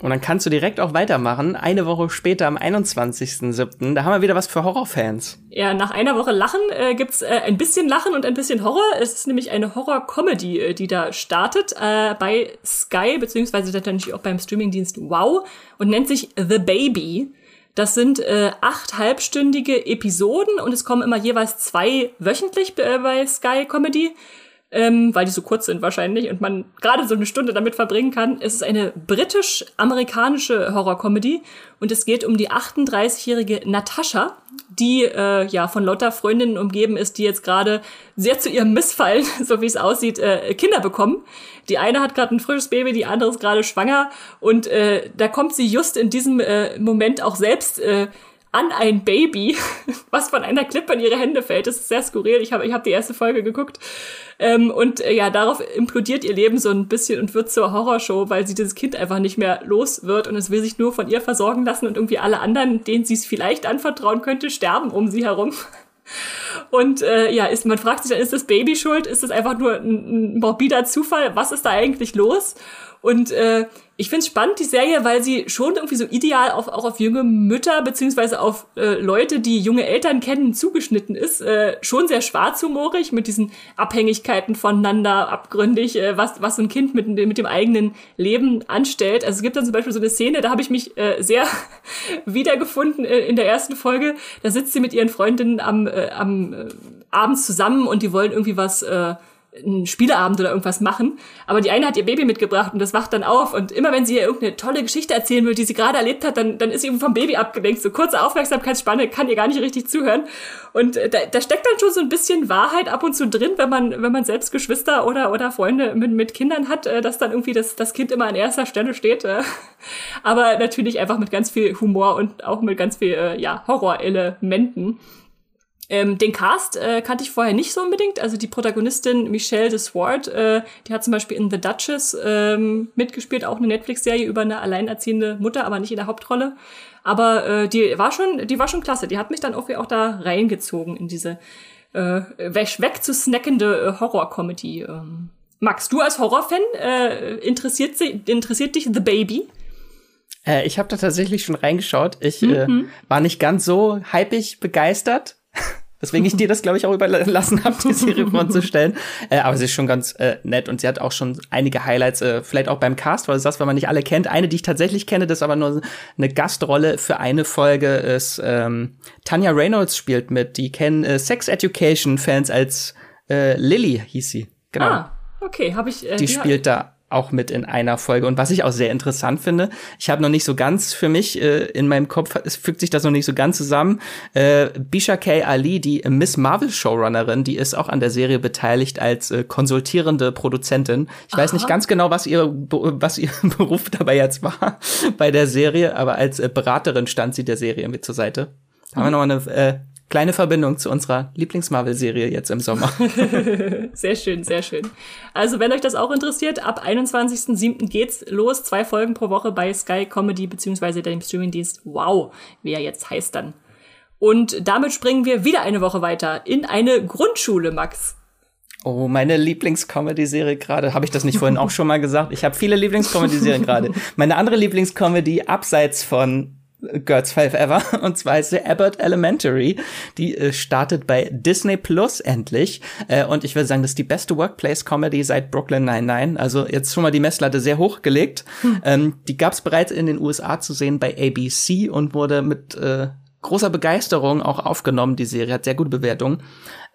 Und dann kannst du direkt auch weitermachen. Eine Woche später, am 21.07., da haben wir wieder was für Horrorfans. Ja, nach einer Woche Lachen äh, gibt's äh, ein bisschen Lachen und ein bisschen Horror. Es ist nämlich eine Horror-Comedy, äh, die da startet äh, bei Sky, beziehungsweise natürlich auch beim Streamingdienst Wow und nennt sich The Baby. Das sind äh, acht halbstündige Episoden und es kommen immer jeweils zwei wöchentlich äh, bei Sky Comedy ähm, weil die so kurz sind wahrscheinlich und man gerade so eine Stunde damit verbringen kann. Es ist eine britisch-amerikanische Horror-Comedy und es geht um die 38-jährige Natascha, die äh, ja von lauter Freundinnen umgeben ist, die jetzt gerade sehr zu ihrem Missfallen, so wie es aussieht, äh, Kinder bekommen. Die eine hat gerade ein frisches Baby, die andere ist gerade schwanger und äh, da kommt sie just in diesem äh, Moment auch selbst äh, an ein Baby, was von einer Klippe in ihre Hände fällt. Das ist sehr skurril. Ich habe ich hab die erste Folge geguckt. Ähm, und äh, ja, darauf implodiert ihr Leben so ein bisschen und wird zur Horrorshow, weil sie dieses Kind einfach nicht mehr los wird und es will sich nur von ihr versorgen lassen und irgendwie alle anderen, denen sie es vielleicht anvertrauen könnte, sterben um sie herum. Und äh, ja, ist, man fragt sich dann, ist das Baby schuld? Ist das einfach nur ein, ein morbider Zufall? Was ist da eigentlich los? Und äh, ich finde es spannend, die Serie, weil sie schon irgendwie so ideal auf, auch auf junge Mütter beziehungsweise auf äh, Leute, die junge Eltern kennen, zugeschnitten ist. Äh, schon sehr schwarzhumorig mit diesen Abhängigkeiten voneinander, abgründig, äh, was, was so ein Kind mit, mit dem eigenen Leben anstellt. Also es gibt dann zum Beispiel so eine Szene, da habe ich mich äh, sehr wiedergefunden äh, in der ersten Folge. Da sitzt sie mit ihren Freundinnen am, äh, am äh, abends zusammen und die wollen irgendwie was äh, einen Spieleabend oder irgendwas machen. Aber die eine hat ihr Baby mitgebracht und das wacht dann auf. Und immer wenn sie ihr irgendeine tolle Geschichte erzählen will, die sie gerade erlebt hat, dann, dann ist sie vom Baby abgelenkt. So kurze Aufmerksamkeitsspanne kann ihr gar nicht richtig zuhören. Und äh, da, da steckt dann schon so ein bisschen Wahrheit ab und zu drin, wenn man, wenn man selbst Geschwister oder, oder Freunde mit, mit Kindern hat, äh, dass dann irgendwie das, das Kind immer an erster Stelle steht. Äh. Aber natürlich einfach mit ganz viel Humor und auch mit ganz viel, ja, Horrorelementen. Ähm, den Cast äh, kannte ich vorher nicht so unbedingt. Also die Protagonistin Michelle de Swart, äh, die hat zum Beispiel in The Duchess ähm, mitgespielt, auch eine Netflix-Serie über eine alleinerziehende Mutter, aber nicht in der Hauptrolle. Aber äh, die war schon, die war schon klasse. Die hat mich dann irgendwie auch da reingezogen in diese äh, weg, weg zu snackende äh, Horror-Comedy. Ähm. Max, du als Horrorfan äh, interessiert, interessiert dich The Baby? Äh, ich habe da tatsächlich schon reingeschaut. Ich äh, mhm. äh, war nicht ganz so hypig begeistert. Deswegen ich dir das, glaube ich, auch überlassen habe, die Serie vorzustellen. Äh, aber sie ist schon ganz äh, nett und sie hat auch schon einige Highlights, äh, vielleicht auch beim Cast, weil du sagst, wenn man nicht alle kennt. Eine, die ich tatsächlich kenne, das ist aber nur eine Gastrolle für eine Folge, ist ähm, Tanya Reynolds spielt mit. Die kennen äh, Sex Education Fans als äh, Lily, hieß sie. Genau. Ah, okay, habe ich. Äh, die, die spielt da auch mit in einer Folge. Und was ich auch sehr interessant finde, ich habe noch nicht so ganz für mich äh, in meinem Kopf, es fügt sich das noch nicht so ganz zusammen. Äh, Bisha K. Ali, die Miss Marvel Showrunnerin, die ist auch an der Serie beteiligt als äh, konsultierende Produzentin. Ich Aha. weiß nicht ganz genau, was ihr was ihr Beruf dabei jetzt war bei der Serie, aber als äh, Beraterin stand sie der Serie mit zur Seite. Da haben wir mhm. noch eine äh, kleine Verbindung zu unserer Lieblings-Marvel-Serie jetzt im Sommer. sehr schön, sehr schön. Also, wenn euch das auch interessiert, ab 21.07. geht's los. Zwei Folgen pro Woche bei Sky Comedy beziehungsweise dem Streamingdienst Wow, wie er jetzt heißt dann. Und damit springen wir wieder eine Woche weiter in eine Grundschule, Max. Oh, meine Lieblings-Comedy-Serie gerade. Habe ich das nicht vorhin auch schon mal gesagt? Ich habe viele Lieblings-Comedy-Serien gerade. Meine andere Lieblings-Comedy abseits von Girls Five Ever. Und zwar ist The Abbott Elementary. Die äh, startet bei Disney Plus endlich. Äh, und ich würde sagen, das ist die beste Workplace-Comedy seit Brooklyn 99. Also jetzt schon mal die Messlatte sehr hoch gelegt. Hm. Ähm, die gab es bereits in den USA zu sehen bei ABC und wurde mit äh, großer Begeisterung auch aufgenommen. Die Serie hat sehr gute Bewertungen.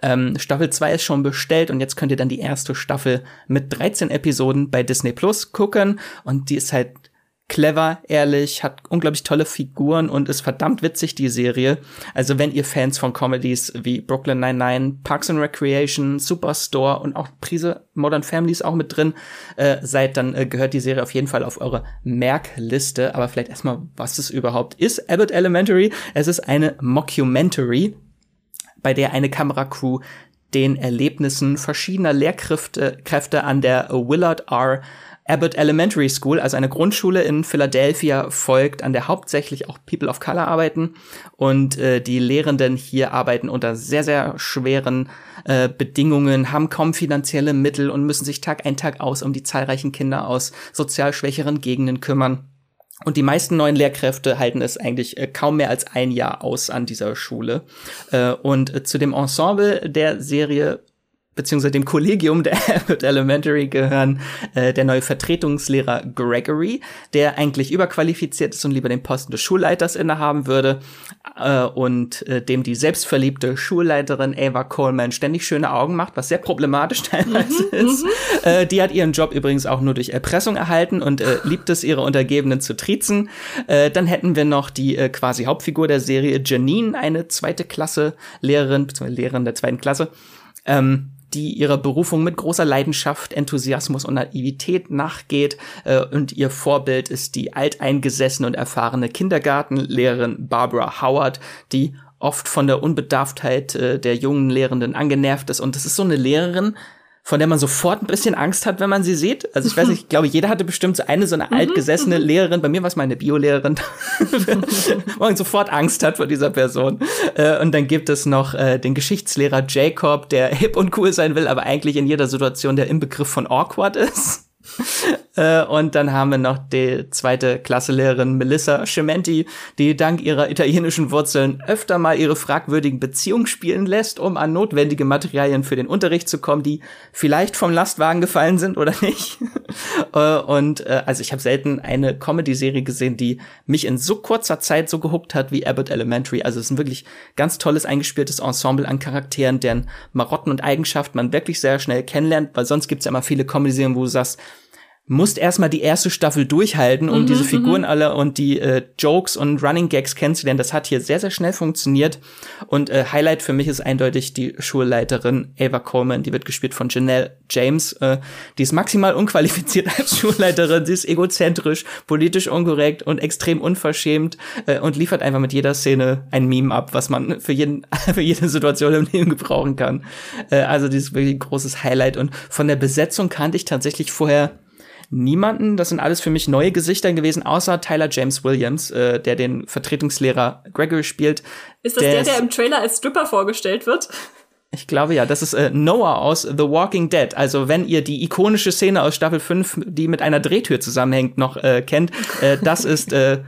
Ähm, Staffel 2 ist schon bestellt und jetzt könnt ihr dann die erste Staffel mit 13 Episoden bei Disney Plus gucken. Und die ist halt clever, ehrlich, hat unglaublich tolle Figuren und ist verdammt witzig, die Serie. Also wenn ihr Fans von Comedies wie Brooklyn Nine-Nine, Parks and Recreation, Superstore und auch Prise Modern Families auch mit drin äh, seid, dann äh, gehört die Serie auf jeden Fall auf eure Merkliste. Aber vielleicht erstmal, was es überhaupt ist. Abbott Elementary, es ist eine Mockumentary, bei der eine Kameracrew den Erlebnissen verschiedener Lehrkräfte Kräfte an der Willard R. Abbott Elementary School, also eine Grundschule in Philadelphia, folgt, an der hauptsächlich auch People of Color arbeiten. Und äh, die Lehrenden hier arbeiten unter sehr, sehr schweren äh, Bedingungen, haben kaum finanzielle Mittel und müssen sich Tag ein, Tag aus um die zahlreichen Kinder aus sozial schwächeren Gegenden kümmern. Und die meisten neuen Lehrkräfte halten es eigentlich äh, kaum mehr als ein Jahr aus an dieser Schule. Äh, und äh, zu dem Ensemble der Serie beziehungsweise dem Kollegium der Abbott Elementary gehören äh, der neue Vertretungslehrer Gregory, der eigentlich überqualifiziert ist und lieber den Posten des Schulleiters innehaben würde, äh, und äh, dem die selbstverliebte Schulleiterin Ava Coleman ständig schöne Augen macht, was sehr problematisch teilweise mhm, ist. Mhm. Äh, die hat ihren Job übrigens auch nur durch Erpressung erhalten und äh, liebt es, ihre Untergebenen zu triezen. Äh, dann hätten wir noch die äh, quasi Hauptfigur der Serie, Janine, eine zweite Klasse Lehrerin, beziehungsweise Lehrerin der zweiten Klasse. Ähm, die ihrer Berufung mit großer Leidenschaft, Enthusiasmus und Naivität nachgeht. Äh, und ihr Vorbild ist die alteingesessene und erfahrene Kindergartenlehrerin Barbara Howard, die oft von der Unbedarftheit äh, der jungen Lehrenden angenervt ist. Und das ist so eine Lehrerin, von der man sofort ein bisschen Angst hat, wenn man sie sieht. Also ich weiß nicht, ich glaube, jeder hatte bestimmt so eine so eine mhm. altgesessene Lehrerin. Bei mir war es meine Biolehrerin, wo man sofort Angst hat vor dieser Person. Äh, und dann gibt es noch äh, den Geschichtslehrer Jacob, der hip und cool sein will, aber eigentlich in jeder Situation der Inbegriff von awkward ist. Äh, und dann haben wir noch die zweite Klasselehrerin Melissa Cementi, die dank ihrer italienischen Wurzeln öfter mal ihre fragwürdigen Beziehungen spielen lässt, um an notwendige Materialien für den Unterricht zu kommen, die vielleicht vom Lastwagen gefallen sind oder nicht. Äh, und äh, also ich habe selten eine Comedy-Serie gesehen, die mich in so kurzer Zeit so gehuckt hat wie Abbott Elementary. Also es ist ein wirklich ganz tolles eingespieltes Ensemble an Charakteren, deren Marotten und Eigenschaften man wirklich sehr schnell kennenlernt, weil sonst gibt's ja immer viele Comedy-Serien, wo du sagst, musst erstmal die erste Staffel durchhalten, um mhm, diese Figuren mhm. alle und die äh, Jokes und Running Gags kennenzulernen. Das hat hier sehr, sehr schnell funktioniert. Und äh, Highlight für mich ist eindeutig die Schulleiterin Ava Coleman. Die wird gespielt von Janelle James. Äh, die ist maximal unqualifiziert als Schulleiterin. Sie ist egozentrisch, politisch unkorrekt und extrem unverschämt äh, und liefert einfach mit jeder Szene ein Meme ab, was man für, jeden, für jede Situation im Leben gebrauchen kann. Äh, also dieses wirklich ein großes Highlight. Und von der Besetzung kannte ich tatsächlich vorher niemanden. Das sind alles für mich neue Gesichter gewesen, außer Tyler James Williams, äh, der den Vertretungslehrer Gregory spielt. Ist das der, der, der im Trailer als Stripper vorgestellt wird? Ich glaube ja, das ist äh, Noah aus The Walking Dead. Also wenn ihr die ikonische Szene aus Staffel 5, die mit einer Drehtür zusammenhängt, noch äh, kennt, äh, das ist äh,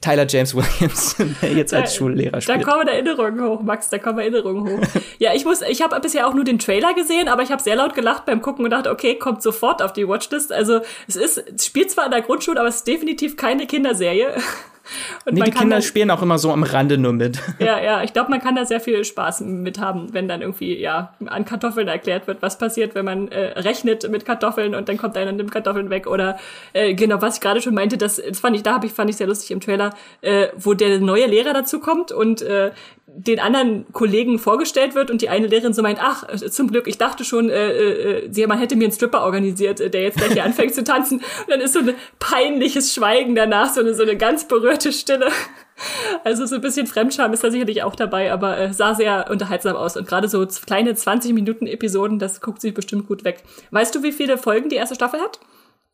Tyler James Williams, der jetzt als da, Schullehrer spielt. Da kommen Erinnerungen hoch, Max, da kommen Erinnerungen hoch. ja, ich muss, ich habe bisher auch nur den Trailer gesehen, aber ich habe sehr laut gelacht beim Gucken und dachte, okay, kommt sofort auf die Watchlist. Also es ist, es spielt zwar in der Grundschule, aber es ist definitiv keine Kinderserie. Und nee, die Kinder da, spielen auch immer so am Rande nur mit. Ja, ja, ich glaube, man kann da sehr viel Spaß mit haben, wenn dann irgendwie, ja, an Kartoffeln erklärt wird, was passiert, wenn man äh, rechnet mit Kartoffeln und dann kommt einer und nimmt Kartoffeln weg. Oder äh, genau, was ich gerade schon meinte, das, das fand ich, da habe ich, fand ich sehr lustig im Trailer, äh, wo der neue Lehrer dazu kommt und äh, den anderen Kollegen vorgestellt wird und die eine Lehrerin so meint, ach, zum Glück, ich dachte schon, äh, äh, man hätte mir einen Stripper organisiert, äh, der jetzt gleich hier anfängt zu tanzen. Und dann ist so ein peinliches Schweigen danach, so eine, so eine ganz berührte Stille. Also so ein bisschen Fremdscham ist da sicherlich auch dabei, aber äh, sah sehr unterhaltsam aus. Und gerade so kleine 20 Minuten Episoden, das guckt sie bestimmt gut weg. Weißt du, wie viele Folgen die erste Staffel hat?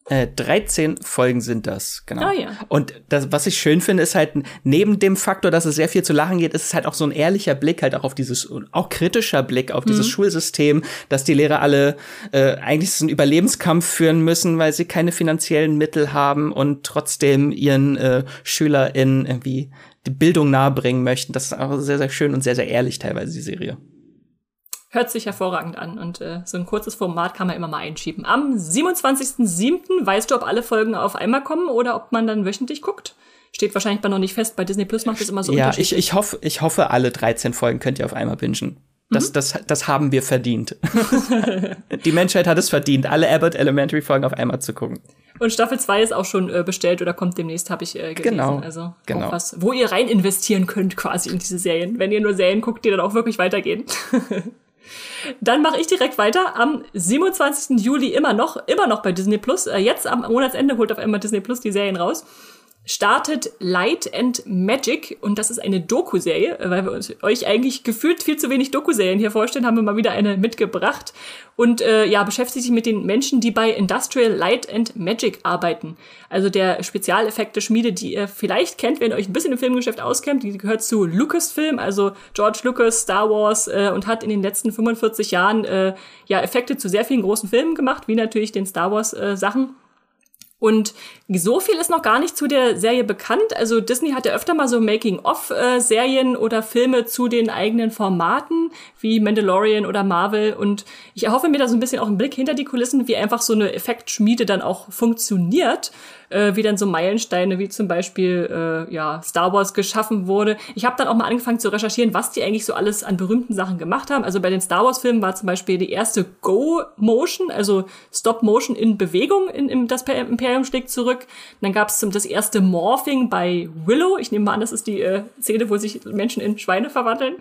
Äh, 13 Folgen sind das, genau. Oh, ja. Und das, was ich schön finde, ist halt, neben dem Faktor, dass es sehr viel zu lachen geht, ist es halt auch so ein ehrlicher Blick halt auch auf dieses, auch kritischer Blick auf dieses mhm. Schulsystem, dass die Lehrer alle äh, eigentlich so einen Überlebenskampf führen müssen, weil sie keine finanziellen Mittel haben und trotzdem ihren äh, SchülerInnen irgendwie die Bildung nahebringen möchten. Das ist auch sehr, sehr schön und sehr, sehr ehrlich teilweise, die Serie. Hört sich hervorragend an und äh, so ein kurzes Format kann man immer mal einschieben. Am 27.07. weißt du, ob alle Folgen auf einmal kommen oder ob man dann wöchentlich guckt? Steht wahrscheinlich bei noch nicht fest. Bei Disney Plus macht es immer so Ja, ich, ich, hoffe, ich hoffe, alle 13 Folgen könnt ihr auf einmal bingen. Das, mhm. das, das haben wir verdient. Die Menschheit hat es verdient, alle Abbott Elementary Folgen auf einmal zu gucken. Und Staffel 2 ist auch schon äh, bestellt oder kommt demnächst, habe ich äh, gelesen. Genau. Also genau. auch was, wo ihr rein investieren könnt quasi in diese Serien, wenn ihr nur Serien guckt, die dann auch wirklich weitergehen. Dann mache ich direkt weiter. Am 27. Juli immer noch, immer noch bei Disney Plus. Äh, jetzt am Monatsende holt auf einmal Disney Plus die Serien raus. Startet Light and Magic und das ist eine Doku-Serie, weil wir uns, euch eigentlich gefühlt viel zu wenig Doku-Serien hier vorstellen, haben wir mal wieder eine mitgebracht und äh, ja, beschäftigt sich mit den Menschen, die bei Industrial Light and Magic arbeiten. Also der Spezialeffekte-Schmiede, die ihr vielleicht kennt, wenn ihr euch ein bisschen im Filmgeschäft auskennt, die gehört zu Lucasfilm, also George Lucas, Star Wars äh, und hat in den letzten 45 Jahren äh, ja Effekte zu sehr vielen großen Filmen gemacht, wie natürlich den Star Wars äh, Sachen. Und so viel ist noch gar nicht zu der Serie bekannt. Also Disney hat ja öfter mal so Making-of-Serien oder Filme zu den eigenen Formaten, wie Mandalorian oder Marvel. Und ich erhoffe mir da so ein bisschen auch einen Blick hinter die Kulissen, wie einfach so eine Effektschmiede dann auch funktioniert äh, wie dann so Meilensteine wie zum Beispiel äh, ja Star Wars geschaffen wurde. Ich habe dann auch mal angefangen zu recherchieren, was die eigentlich so alles an berühmten Sachen gemacht haben. Also bei den Star Wars Filmen war zum Beispiel die erste Go Motion, also Stop Motion in Bewegung in, in das Imperium schlägt zurück. dann gab es das erste Morphing bei Willow. Ich nehme mal an, das ist die äh, Szene, wo sich Menschen in Schweine verwandeln.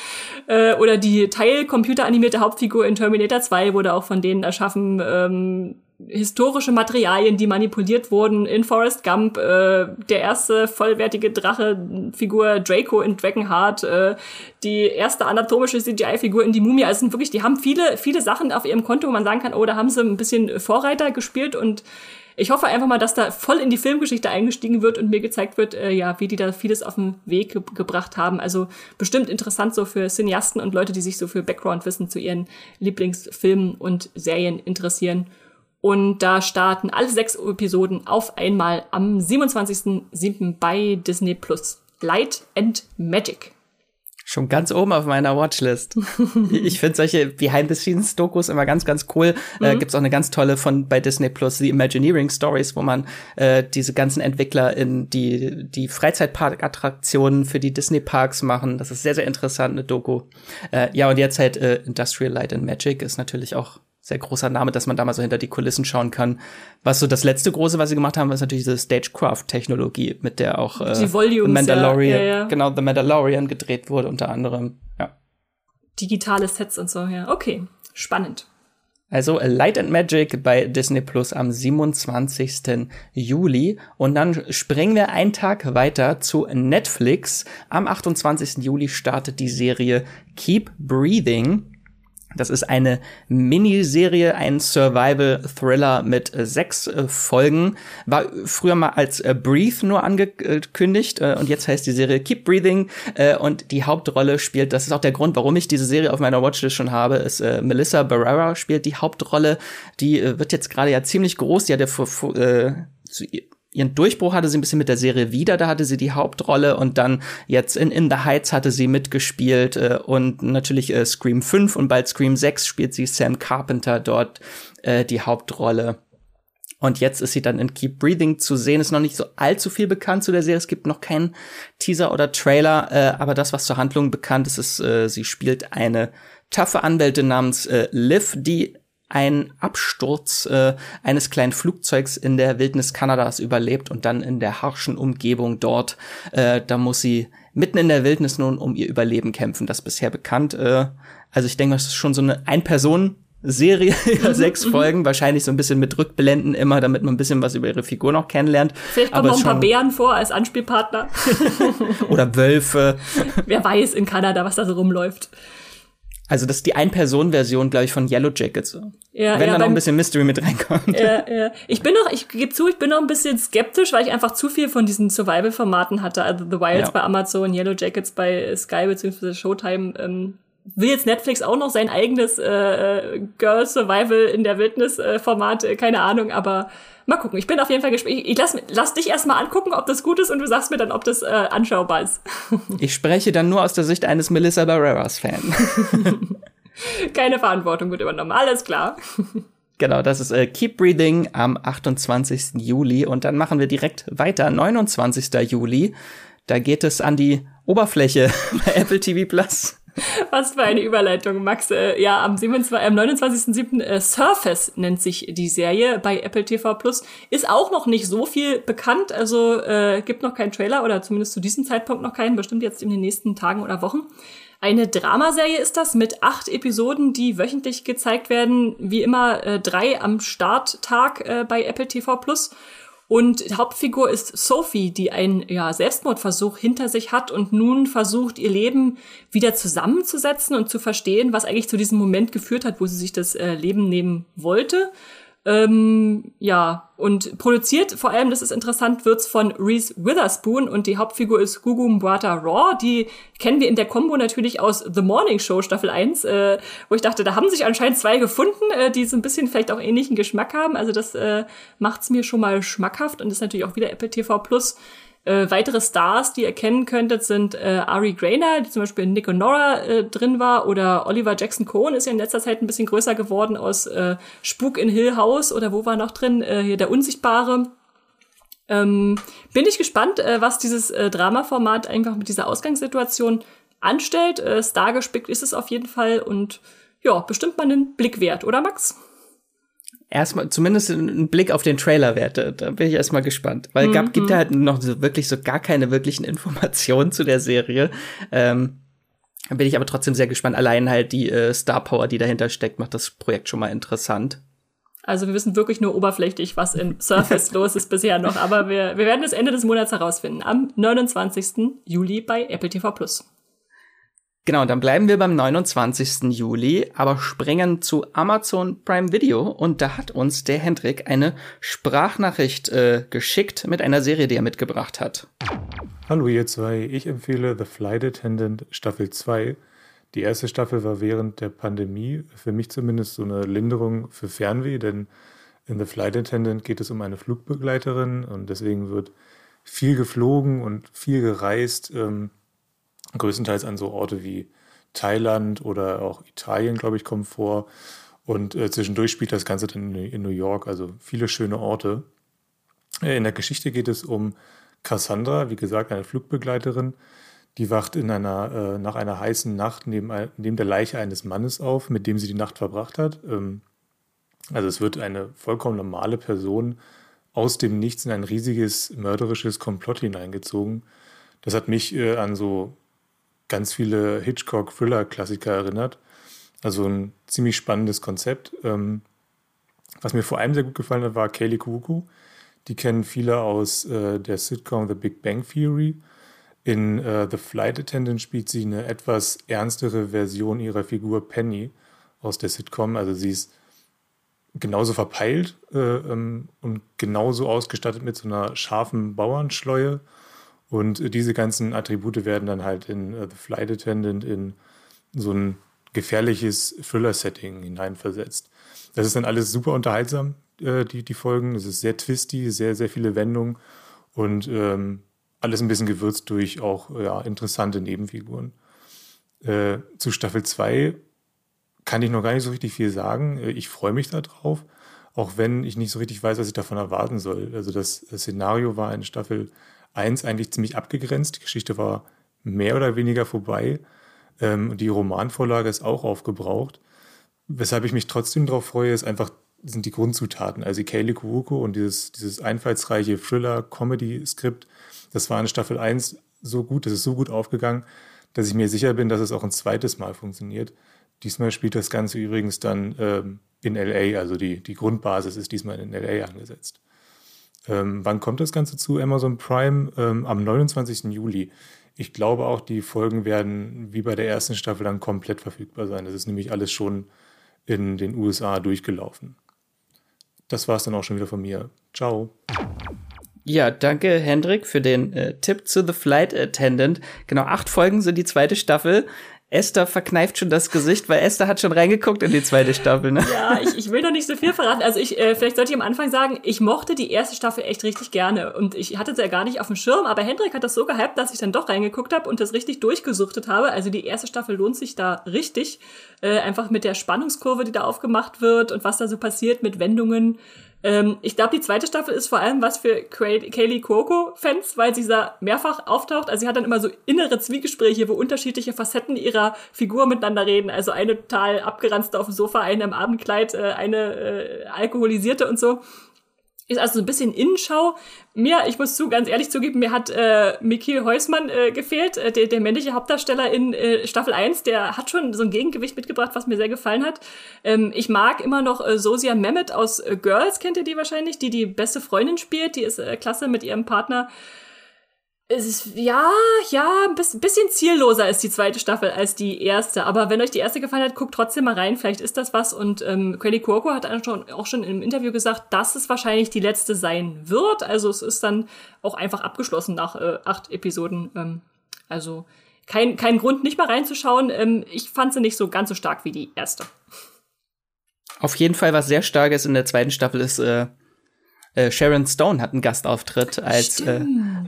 äh, oder die teilcomputeranimierte Hauptfigur in Terminator 2 wurde auch von denen erschaffen. Ähm, historische Materialien, die manipuliert wurden. In Forrest Gump, äh, der erste vollwertige Drache-Figur Draco in Dragonheart, äh, die erste anatomische CGI-Figur in die Mumie. Also sind wirklich, die haben viele, viele Sachen auf ihrem Konto, wo man sagen kann, oh, da haben sie ein bisschen Vorreiter gespielt und ich hoffe einfach mal, dass da voll in die Filmgeschichte eingestiegen wird und mir gezeigt wird, äh, ja, wie die da vieles auf den Weg ge gebracht haben. Also bestimmt interessant so für Cineasten und Leute, die sich so für Background-Wissen zu ihren Lieblingsfilmen und Serien interessieren. Und da starten alle sechs Episoden auf einmal am 27.07. bei Disney Plus. Light and Magic. Schon ganz oben auf meiner Watchlist. ich finde solche Behind-the-Scenes-Dokus immer ganz, ganz cool. Äh, mhm. Äh, gibt's auch eine ganz tolle von bei Disney Plus, The Imagineering Stories, wo man äh, diese ganzen Entwickler in die, die Freizeitpark-Attraktionen für die Disney-Parks machen. Das ist sehr, sehr interessant, eine Doku. Äh, ja, und jetzt halt äh, Industrial Light and Magic ist natürlich auch sehr großer Name, dass man da mal so hinter die Kulissen schauen kann. Was so das letzte große, was sie gemacht haben, ist natürlich diese Stagecraft-Technologie, mit der auch äh, die Volumes, The Mandalorian, ja, ja, ja. genau, The Mandalorian gedreht wurde unter anderem. Ja. Digitale Sets und so, ja. Okay, spannend. Also Light and Magic bei Disney Plus am 27. Juli. Und dann springen wir einen Tag weiter zu Netflix. Am 28. Juli startet die Serie Keep Breathing. Das ist eine Miniserie, ein Survival-Thriller mit äh, sechs äh, Folgen. War früher mal als äh, Breathe nur angekündigt äh, und jetzt heißt die Serie Keep Breathing. Äh, und die Hauptrolle spielt, das ist auch der Grund, warum ich diese Serie auf meiner Watchlist schon habe, ist äh, Melissa Barrera spielt die Hauptrolle. Die wird jetzt gerade ja ziemlich groß. Die hat ja vor, vor, zu ihren Durchbruch hatte sie ein bisschen mit der Serie wieder, da hatte sie die Hauptrolle und dann jetzt in In the Heights hatte sie mitgespielt äh, und natürlich äh, Scream 5 und bald Scream 6 spielt sie Sam Carpenter dort äh, die Hauptrolle. Und jetzt ist sie dann in Keep Breathing zu sehen. Ist noch nicht so allzu viel bekannt zu der Serie. Es gibt noch keinen Teaser oder Trailer, äh, aber das, was zur Handlung bekannt ist, ist, äh, sie spielt eine taffe Anwältin namens äh, Liv, die ein Absturz äh, eines kleinen Flugzeugs in der Wildnis Kanadas überlebt und dann in der harschen Umgebung dort, äh, da muss sie mitten in der Wildnis nun um ihr Überleben kämpfen. Das ist bisher bekannt. Äh, also ich denke, das ist schon so eine Ein-Personen- Serie über mhm, sechs mhm. Folgen, wahrscheinlich so ein bisschen mit Rückblenden immer, damit man ein bisschen was über ihre Figur noch kennenlernt. Vielleicht kommen noch ein paar Bären vor als Anspielpartner. Oder Wölfe. Wer weiß in Kanada, was da so rumläuft. Also das ist die Ein-Personen-Version, glaube ich, von Yellow Jackets. Ja, Wenn ja, da noch ein bisschen Mystery mit reinkommt. Ja, ja. Ich bin noch, ich gebe zu, ich bin noch ein bisschen skeptisch, weil ich einfach zu viel von diesen Survival-Formaten hatte. Also The Wilds ja. bei Amazon, Yellow Jackets bei Sky bzw. Showtime. Ähm, will jetzt Netflix auch noch sein eigenes äh, Girl Survival in der Wildnis äh, Format, äh, keine Ahnung, aber mal gucken. Ich bin auf jeden Fall gespannt. Ich, ich lass, lass dich erstmal angucken, ob das gut ist und du sagst mir dann, ob das äh, anschaubar ist. ich spreche dann nur aus der Sicht eines Melissa Barreras Fan. Keine Verantwortung wird übernommen. Alles klar. Genau, das ist äh, Keep Breathing am 28. Juli und dann machen wir direkt weiter, 29. Juli. Da geht es an die Oberfläche bei Apple TV Plus. Was für eine Überleitung, Max. Äh, ja, am, 27, am 29.07. Äh, Surface nennt sich die Serie bei Apple TV Plus. Ist auch noch nicht so viel bekannt, also äh, gibt noch keinen Trailer oder zumindest zu diesem Zeitpunkt noch keinen, bestimmt jetzt in den nächsten Tagen oder Wochen. Eine Dramaserie ist das mit acht Episoden, die wöchentlich gezeigt werden. Wie immer äh, drei am Starttag äh, bei Apple TV Plus. Und Hauptfigur ist Sophie, die einen ja, Selbstmordversuch hinter sich hat und nun versucht, ihr Leben wieder zusammenzusetzen und zu verstehen, was eigentlich zu diesem Moment geführt hat, wo sie sich das äh, Leben nehmen wollte. Ähm, ja, und produziert, vor allem, das ist interessant, wird's von Reese Witherspoon und die Hauptfigur ist Gugu Mbwata Raw. Die kennen wir in der Combo natürlich aus The Morning Show Staffel 1, äh, wo ich dachte, da haben sich anscheinend zwei gefunden, äh, die so ein bisschen vielleicht auch ähnlichen Geschmack haben. Also das äh, macht's mir schon mal schmackhaft und ist natürlich auch wieder Apple TV Plus. Äh, weitere Stars, die ihr kennen könntet, sind äh, Ari Grainer, die zum Beispiel in Nick und Nora äh, drin war, oder Oliver Jackson Cohen ist ja in letzter Zeit ein bisschen größer geworden aus äh, Spuk in Hill House oder wo war noch drin? Äh, hier der Unsichtbare. Ähm, bin ich gespannt, äh, was dieses äh, Dramaformat einfach mit dieser Ausgangssituation anstellt. Äh, Stargespickt ist es auf jeden Fall und ja, bestimmt mal einen Blick wert, oder Max? Erstmal zumindest einen Blick auf den Trailer werte. Da bin ich erstmal gespannt. Weil es mhm. gibt halt noch so wirklich so gar keine wirklichen Informationen zu der Serie. Ähm, bin ich aber trotzdem sehr gespannt. Allein halt die äh, Star Power, die dahinter steckt, macht das Projekt schon mal interessant. Also wir wissen wirklich nur oberflächlich, was in Surface los ist bisher noch. Aber wir, wir werden es Ende des Monats herausfinden. Am 29. Juli bei Apple TV Plus. Genau, dann bleiben wir beim 29. Juli, aber springen zu Amazon Prime Video und da hat uns der Hendrik eine Sprachnachricht äh, geschickt mit einer Serie, die er mitgebracht hat. Hallo ihr zwei, ich empfehle The Flight Attendant Staffel 2. Die erste Staffel war während der Pandemie für mich zumindest so eine Linderung für Fernweh, denn in The Flight Attendant geht es um eine Flugbegleiterin und deswegen wird viel geflogen und viel gereist. Ähm, größtenteils an so Orte wie Thailand oder auch Italien, glaube ich, kommen vor. Und äh, zwischendurch spielt das Ganze dann in, New York, also viele schöne Orte. Äh, in der Geschichte geht es um Cassandra, wie gesagt, eine Flugbegleiterin, die wacht in einer, äh, nach einer heißen Nacht neben, neben der Leiche eines Mannes auf, mit dem sie die Nacht verbracht hat. Ähm, also es wird eine vollkommen normale Person aus dem Nichts in ein riesiges mörderisches Komplott hineingezogen. Das hat mich äh, an so ganz viele Hitchcock-Thriller-Klassiker erinnert. Also ein ziemlich spannendes Konzept. Ähm, was mir vor allem sehr gut gefallen hat, war Kaylee Kuku. Die kennen viele aus äh, der Sitcom The Big Bang Theory. In äh, The Flight Attendant spielt sie eine etwas ernstere Version ihrer Figur Penny aus der Sitcom. Also sie ist genauso verpeilt äh, ähm, und genauso ausgestattet mit so einer scharfen Bauernschleue und diese ganzen Attribute werden dann halt in uh, The Flight Attendant in so ein gefährliches Thriller-Setting hineinversetzt. Das ist dann alles super unterhaltsam, äh, die, die Folgen. Es ist sehr twisty, sehr, sehr viele Wendungen und ähm, alles ein bisschen gewürzt durch auch ja, interessante Nebenfiguren. Äh, zu Staffel 2 kann ich noch gar nicht so richtig viel sagen. Äh, ich freue mich darauf, auch wenn ich nicht so richtig weiß, was ich davon erwarten soll. Also das Szenario war in Staffel 1 eigentlich ziemlich abgegrenzt. Die Geschichte war mehr oder weniger vorbei. Ähm, die Romanvorlage ist auch aufgebraucht. Weshalb ich mich trotzdem darauf freue, ist einfach, sind die Grundzutaten. Also Kaylee Kuruko und dieses, dieses einfallsreiche Thriller-Comedy-Skript, das war in Staffel 1 so gut, das ist so gut aufgegangen, dass ich mir sicher bin, dass es auch ein zweites Mal funktioniert. Diesmal spielt das Ganze übrigens dann ähm, in LA, also die, die Grundbasis ist diesmal in LA angesetzt. Ähm, wann kommt das Ganze zu Amazon Prime? Ähm, am 29. Juli. Ich glaube auch, die Folgen werden wie bei der ersten Staffel dann komplett verfügbar sein. Das ist nämlich alles schon in den USA durchgelaufen. Das war es dann auch schon wieder von mir. Ciao. Ja, danke Hendrik für den äh, Tipp zu The Flight Attendant. Genau, acht Folgen sind die zweite Staffel. Esther verkneift schon das Gesicht, weil Esther hat schon reingeguckt in die zweite Staffel, ne? Ja, ich, ich will noch nicht so viel verraten. Also ich, äh, vielleicht sollte ich am Anfang sagen, ich mochte die erste Staffel echt richtig gerne. Und ich hatte sie ja gar nicht auf dem Schirm, aber Hendrik hat das so gehypt, dass ich dann doch reingeguckt habe und das richtig durchgesuchtet habe. Also die erste Staffel lohnt sich da richtig. Äh, einfach mit der Spannungskurve, die da aufgemacht wird und was da so passiert mit Wendungen. Ähm, ich glaube, die zweite Staffel ist vor allem was für Kaylee Cuoco-Fans, weil sie da mehrfach auftaucht. Also sie hat dann immer so innere Zwiegespräche, wo unterschiedliche Facetten ihrer Figur miteinander reden. Also eine total abgeranzte auf dem Sofa, eine im Abendkleid, äh, eine äh, alkoholisierte und so. Ist also so ein bisschen Innenschau. Mir, ich muss zu, ganz ehrlich zugeben, mir hat äh, Mikil Heusmann äh, gefehlt, äh, der, der männliche Hauptdarsteller in äh, Staffel 1, der hat schon so ein Gegengewicht mitgebracht, was mir sehr gefallen hat. Ähm, ich mag immer noch äh, Sosia Mehmet aus äh, Girls, kennt ihr die wahrscheinlich, die die beste Freundin spielt, die ist äh, klasse mit ihrem Partner es ist, ja, ja, ein bisschen zielloser ist die zweite Staffel als die erste. Aber wenn euch die erste gefallen hat, guckt trotzdem mal rein. Vielleicht ist das was. Und ähm, Kelly Cuoco hat auch schon im Interview gesagt, dass es wahrscheinlich die letzte sein wird. Also es ist dann auch einfach abgeschlossen nach äh, acht Episoden. Ähm, also kein, kein Grund, nicht mal reinzuschauen. Ähm, ich fand sie nicht so ganz so stark wie die erste. Auf jeden Fall, was sehr stark ist in der zweiten Staffel, ist äh, äh, Sharon Stone hat einen Gastauftritt als äh,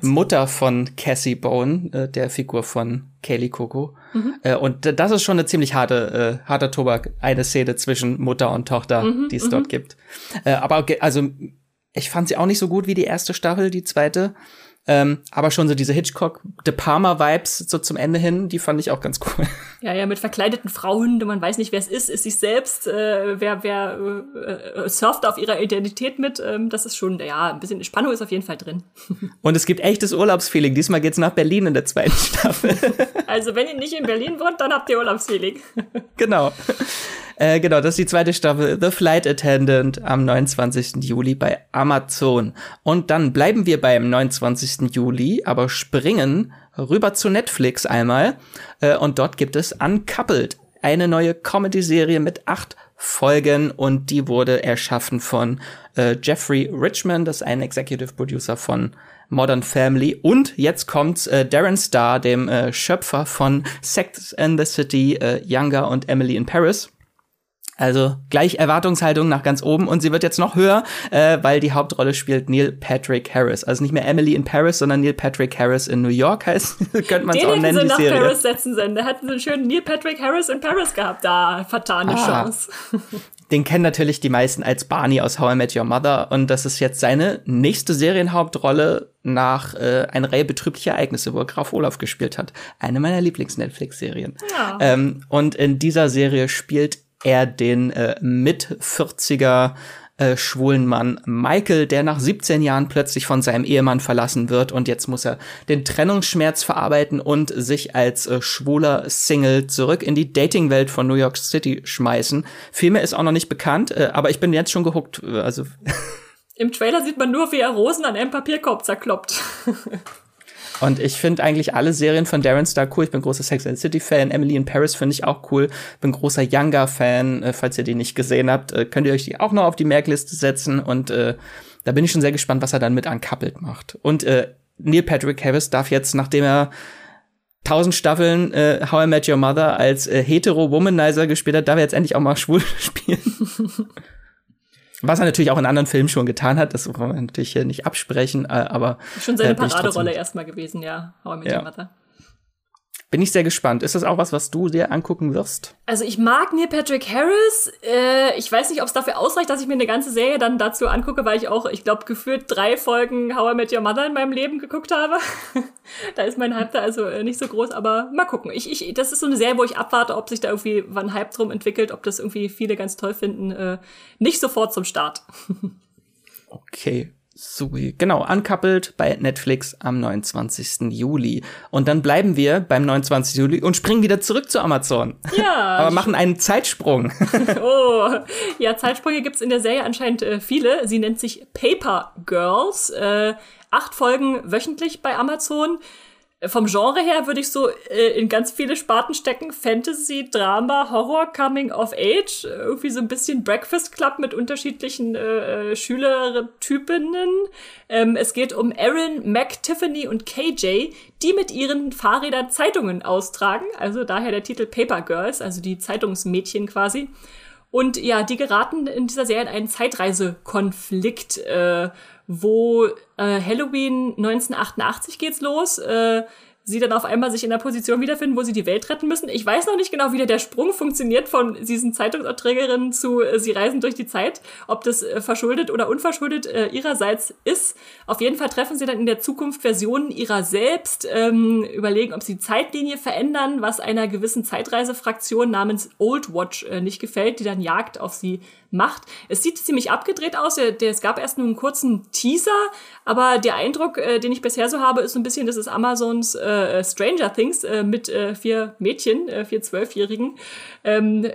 Mutter von Cassie Bone, äh, der Figur von Kaylee Coco. Mhm. Äh, und das ist schon eine ziemlich harte, äh, harter Tobak, eine Szene zwischen Mutter und Tochter, mhm, die es dort mhm. gibt. Aber also ich fand sie auch nicht so gut wie die erste Staffel, die zweite. Ähm, aber schon so diese Hitchcock, De Palma-Vibes so zum Ende hin, die fand ich auch ganz cool. Ja, ja, mit verkleideten Frauen, man weiß nicht, wer es ist, ist sich selbst, äh, wer, wer äh, surft auf ihrer Identität mit. Ähm, das ist schon, ja, ein bisschen Spannung ist auf jeden Fall drin. Und es gibt echtes Urlaubsfeeling. Diesmal geht's nach Berlin in der zweiten Staffel. Also, wenn ihr nicht in Berlin wohnt, dann habt ihr Urlaubsfeeling. Genau. Äh, genau, das ist die zweite Staffel The Flight Attendant am 29. Juli bei Amazon. Und dann bleiben wir beim 29. Juli, aber springen rüber zu Netflix einmal. Äh, und dort gibt es Uncoupled, eine neue Comedy-Serie mit acht Folgen und die wurde erschaffen von äh, Jeffrey Richman, das ist ein Executive Producer von Modern Family. Und jetzt kommt äh, Darren Star, dem äh, Schöpfer von Sex and the City, äh, Younger und Emily in Paris. Also gleich Erwartungshaltung nach ganz oben und sie wird jetzt noch höher, äh, weil die Hauptrolle spielt Neil Patrick Harris. Also nicht mehr Emily in Paris, sondern Neil Patrick Harris in New York heißt, könnte man es auch nennen. Den nach Serie. Paris setzen sollen. Der hat so einen schönen Neil Patrick Harris in Paris gehabt. Da vertane ah. Chance. Den kennen natürlich die meisten als Barney aus How I Met Your Mother und das ist jetzt seine nächste Serienhauptrolle nach äh, einer Reihe betrüblicher Ereignisse, wo er Graf Olaf gespielt hat. Eine meiner Lieblings-Netflix-Serien. Ja. Ähm, und in dieser Serie spielt er den äh, mit 40er äh, schwulen Mann Michael, der nach 17 Jahren plötzlich von seinem Ehemann verlassen wird und jetzt muss er den Trennungsschmerz verarbeiten und sich als äh, schwuler Single zurück in die Datingwelt von New York City schmeißen. Viel mehr ist auch noch nicht bekannt, äh, aber ich bin jetzt schon gehuckt. Äh, also Im Trailer sieht man nur, wie er Rosen an einem Papierkorb zerkloppt. Und ich finde eigentlich alle Serien von Darren Star cool. Ich bin großer Sex and City Fan. Emily in Paris finde ich auch cool. Bin großer Younger Fan. Äh, falls ihr die nicht gesehen habt, äh, könnt ihr euch die auch noch auf die Merkliste setzen. Und äh, da bin ich schon sehr gespannt, was er dann mit Uncoupled macht. Und äh, Neil Patrick Harris darf jetzt, nachdem er tausend Staffeln äh, How I Met Your Mother als äh, hetero Womanizer gespielt hat, darf er jetzt endlich auch mal schwul spielen. Was er natürlich auch in anderen Filmen schon getan hat, das wollen wir natürlich hier nicht absprechen, äh, aber. Schon seine äh, Paraderolle erstmal gewesen, ja. How I Met ja. Mother. Bin ich sehr gespannt. Ist das auch was, was du dir angucken wirst? Also ich mag Neil Patrick Harris. Äh, ich weiß nicht, ob es dafür ausreicht, dass ich mir eine ganze Serie dann dazu angucke, weil ich auch, ich glaube, gefühlt drei Folgen How I Met Your Mother in meinem Leben geguckt habe. da ist mein Hype da also äh, nicht so groß, aber mal gucken. Ich, ich, das ist so eine Serie, wo ich abwarte, ob sich da irgendwie wann Hype drum entwickelt, ob das irgendwie viele ganz toll finden. Äh, nicht sofort zum Start. okay. So, genau, uncoupled bei Netflix am 29. Juli. Und dann bleiben wir beim 29. Juli und springen wieder zurück zu Amazon. Ja. Aber machen einen Zeitsprung. oh, ja, Zeitsprünge gibt's in der Serie anscheinend äh, viele. Sie nennt sich Paper Girls. Äh, acht Folgen wöchentlich bei Amazon. Vom Genre her würde ich so äh, in ganz viele Sparten stecken. Fantasy, Drama, Horror, Coming of Age. Irgendwie so ein bisschen Breakfast Club mit unterschiedlichen äh, äh Schülertypinnen. Ähm, es geht um Erin, Mac, Tiffany und KJ, die mit ihren Fahrrädern Zeitungen austragen. Also daher der Titel Paper Girls, also die Zeitungsmädchen quasi. Und ja, die geraten in dieser Serie in einen Zeitreisekonflikt. Äh, wo äh, Halloween 1988 geht's los. Äh, sie dann auf einmal sich in der Position wiederfinden, wo sie die Welt retten müssen. Ich weiß noch nicht genau, wie der Sprung funktioniert von diesen Zeitungserträgerinnen zu äh, sie reisen durch die Zeit, ob das äh, verschuldet oder unverschuldet äh, ihrerseits ist. Auf jeden Fall treffen sie dann in der Zukunft Versionen ihrer selbst, ähm, überlegen, ob sie die Zeitlinie verändern, was einer gewissen Zeitreisefraktion namens Old Watch äh, nicht gefällt, die dann Jagd auf sie macht. Es sieht ziemlich abgedreht aus. Es gab erst nur einen kurzen Teaser, aber der Eindruck, äh, den ich bisher so habe, ist so ein bisschen, das ist Amazons äh, Stranger Things äh, mit äh, vier Mädchen, äh, vier Zwölfjährigen. Ähm,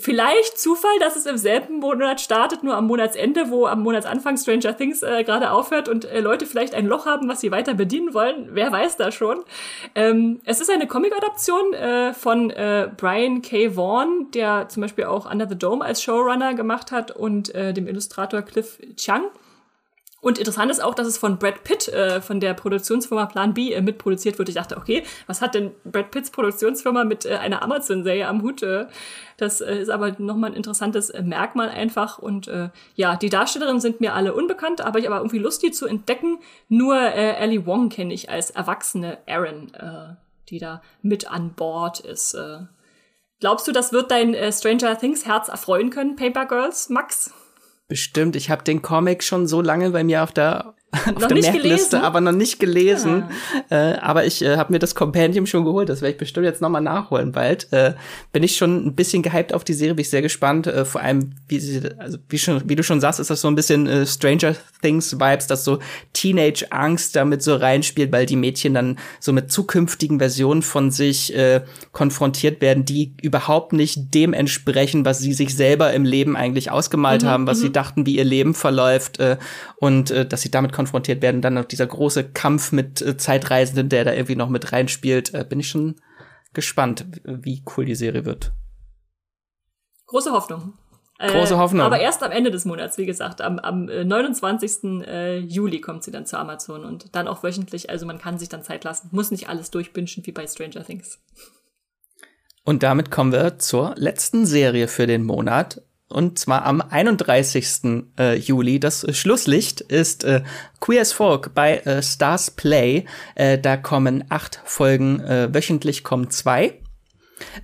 vielleicht Zufall, dass es im selben Monat startet, nur am Monatsende, wo am Monatsanfang Stranger Things äh, gerade aufhört und äh, Leute vielleicht ein Loch haben, was sie weiter bedienen wollen. Wer weiß da schon. Ähm, es ist eine Comic-Adaption äh, von äh, Brian K. Vaughan, der zum Beispiel auch Under the Dome als Showrunner gemacht hat und äh, dem Illustrator Cliff Chang. Und interessant ist auch, dass es von Brad Pitt, äh, von der Produktionsfirma Plan B, äh, mitproduziert wird. Ich dachte, okay, was hat denn Brad Pitts Produktionsfirma mit äh, einer Amazon-Serie am Hut? Äh, das äh, ist aber nochmal ein interessantes äh, Merkmal einfach. Und ja, die Darstellerinnen sind mir alle unbekannt, aber ich aber irgendwie Lust, die zu entdecken. Nur Ellie Wong kenne ich als erwachsene Aaron, die da mit an Bord ist. Glaubst du, das wird dein Stranger Things Herz erfreuen können, Paper Girls, Max? Bestimmt. Ich habe den Comic schon so lange bei mir auf der auf der Merkliste, aber noch nicht gelesen. Ja. Äh, aber ich äh, habe mir das Compendium schon geholt. Das werde ich bestimmt jetzt nochmal nachholen bald. Äh, bin ich schon ein bisschen gehypt auf die Serie, bin ich sehr gespannt. Äh, vor allem, wie sie, also wie schon, wie du schon sagst, ist das so ein bisschen äh, Stranger Things Vibes, dass so Teenage Angst damit so reinspielt, weil die Mädchen dann so mit zukünftigen Versionen von sich äh, konfrontiert werden, die überhaupt nicht dem entsprechen, was sie sich selber im Leben eigentlich ausgemalt mhm, haben, was sie mhm. dachten, wie ihr Leben verläuft äh, und äh, dass sie damit konfrontiert werden. Dann noch dieser große Kampf mit äh, Zeitreisenden, der da irgendwie noch mit reinspielt. Äh, bin ich schon gespannt, wie cool die Serie wird. Große Hoffnung. Große äh, Hoffnung. aber erst am Ende des Monats, wie gesagt. Am, am 29. Äh, Juli kommt sie dann zu Amazon und dann auch wöchentlich. Also man kann sich dann Zeit lassen. Muss nicht alles durchbingen wie bei Stranger Things. Und damit kommen wir zur letzten Serie für den Monat. Und zwar am 31. Äh, Juli. Das Schlusslicht ist äh, Queer as Folk bei äh, Stars Play. Äh, da kommen acht Folgen, äh, wöchentlich kommen zwei.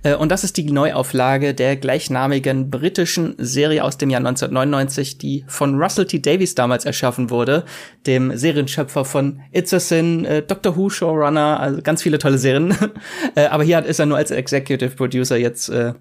Äh, und das ist die Neuauflage der gleichnamigen britischen Serie aus dem Jahr 1999, die von Russell T. Davies damals erschaffen wurde, dem Serienschöpfer von It's a Sin, äh, Doctor Who Showrunner, also ganz viele tolle Serien. äh, aber hier ist er nur als Executive Producer jetzt äh,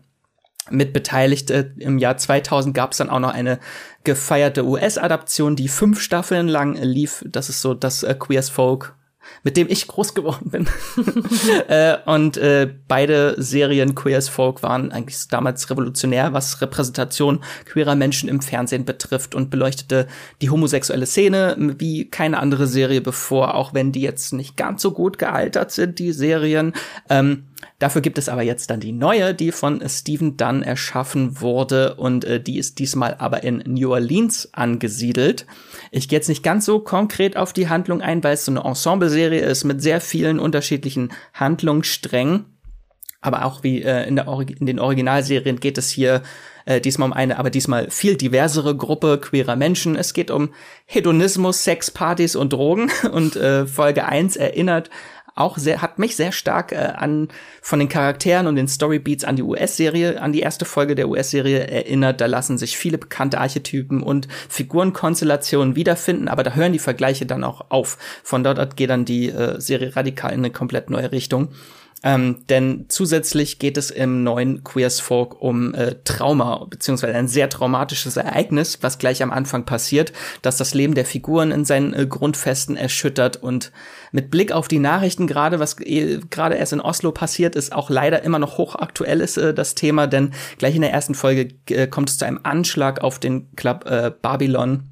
mit beteiligt. Äh, Im Jahr 2000 gab es dann auch noch eine gefeierte US-Adaption, die fünf Staffeln lang lief. Das ist so das äh, Queers Folk mit dem ich groß geworden bin. äh, und äh, beide Serien Queer as Folk waren eigentlich damals revolutionär, was Repräsentation queerer Menschen im Fernsehen betrifft und beleuchtete die homosexuelle Szene wie keine andere Serie bevor, auch wenn die jetzt nicht ganz so gut gealtert sind, die Serien. Ähm, Dafür gibt es aber jetzt dann die neue, die von Stephen Dunn erschaffen wurde und äh, die ist diesmal aber in New Orleans angesiedelt. Ich gehe jetzt nicht ganz so konkret auf die Handlung ein, weil es so eine Ensemble-Serie ist mit sehr vielen unterschiedlichen Handlungssträngen. Aber auch wie äh, in, in den Originalserien geht es hier äh, diesmal um eine, aber diesmal viel diversere Gruppe queerer Menschen. Es geht um Hedonismus, Sexpartys und Drogen. Und äh, Folge 1 erinnert auch sehr, hat mich sehr stark äh, an von den Charakteren und den Storybeats an die US-Serie, an die erste Folge der US-Serie erinnert. Da lassen sich viele bekannte Archetypen und Figurenkonstellationen wiederfinden, aber da hören die Vergleiche dann auch auf. Von dort geht dann die äh, Serie radikal in eine komplett neue Richtung. Ähm, denn zusätzlich geht es im neuen Queers Folk um äh, Trauma, beziehungsweise ein sehr traumatisches Ereignis, was gleich am Anfang passiert, das das Leben der Figuren in seinen äh, Grundfesten erschüttert. Und mit Blick auf die Nachrichten gerade, was äh, gerade erst in Oslo passiert ist, auch leider immer noch hochaktuell ist äh, das Thema, denn gleich in der ersten Folge äh, kommt es zu einem Anschlag auf den Club äh, Babylon.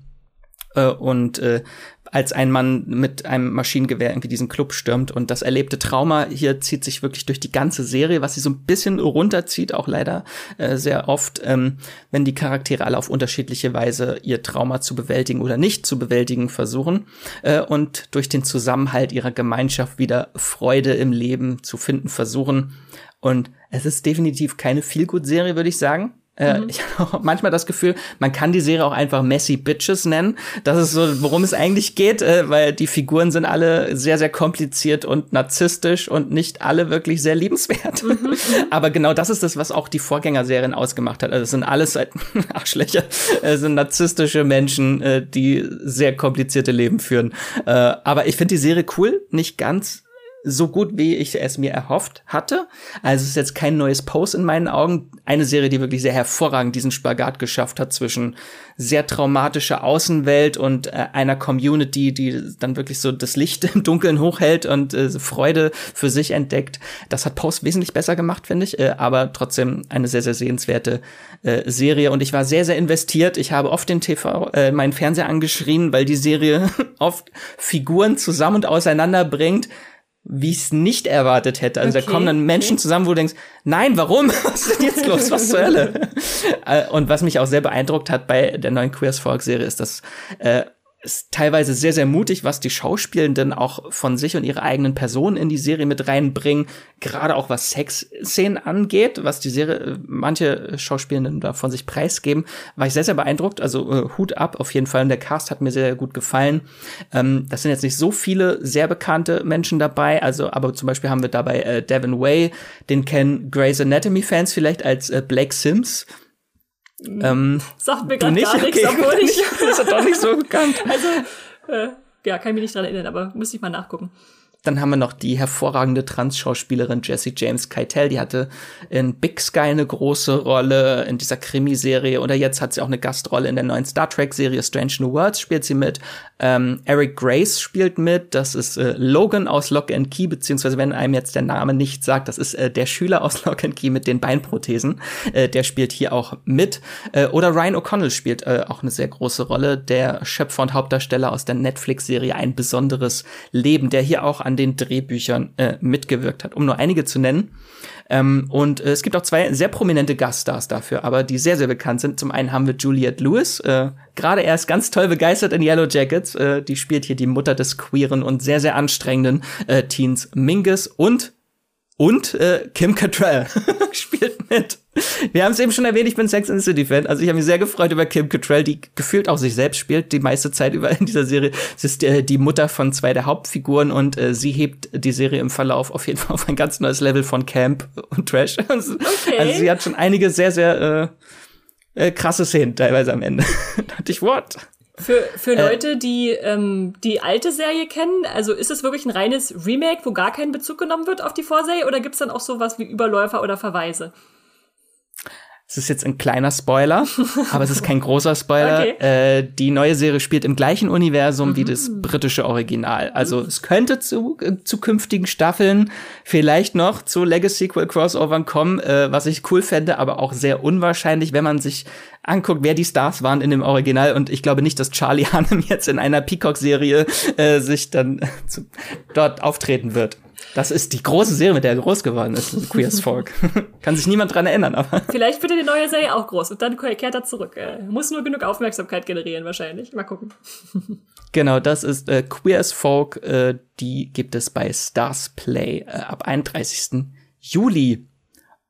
Und äh, als ein Mann mit einem Maschinengewehr irgendwie diesen Club stürmt. Und das erlebte Trauma hier zieht sich wirklich durch die ganze Serie, was sie so ein bisschen runterzieht, auch leider äh, sehr oft, ähm, wenn die Charaktere alle auf unterschiedliche Weise ihr Trauma zu bewältigen oder nicht zu bewältigen versuchen äh, und durch den Zusammenhalt ihrer Gemeinschaft wieder Freude im Leben zu finden versuchen. Und es ist definitiv keine Feelgood-Serie, würde ich sagen. Äh, Ich habe manchmal das Gefühl, man kann die Serie auch einfach Messy Bitches nennen. Das ist so, worum es eigentlich geht, äh, weil die Figuren sind alle sehr, sehr kompliziert und narzisstisch und nicht alle wirklich sehr liebenswert. Mhm. Aber genau das ist das, was auch die Vorgängerserien ausgemacht hat. Also es sind alles halt Arschlöcher, es sind narzisstische Menschen, äh, die sehr komplizierte Leben führen. Aber ich finde die Serie cool, nicht ganz so gut, wie ich es mir erhofft hatte. Also es ist jetzt kein neues Post in meinen Augen. Eine Serie, die wirklich sehr hervorragend diesen Spagat geschafft hat zwischen sehr traumatischer Außenwelt und äh, einer Community, die dann wirklich so das Licht im Dunkeln hochhält und äh, Freude für sich entdeckt. Das hat Post wesentlich besser gemacht, finde ich, äh, aber trotzdem eine sehr, sehr sehenswerte äh, Serie. Und ich war sehr, sehr investiert. Ich habe oft den TV, äh, meinen Fernseher angeschrien, weil die Serie oft Figuren zusammen und auseinander bringt wie ich es nicht erwartet hätte. Also okay, da kommen dann Menschen okay. zusammen, wo du denkst, nein, warum? Was ist denn jetzt los? Was zur Hölle? Äh, und was mich auch sehr beeindruckt hat bei der neuen Queers Folk Serie ist, dass äh, ist teilweise sehr, sehr mutig, was die Schauspielenden auch von sich und ihrer eigenen Person in die Serie mit reinbringen. Gerade auch was Sexszenen angeht, was die Serie, manche Schauspielenden da von sich preisgeben, war ich sehr, sehr beeindruckt. Also äh, Hut ab auf jeden Fall. Und der Cast hat mir sehr, sehr gut gefallen. Ähm, das sind jetzt nicht so viele sehr bekannte Menschen dabei. Also, aber zum Beispiel haben wir dabei äh, Devin Way, den kennen Grey's Anatomy Fans vielleicht als äh, Blake Sims ähm, Sagt mir gerade gar nichts, okay, obwohl ich. das ist doch nicht so bekannt. Also, äh, ja, kann ich mich nicht dran erinnern, aber muss ich mal nachgucken. Dann haben wir noch die hervorragende Trans-Schauspielerin Jessie James Keitel. Die hatte in Big Sky eine große Rolle in dieser Krimiserie. Oder jetzt hat sie auch eine Gastrolle in der neuen Star Trek-Serie Strange New Worlds spielt sie mit. Ähm, Eric Grace spielt mit. Das ist äh, Logan aus Lock and Key, beziehungsweise wenn einem jetzt der Name nicht sagt, das ist äh, der Schüler aus Lock and Key mit den Beinprothesen. Äh, der spielt hier auch mit. Äh, oder Ryan O'Connell spielt äh, auch eine sehr große Rolle. Der Schöpfer und Hauptdarsteller aus der Netflix-Serie Ein besonderes Leben, der hier auch an den Drehbüchern äh, mitgewirkt hat, um nur einige zu nennen. Ähm, und äh, es gibt auch zwei sehr prominente Gaststars dafür, aber die sehr, sehr bekannt sind. Zum einen haben wir Juliette Lewis, äh, gerade erst ganz toll begeistert in Yellow Jackets. Äh, die spielt hier die Mutter des queeren und sehr, sehr anstrengenden äh, Teens Mingus und und äh, Kim Cattrall spielt mit. Wir haben es eben schon erwähnt, ich bin Sex and the City Fan. Also ich habe mich sehr gefreut über Kim Cattrall, die gefühlt auch sich selbst spielt, die meiste Zeit über in dieser Serie. Sie ist äh, die Mutter von zwei der Hauptfiguren und äh, sie hebt die Serie im Verlauf auf jeden Fall auf ein ganz neues Level von Camp und Trash. Also, okay. also sie hat schon einige sehr, sehr äh, äh, krasse Szenen teilweise am Ende. da dachte ich, what? Für, für äh, Leute, die ähm, die alte Serie kennen, also ist es wirklich ein reines Remake, wo gar kein Bezug genommen wird auf die Vorserie, oder gibt's dann auch sowas wie Überläufer oder Verweise? Es ist jetzt ein kleiner Spoiler, aber es ist kein großer Spoiler. Okay. Äh, die neue Serie spielt im gleichen Universum mhm. wie das britische Original. Also es könnte zu äh, zukünftigen Staffeln vielleicht noch zu Legacy-Sequel-Crossovern kommen, äh, was ich cool fände, aber auch sehr unwahrscheinlich, wenn man sich anguckt, wer die Stars waren in dem Original. Und ich glaube nicht, dass Charlie Hannem jetzt in einer Peacock-Serie äh, sich dann dort auftreten wird. Das ist die große Serie, mit der er groß geworden ist, Queers Folk. Kann sich niemand dran erinnern, aber. Vielleicht wird er die neue Serie auch groß und dann kehrt er zurück. Er muss nur genug Aufmerksamkeit generieren, wahrscheinlich. Mal gucken. Genau, das ist äh, Queers Folk. Äh, die gibt es bei Stars Play äh, ab 31. Juli.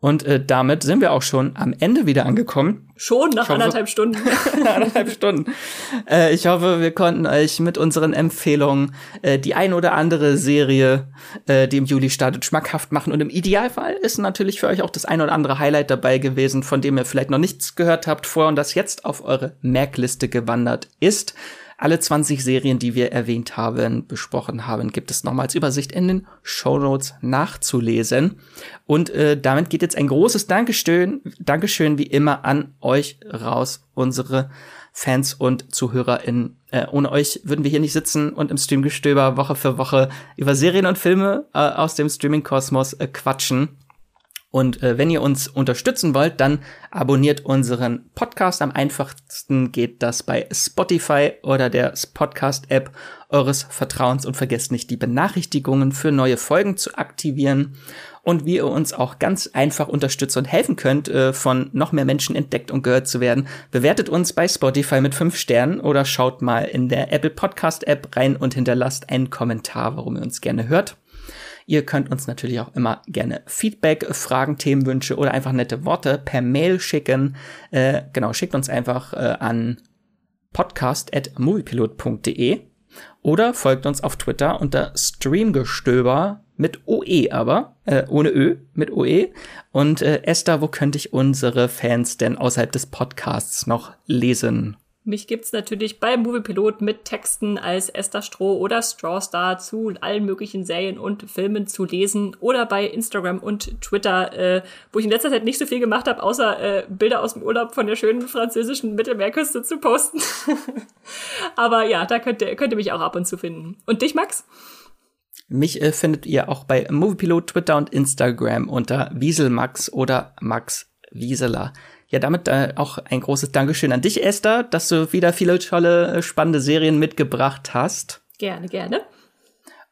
Und äh, damit sind wir auch schon am Ende wieder angekommen. Schon nach hoffe, anderthalb Stunden. anderthalb Stunden. Äh, ich hoffe, wir konnten euch mit unseren Empfehlungen äh, die ein oder andere Serie, äh, die im Juli startet, schmackhaft machen. Und im Idealfall ist natürlich für euch auch das ein oder andere Highlight dabei gewesen, von dem ihr vielleicht noch nichts gehört habt vorher und das jetzt auf eure Merkliste gewandert ist. Alle 20 Serien, die wir erwähnt haben, besprochen haben, gibt es nochmals Übersicht in den Show Notes nachzulesen. Und äh, damit geht jetzt ein großes Dankeschön, Dankeschön wie immer an euch raus, unsere Fans und ZuhörerInnen. Äh, ohne euch würden wir hier nicht sitzen und im Streamgestöber Woche für Woche über Serien und Filme äh, aus dem Streaming-Kosmos äh, quatschen. Und äh, wenn ihr uns unterstützen wollt, dann abonniert unseren Podcast. Am einfachsten geht das bei Spotify oder der Podcast-App eures Vertrauens und vergesst nicht, die Benachrichtigungen für neue Folgen zu aktivieren. Und wie ihr uns auch ganz einfach unterstützt und helfen könnt, äh, von noch mehr Menschen entdeckt und gehört zu werden, bewertet uns bei Spotify mit fünf Sternen oder schaut mal in der Apple Podcast App rein und hinterlasst einen Kommentar, warum ihr uns gerne hört. Ihr könnt uns natürlich auch immer gerne Feedback, Fragen, Themenwünsche oder einfach nette Worte per Mail schicken. Äh, genau, schickt uns einfach äh, an podcast.moviepilot.de oder folgt uns auf Twitter unter Streamgestöber mit OE aber, äh, ohne Ö, mit OE. Und äh, Esther, wo könnte ich unsere Fans denn außerhalb des Podcasts noch lesen? Mich gibt's natürlich bei Moviepilot mit Texten als Esther Stroh oder Strawstar zu allen möglichen Serien und Filmen zu lesen oder bei Instagram und Twitter, äh, wo ich in letzter Zeit nicht so viel gemacht habe, außer äh, Bilder aus dem Urlaub von der schönen französischen Mittelmeerküste zu posten. Aber ja, da könnt ihr, könnt ihr mich auch ab und zu finden. Und dich, Max? Mich äh, findet ihr auch bei Moviepilot, Twitter und Instagram unter Wieselmax oder Max Wieseler. Ja, damit äh, auch ein großes Dankeschön an dich, Esther, dass du wieder viele tolle, äh, spannende Serien mitgebracht hast. Gerne, gerne.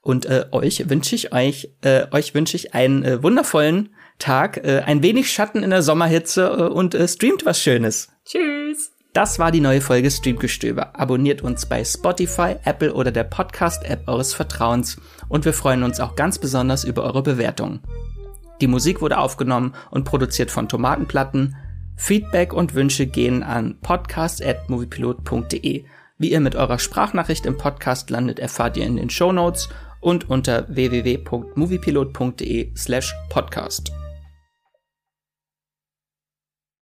Und äh, euch wünsche ich euch, äh, euch wünsche ich einen äh, wundervollen Tag, äh, ein wenig Schatten in der Sommerhitze äh, und äh, streamt was Schönes. Tschüss. Das war die neue Folge Streamgestöber. Abonniert uns bei Spotify, Apple oder der Podcast-App eures Vertrauens und wir freuen uns auch ganz besonders über eure Bewertungen. Die Musik wurde aufgenommen und produziert von Tomatenplatten. Feedback und Wünsche gehen an podcast.moviepilot.de. Wie ihr mit eurer Sprachnachricht im Podcast landet, erfahrt ihr in den Show Notes und unter www.moviepilot.de slash podcast.